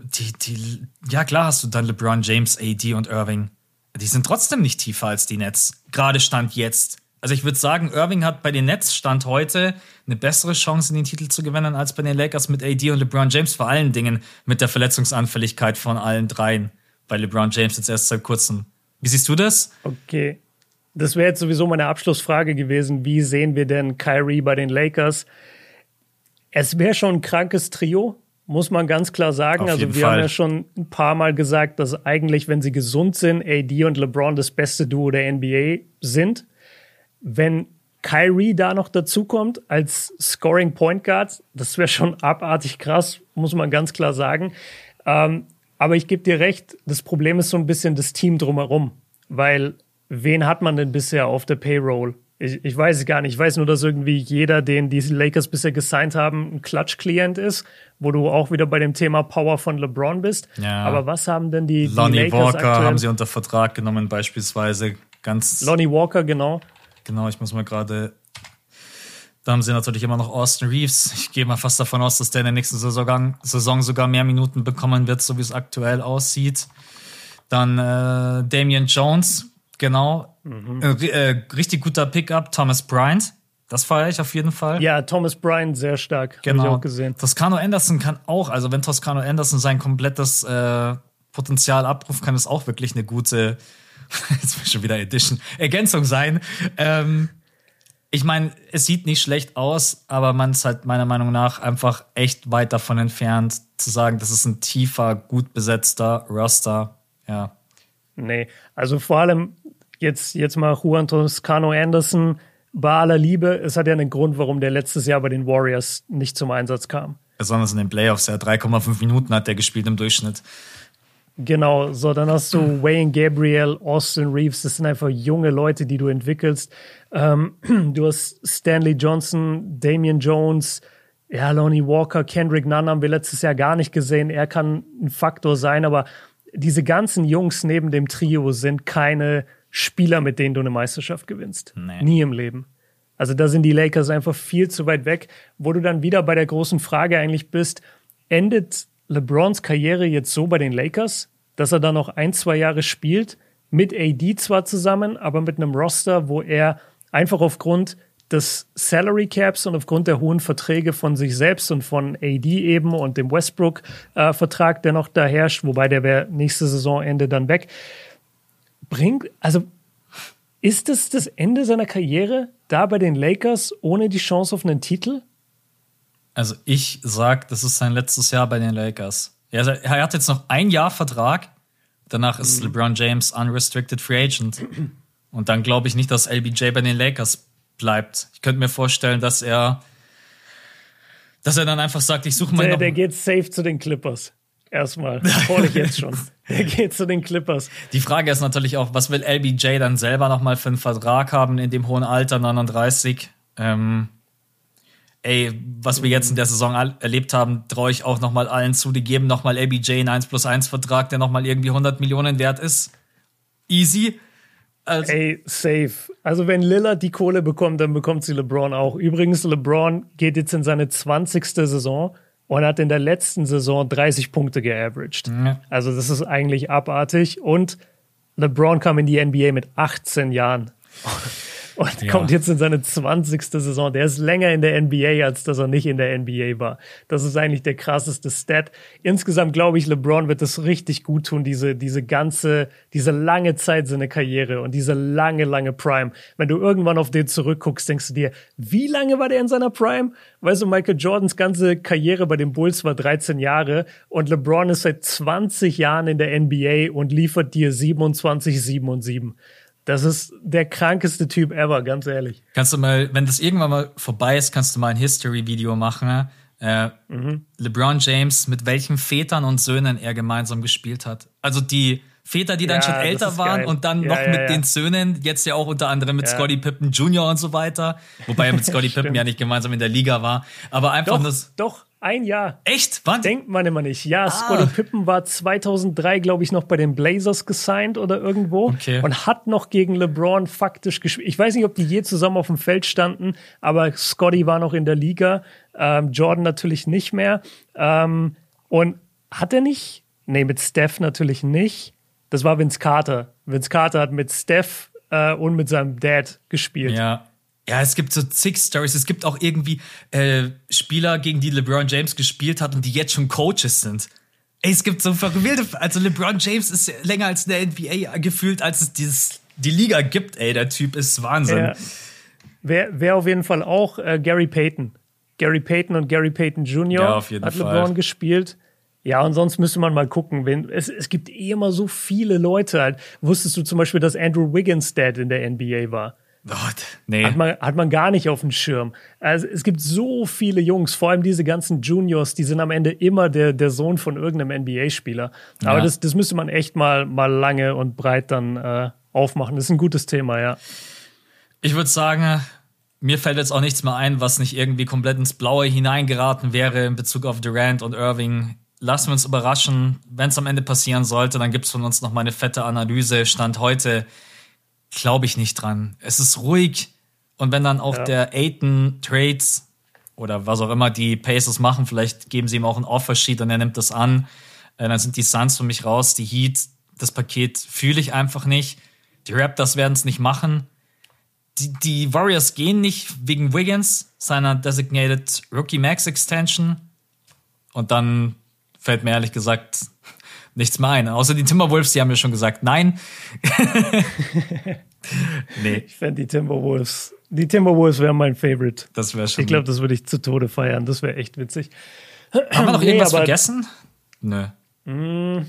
die, die, ja klar hast du dann LeBron James, AD und Irving. Die sind trotzdem nicht tiefer als die Nets. Gerade Stand jetzt. Also ich würde sagen, Irving hat bei den Nets Stand heute eine bessere Chance, den Titel zu gewinnen, als bei den Lakers mit AD und LeBron James. Vor allen Dingen mit der Verletzungsanfälligkeit von allen dreien. Bei LeBron James jetzt erst seit kurzem. Wie siehst du das? Okay. Das wäre jetzt sowieso meine Abschlussfrage gewesen. Wie sehen wir denn Kyrie bei den Lakers? Es wäre schon ein krankes Trio, muss man ganz klar sagen. Auf also wir Fall. haben ja schon ein paar Mal gesagt, dass eigentlich, wenn sie gesund sind, AD und LeBron das beste Duo der NBA sind. Wenn Kyrie da noch dazukommt als Scoring Point Guard, das wäre schon abartig krass, muss man ganz klar sagen. Ähm, aber ich gebe dir recht, das Problem ist so ein bisschen das Team drumherum, weil wen hat man denn bisher auf der Payroll? Ich, ich weiß es gar nicht. Ich weiß nur, dass irgendwie jeder, den die Lakers bisher gesigned haben, ein Klatsch-Klient ist, wo du auch wieder bei dem Thema Power von LeBron bist. Ja. Aber was haben denn die, Lonnie die Lakers Walker aktuell? haben sie unter Vertrag genommen, beispielsweise. Ganz Lonnie Walker, genau. Genau, ich muss mal gerade. Da haben sie natürlich immer noch Austin Reeves. Ich gehe mal fast davon aus, dass der in der nächsten Saison, Saison sogar mehr Minuten bekommen wird, so wie es aktuell aussieht. Dann äh, Damian Jones, Genau. Mhm. Äh, äh, richtig guter Pickup, Thomas Bryant. Das feiere ich auf jeden Fall. Ja, Thomas Bryant sehr stark. Genau. Hab ich auch gesehen. Toscano Anderson kann auch, also wenn Toscano Anderson sein komplettes äh, Potenzial abruft, kann es auch wirklich eine gute, jetzt will schon wieder Edition, Ergänzung sein. Ähm, ich meine, es sieht nicht schlecht aus, aber man ist halt meiner Meinung nach einfach echt weit davon entfernt, zu sagen, das ist ein tiefer, gut besetzter Roster. Ja. Nee, also vor allem, jetzt, jetzt mal Juan Toscano Anderson, bei aller Liebe, es hat ja einen Grund, warum der letztes Jahr bei den Warriors nicht zum Einsatz kam. Besonders in den Playoffs, ja, 3,5 Minuten hat der gespielt im Durchschnitt. Genau, so, dann hast du Wayne Gabriel, Austin Reeves, das sind einfach junge Leute, die du entwickelst. Ähm, du hast Stanley Johnson, Damian Jones, ja, Lonnie Walker, Kendrick Nunn haben wir letztes Jahr gar nicht gesehen. Er kann ein Faktor sein, aber diese ganzen Jungs neben dem Trio sind keine Spieler, mit denen du eine Meisterschaft gewinnst. Nee. Nie im Leben. Also da sind die Lakers einfach viel zu weit weg, wo du dann wieder bei der großen Frage eigentlich bist, endet LeBrons Karriere jetzt so bei den Lakers, dass er da noch ein, zwei Jahre spielt, mit AD zwar zusammen, aber mit einem Roster, wo er einfach aufgrund des Salary Caps und aufgrund der hohen Verträge von sich selbst und von AD eben und dem Westbrook-Vertrag, äh, der noch da herrscht, wobei der wäre nächste Saisonende dann weg, bringt, also ist es das Ende seiner Karriere da bei den Lakers ohne die Chance auf einen Titel? Also ich sag, das ist sein letztes Jahr bei den Lakers. Er, er hat jetzt noch ein Jahr Vertrag. Danach ist mhm. LeBron James unrestricted free agent. Und dann glaube ich nicht, dass LBJ bei den Lakers bleibt. Ich könnte mir vorstellen, dass er, dass er dann einfach sagt, ich suche mal. Der, der geht safe zu den Clippers. Erstmal. Hol ich jetzt schon. Der geht zu den Clippers. Die Frage ist natürlich auch, was will LBJ dann selber nochmal für einen Vertrag haben in dem hohen Alter, 39? Ähm, ey, was wir jetzt in der Saison erlebt haben, traue ich auch nochmal allen zu. Die geben nochmal LBJ einen 1 plus 1 Vertrag, der nochmal irgendwie 100 Millionen wert ist. Easy. Also Ey, safe. Also wenn Lillard die Kohle bekommt, dann bekommt sie LeBron auch. Übrigens, LeBron geht jetzt in seine 20. Saison und hat in der letzten Saison 30 Punkte geaveraged. Mhm. Also das ist eigentlich abartig. Und LeBron kam in die NBA mit 18 Jahren. und ja. kommt jetzt in seine 20. Saison. Der ist länger in der NBA, als dass er nicht in der NBA war. Das ist eigentlich der krasseste Stat. Insgesamt glaube ich, LeBron wird es richtig gut tun, diese, diese ganze, diese lange Zeit seine Karriere und diese lange, lange Prime. Wenn du irgendwann auf den zurückguckst, denkst du dir, wie lange war der in seiner Prime? Weißt du, Michael Jordans ganze Karriere bei den Bulls war 13 Jahre und LeBron ist seit 20 Jahren in der NBA und liefert dir 27, 7 und 7. Das ist der krankeste Typ ever, ganz ehrlich. Kannst du mal, wenn das irgendwann mal vorbei ist, kannst du mal ein History-Video machen. Äh, mhm. LeBron James, mit welchen Vätern und Söhnen er gemeinsam gespielt hat. Also die Väter, die dann ja, schon älter waren geil. und dann ja, noch ja, mit den Söhnen, jetzt ja auch unter anderem mit Scotty Pippen Jr. und so weiter. Wobei er mit Scotty Pippen ja nicht gemeinsam in der Liga war. Aber einfach doch, nur. Doch, ein Jahr. Echt? Wann? Denkt man immer nicht. Ja, ah. Scottie Pippen war 2003, glaube ich, noch bei den Blazers gesigned oder irgendwo okay. und hat noch gegen LeBron faktisch gespielt. Ich weiß nicht, ob die je zusammen auf dem Feld standen, aber Scotty war noch in der Liga. Ähm, Jordan natürlich nicht mehr. Ähm, und hat er nicht? Nee, mit Steph natürlich nicht. Das war Vince Carter. Vince Carter hat mit Steph äh, und mit seinem Dad gespielt. Ja. Ja, es gibt so zig Stories. Es gibt auch irgendwie äh, Spieler, gegen die LeBron James gespielt hat und die jetzt schon Coaches sind. Ey, es gibt so verwilde. Also LeBron James ist länger als in der NBA gefühlt, als es dieses, die Liga gibt. Ey, der Typ ist Wahnsinn. Ja. Wer, wer auf jeden Fall auch äh, Gary Payton. Gary Payton und Gary Payton Jr. Ja, auf jeden hat Fall. LeBron gespielt. Ja, und sonst müsste man mal gucken. Wenn, es, es gibt eh immer so viele Leute. Halt. Wusstest du zum Beispiel, dass Andrew Wiggins Dad in der NBA war? Gott, nee. Hat man, hat man gar nicht auf dem Schirm. Also es gibt so viele Jungs, vor allem diese ganzen Juniors, die sind am Ende immer der, der Sohn von irgendeinem NBA-Spieler. Aber ja. das, das müsste man echt mal, mal lange und breit dann äh, aufmachen. Das ist ein gutes Thema, ja. Ich würde sagen, mir fällt jetzt auch nichts mehr ein, was nicht irgendwie komplett ins Blaue hineingeraten wäre in Bezug auf Durant und Irving. Lassen wir uns überraschen. Wenn es am Ende passieren sollte, dann gibt es von uns noch mal eine fette Analyse. Stand heute glaube ich nicht dran. Es ist ruhig und wenn dann auch ja. der Aiton Trades oder was auch immer die Pacers machen, vielleicht geben sie ihm auch ein Offersheet und er nimmt das an, äh, dann sind die Suns für mich raus, die Heat, das Paket fühle ich einfach nicht. Die Raptors werden es nicht machen. Die, die Warriors gehen nicht wegen Wiggins, seiner Designated Rookie Max Extension. Und dann fällt mir ehrlich gesagt nichts mehr ein. Außer die Timberwolves, die haben ja schon gesagt, nein. nee. Ich fände die Timberwolves, die Timberwolves wären mein Favorite. Das wäre schon. Ich glaube, das würde ich zu Tode feiern. Das wäre echt witzig. Haben wir noch irgendwas nee, vergessen? Nö. Hm,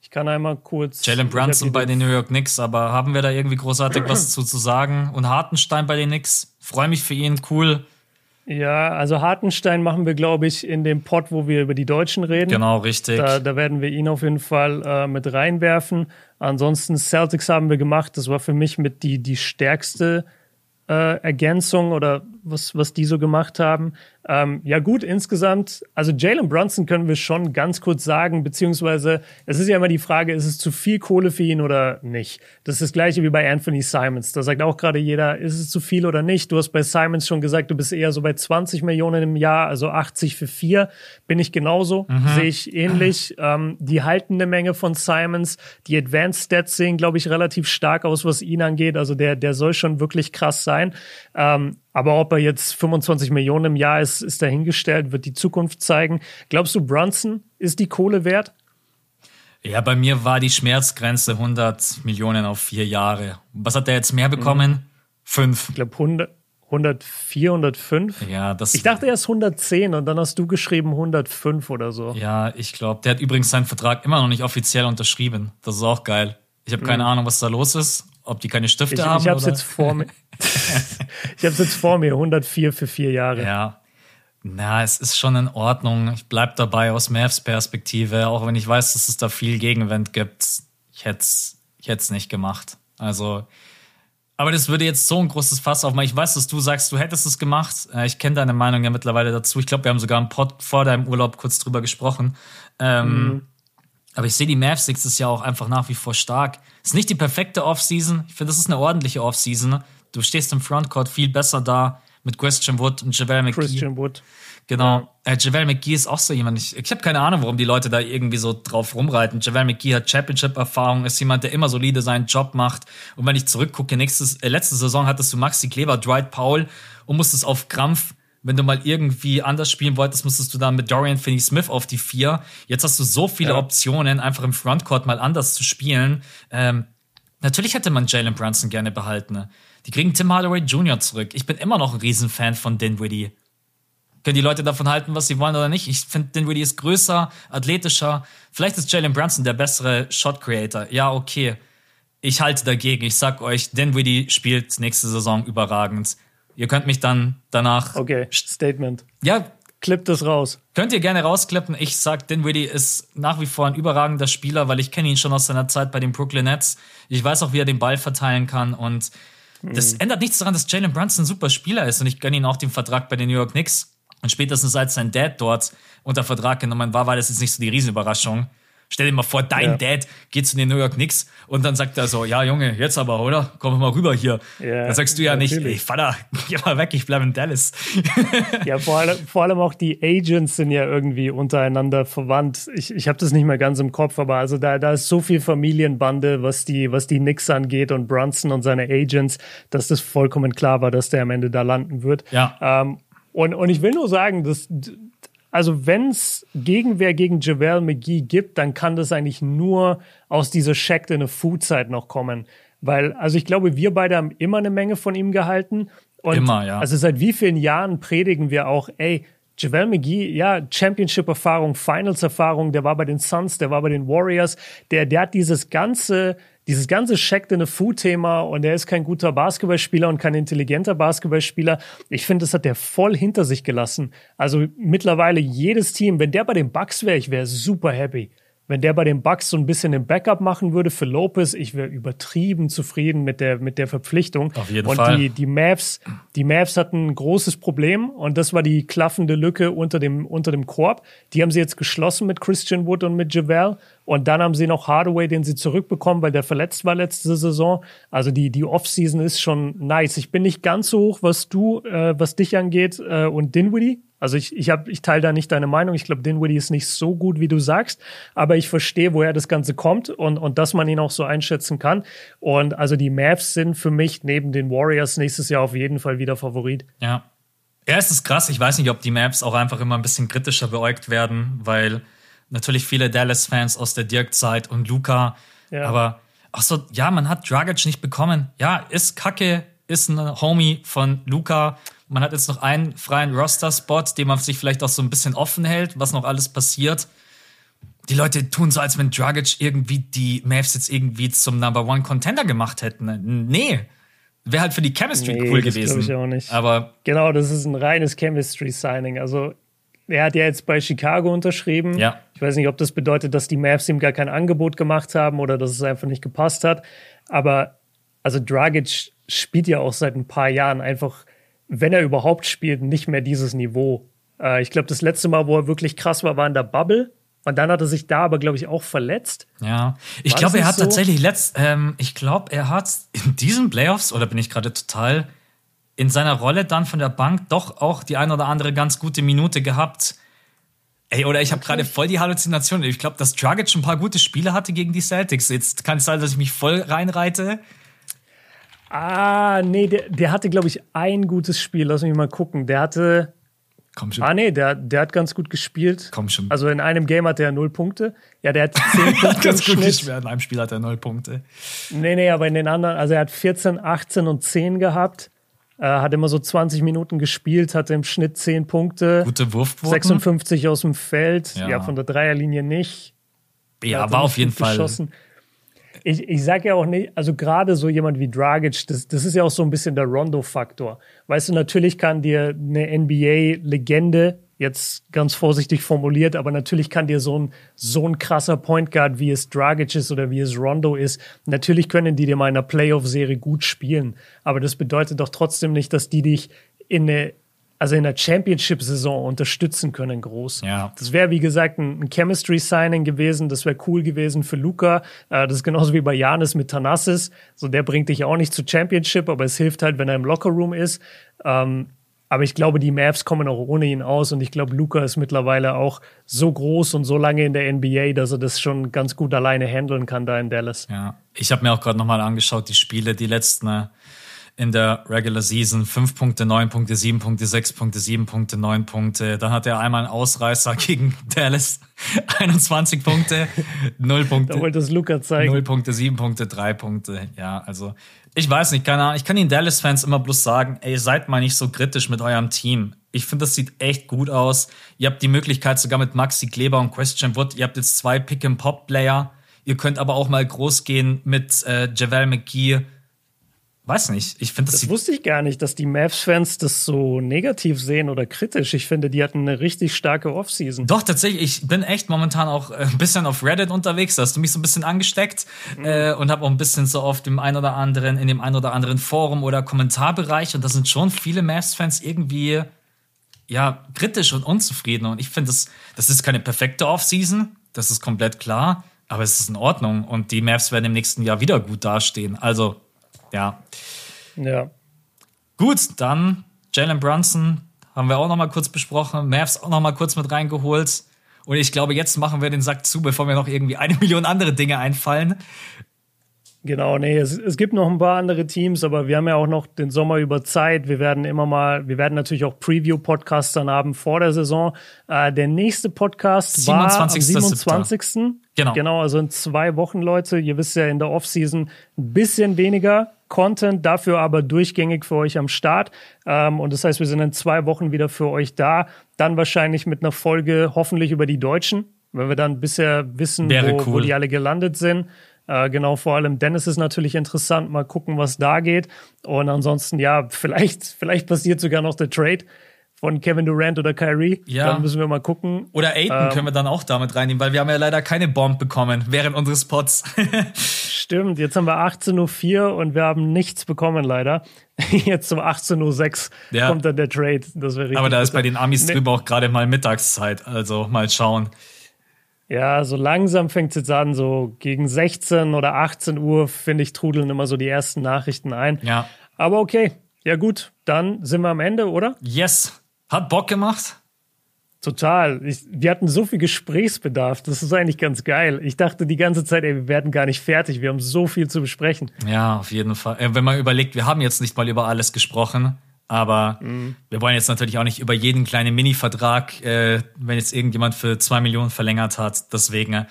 ich kann einmal kurz. Jalen Brunson bei den New York Knicks, aber haben wir da irgendwie großartig was zu, zu sagen? Und Hartenstein bei den Knicks. Freue mich für ihn, cool. Ja, also Hartenstein machen wir, glaube ich, in dem Pod, wo wir über die Deutschen reden. Genau, richtig. Da, da werden wir ihn auf jeden Fall äh, mit reinwerfen. Ansonsten Celtics haben wir gemacht. Das war für mich mit die, die stärkste äh, Ergänzung oder was, was die so gemacht haben. Ähm, ja gut, insgesamt, also Jalen Brunson können wir schon ganz kurz sagen, beziehungsweise es ist ja immer die Frage, ist es zu viel Kohle für ihn oder nicht? Das ist das gleiche wie bei Anthony Simons. Da sagt auch gerade jeder, ist es zu viel oder nicht? Du hast bei Simons schon gesagt, du bist eher so bei 20 Millionen im Jahr, also 80 für vier. Bin ich genauso, mhm. sehe ich ähnlich. Ähm, die halten eine Menge von Simons. Die Advanced Stats sehen, glaube ich, relativ stark aus, was ihn angeht. Also der, der soll schon wirklich krass sein. Ähm, aber ob er jetzt 25 Millionen im Jahr ist, ist dahingestellt, wird die Zukunft zeigen. Glaubst du, Brunson ist die Kohle wert? Ja, bei mir war die Schmerzgrenze 100 Millionen auf vier Jahre. Was hat er jetzt mehr bekommen? Mhm. Fünf. Ich glaube 100, 104, 105. Ja, das. Ich dachte erst 110 und dann hast du geschrieben 105 oder so. Ja, ich glaube, der hat übrigens seinen Vertrag immer noch nicht offiziell unterschrieben. Das ist auch geil. Ich habe keine mhm. Ahnung, was da los ist. Ob die keine Stifte ich, haben. Ich habe es jetzt vor mir. ich habe es jetzt vor mir. 104 für vier Jahre. Ja. Na, es ist schon in Ordnung. Ich bleib dabei aus Mavs Perspektive, auch wenn ich weiß, dass es da viel Gegenwind gibt. Ich hätte es ich hätt's nicht gemacht. Also, aber das würde jetzt so ein großes Fass aufmachen. Ich weiß, dass du sagst, du hättest es gemacht. Äh, ich kenne deine Meinung ja mittlerweile dazu. Ich glaube, wir haben sogar im Pod vor deinem Urlaub kurz drüber gesprochen. Ähm, mhm. Aber ich sehe die Mavs nächstes Jahr auch einfach nach wie vor stark. Ist nicht die perfekte Offseason. Ich finde, das ist eine ordentliche Offseason. Du stehst im Frontcourt viel besser da mit Christian Wood und Javel McGee. Christian Wood. Genau. Äh, JaVale McGee ist auch so jemand. Ich, ich habe keine Ahnung, warum die Leute da irgendwie so drauf rumreiten. JaVale McGee hat Championship-Erfahrung, ist jemand, der immer solide seinen Job macht. Und wenn ich zurückgucke, nächstes, äh, letzte Saison hattest du Maxi Kleber, Dwight Powell und musstest auf Krampf wenn du mal irgendwie anders spielen wolltest, musstest du dann mit Dorian Finney-Smith auf die vier. Jetzt hast du so viele ja. Optionen, einfach im Frontcourt mal anders zu spielen. Ähm, natürlich hätte man Jalen Brunson gerne behalten. Die kriegen Tim Hardaway Jr. zurück. Ich bin immer noch ein Riesenfan von Dinwiddie können die Leute davon halten, was sie wollen oder nicht. Ich finde, Dinwiddie ist größer, athletischer. Vielleicht ist Jalen Brunson der bessere Shot Creator. Ja, okay. Ich halte dagegen. Ich sag euch, Dinwiddie spielt nächste Saison überragend. Ihr könnt mich dann danach. Okay, Statement. Ja. Clip das raus. Könnt ihr gerne rausklippen. Ich sag, Dinwiddie ist nach wie vor ein überragender Spieler, weil ich kenne ihn schon aus seiner Zeit bei den Brooklyn Nets. Ich weiß auch, wie er den Ball verteilen kann und das hm. ändert nichts daran, dass Jalen Brunson ein super Spieler ist und ich gönne ihn auch den Vertrag bei den New York Knicks. Und spätestens als sein Dad dort unter Vertrag genommen war, war das jetzt nicht so die Riesenüberraschung. Stell dir mal vor, dein ja. Dad geht zu den New York Knicks und dann sagt er so, ja Junge, jetzt aber, oder? Komm mal rüber hier. Ja, dann sagst du ja natürlich. nicht, ey Vater, geh mal weg, ich bleibe in Dallas. ja, vor allem, vor allem auch die Agents sind ja irgendwie untereinander verwandt. Ich, ich habe das nicht mehr ganz im Kopf, aber also da, da ist so viel Familienbande, was die, was die Knicks angeht und Brunson und seine Agents, dass das vollkommen klar war, dass der am Ende da landen wird. Ja. Ähm, und, und ich will nur sagen, dass, also wenn es Gegenwehr gegen Javel McGee gibt, dann kann das eigentlich nur aus dieser Shacked in a Food Zeit noch kommen. Weil, also ich glaube, wir beide haben immer eine Menge von ihm gehalten. Und immer, ja. Also seit wie vielen Jahren predigen wir auch, ey, Javel McGee, ja, Championship-Erfahrung, Finals-Erfahrung, der war bei den Suns, der war bei den Warriors, der, der hat dieses ganze, dieses ganze Shacked in a Food-Thema und er ist kein guter Basketballspieler und kein intelligenter Basketballspieler. Ich finde, das hat der voll hinter sich gelassen. Also mittlerweile jedes Team, wenn der bei den Bucks wäre, ich wäre super happy. Wenn der bei den Bucks so ein bisschen ein Backup machen würde für Lopez, ich wäre übertrieben zufrieden mit der, mit der Verpflichtung. Auf jeden und Fall. Und die, die Mavs, die Mavs hatten ein großes Problem und das war die klaffende Lücke unter dem, unter dem Korb. Die haben sie jetzt geschlossen mit Christian Wood und mit Javel. Und dann haben sie noch Hardaway, den sie zurückbekommen, weil der verletzt war letzte Saison. Also die, die Offseason ist schon nice. Ich bin nicht ganz so hoch, was du, äh, was dich angeht äh, und Dinwiddie. Also ich, ich, hab, ich teile da nicht deine Meinung. Ich glaube, Dinwiddie ist nicht so gut, wie du sagst. Aber ich verstehe, woher das Ganze kommt und, und dass man ihn auch so einschätzen kann. Und also die Mavs sind für mich neben den Warriors nächstes Jahr auf jeden Fall wieder Favorit. Ja. Ja, es ist krass. Ich weiß nicht, ob die Mavs auch einfach immer ein bisschen kritischer beäugt werden, weil natürlich viele Dallas-Fans aus der Dirk-Zeit und Luca. Ja. Aber ach so, ja, man hat Dragic nicht bekommen. Ja, ist kacke, ist ein Homie von Luca. Man hat jetzt noch einen freien Roster-Spot, den man sich vielleicht auch so ein bisschen offen hält, was noch alles passiert. Die Leute tun so, als wenn Dragic irgendwie die Mavs jetzt irgendwie zum Number One Contender gemacht hätten. Nee. Wäre halt für die Chemistry nee, cool das gewesen. Ich auch nicht. Aber genau, das ist ein reines Chemistry-Signing. Also er hat ja jetzt bei Chicago unterschrieben. Ja. Ich weiß nicht, ob das bedeutet, dass die Mavs ihm gar kein Angebot gemacht haben oder dass es einfach nicht gepasst hat. Aber also Dragic spielt ja auch seit ein paar Jahren einfach wenn er überhaupt spielt, nicht mehr dieses Niveau. Äh, ich glaube, das letzte Mal, wo er wirklich krass war, war in der Bubble. Und dann hat er sich da aber, glaube ich, auch verletzt. Ja, ich glaube, er hat so? tatsächlich letzt, ähm, ich glaube, er hat in diesen Playoffs, oder bin ich gerade total in seiner Rolle dann von der Bank doch auch die ein oder andere ganz gute Minute gehabt. Ey, oder ich habe gerade voll die Halluzination. Ich glaube, dass Dragic ein paar gute Spiele hatte gegen die Celtics. Jetzt kann es sein, dass ich mich voll reinreite. Ah, nee, der, der hatte, glaube ich, ein gutes Spiel. Lass mich mal gucken. Der hatte. Komm schon. Ah, nee, der, der hat ganz gut gespielt. Komm schon. Also in einem Game hat er null Punkte. Ja, der hat zehn Punkte. ganz gut gespielt. In einem Spiel hat er null Punkte. Nee, nee, aber in den anderen, also er hat 14, 18 und 10 gehabt. Äh, hat immer so 20 Minuten gespielt, hatte im Schnitt 10 Punkte. Gute Wurfquoten. 56 aus dem Feld. Ja, ja von der Dreierlinie nicht. Ja, war auf jeden Fall. Geschossen ich, ich sage ja auch nicht, also gerade so jemand wie Dragic, das, das ist ja auch so ein bisschen der Rondo-Faktor. Weißt du, natürlich kann dir eine NBA-Legende, jetzt ganz vorsichtig formuliert, aber natürlich kann dir so ein, so ein krasser Point Guard, wie es Dragic ist oder wie es Rondo ist, natürlich können die dir mal in einer Playoff-Serie gut spielen. Aber das bedeutet doch trotzdem nicht, dass die dich in eine also in der Championship-Saison unterstützen können, groß. Ja. Das wäre, wie gesagt, ein, Chemistry-Signing gewesen. Das wäre cool gewesen für Luca. Äh, das ist genauso wie bei Janis mit Tanassis. So, der bringt dich auch nicht zu Championship, aber es hilft halt, wenn er im Lockerroom ist. Ähm, Aber ich glaube, die Mavs kommen auch ohne ihn aus. Und ich glaube, Luca ist mittlerweile auch so groß und so lange in der NBA, dass er das schon ganz gut alleine handeln kann da in Dallas. Ja, ich habe mir auch gerade nochmal angeschaut, die Spiele, die letzten äh, in der Regular Season. Fünf Punkte, neun Punkte, sieben Punkte, sechs Punkte, sieben Punkte, neun Punkte. Dann hat er einmal einen Ausreißer gegen Dallas. 21 Punkte, null Punkte. Da wollte es Luca zeigen. Null Punkte, sieben Punkte, drei Punkte. Ja, also ich weiß nicht, keine Ahnung. Ich kann den Dallas-Fans immer bloß sagen, ey, seid mal nicht so kritisch mit eurem Team. Ich finde, das sieht echt gut aus. Ihr habt die Möglichkeit sogar mit Maxi Kleber und Question Wood. Ihr habt jetzt zwei Pick-and-Pop-Player. Ihr könnt aber auch mal groß gehen mit äh, Javel McGee weiß nicht. Ich finde das. Das wusste ich gar nicht, dass die Mavs-Fans das so negativ sehen oder kritisch. Ich finde, die hatten eine richtig starke Offseason. Doch, tatsächlich. Ich bin echt momentan auch äh, ein bisschen auf Reddit unterwegs. Da hast du mich so ein bisschen angesteckt mhm. äh, und habe auch ein bisschen so auf dem ein oder anderen, in dem ein oder anderen Forum oder Kommentarbereich. Und da sind schon viele Mavs-Fans irgendwie ja kritisch und unzufrieden. Und ich finde, das, das ist keine perfekte Offseason. Das ist komplett klar. Aber es ist in Ordnung. Und die Mavs werden im nächsten Jahr wieder gut dastehen. Also ja. Ja. Gut, dann Jalen Brunson haben wir auch noch mal kurz besprochen. Mavs auch noch mal kurz mit reingeholt. Und ich glaube, jetzt machen wir den Sack zu, bevor mir noch irgendwie eine Million andere Dinge einfallen. Genau, nee, es, es gibt noch ein paar andere Teams, aber wir haben ja auch noch den Sommer über Zeit. Wir werden immer mal, wir werden natürlich auch Preview-Podcasts dann haben vor der Saison. Äh, der nächste Podcast 27. war am 27. 7. Genau. Genau, also in zwei Wochen, Leute. Ihr wisst ja, in der Offseason ein bisschen weniger Content, dafür aber durchgängig für euch am Start. Ähm, und das heißt, wir sind in zwei Wochen wieder für euch da. Dann wahrscheinlich mit einer Folge hoffentlich über die Deutschen, wenn wir dann bisher wissen, wo, cool. wo die alle gelandet sind. Äh, genau, vor allem Dennis ist natürlich interessant. Mal gucken, was da geht. Und ansonsten, ja, vielleicht, vielleicht passiert sogar noch der Trade von Kevin Durant oder Kyrie. Ja. Dann müssen wir mal gucken. Oder Aiden ähm, können wir dann auch damit reinnehmen, weil wir haben ja leider keine Bomb bekommen während unseres Pots. Stimmt, jetzt haben wir 18.04 Uhr und wir haben nichts bekommen leider. Jetzt um 18.06 Uhr ja. kommt dann der Trade. Das wäre Aber da ist bei den Amis ne drüber auch gerade mal Mittagszeit. Also mal schauen. Ja, so langsam fängt es jetzt an, so gegen 16 oder 18 Uhr, finde ich, trudeln immer so die ersten Nachrichten ein. Ja. Aber okay, ja gut, dann sind wir am Ende, oder? Yes. Hat Bock gemacht? Total. Ich, wir hatten so viel Gesprächsbedarf. Das ist eigentlich ganz geil. Ich dachte die ganze Zeit, ey, wir werden gar nicht fertig. Wir haben so viel zu besprechen. Ja, auf jeden Fall. Äh, wenn man überlegt, wir haben jetzt nicht mal über alles gesprochen. Aber mhm. wir wollen jetzt natürlich auch nicht über jeden kleinen Mini-Vertrag, äh, wenn jetzt irgendjemand für zwei Millionen verlängert hat. Deswegen, äh,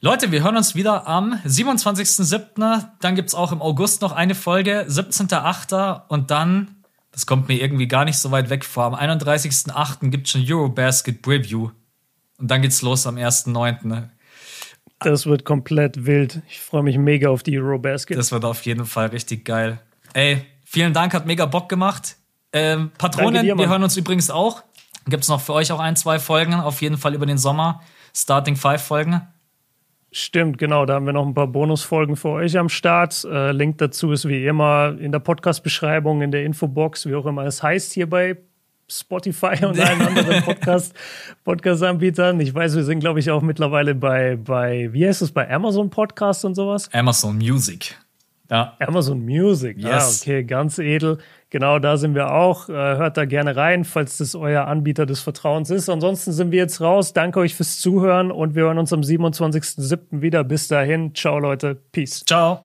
Leute, wir hören uns wieder am 27.07. Dann gibt's auch im August noch eine Folge, 17.08. Und dann, das kommt mir irgendwie gar nicht so weit weg vor, am 31.08. gibt's schon Eurobasket Preview. Und dann geht's los am 1.09. Das wird komplett wild. Ich freue mich mega auf die Eurobasket. Das wird auf jeden Fall richtig geil. Ey, Vielen Dank, hat mega Bock gemacht. Ähm, Patronen, dir, wir hören uns übrigens auch. Gibt es noch für euch auch ein, zwei Folgen, auf jeden Fall über den Sommer. Starting Five Folgen. Stimmt, genau. Da haben wir noch ein paar Bonusfolgen für euch am Start. Äh, Link dazu ist wie immer in der Podcast-Beschreibung, in der Infobox, wie auch immer es heißt hier bei Spotify und allen anderen Podcast, Podcast-Anbietern. Ich weiß, wir sind, glaube ich, auch mittlerweile bei, bei, wie heißt es, bei Amazon Podcast und sowas? Amazon Music. Ja. Amazon Music. Ah, yes. Ah, okay, ganz edel. Genau, da sind wir auch. Äh, hört da gerne rein, falls das euer Anbieter des Vertrauens ist. Ansonsten sind wir jetzt raus. Danke euch fürs Zuhören und wir hören uns am 27.07. wieder. Bis dahin. Ciao, Leute. Peace. Ciao.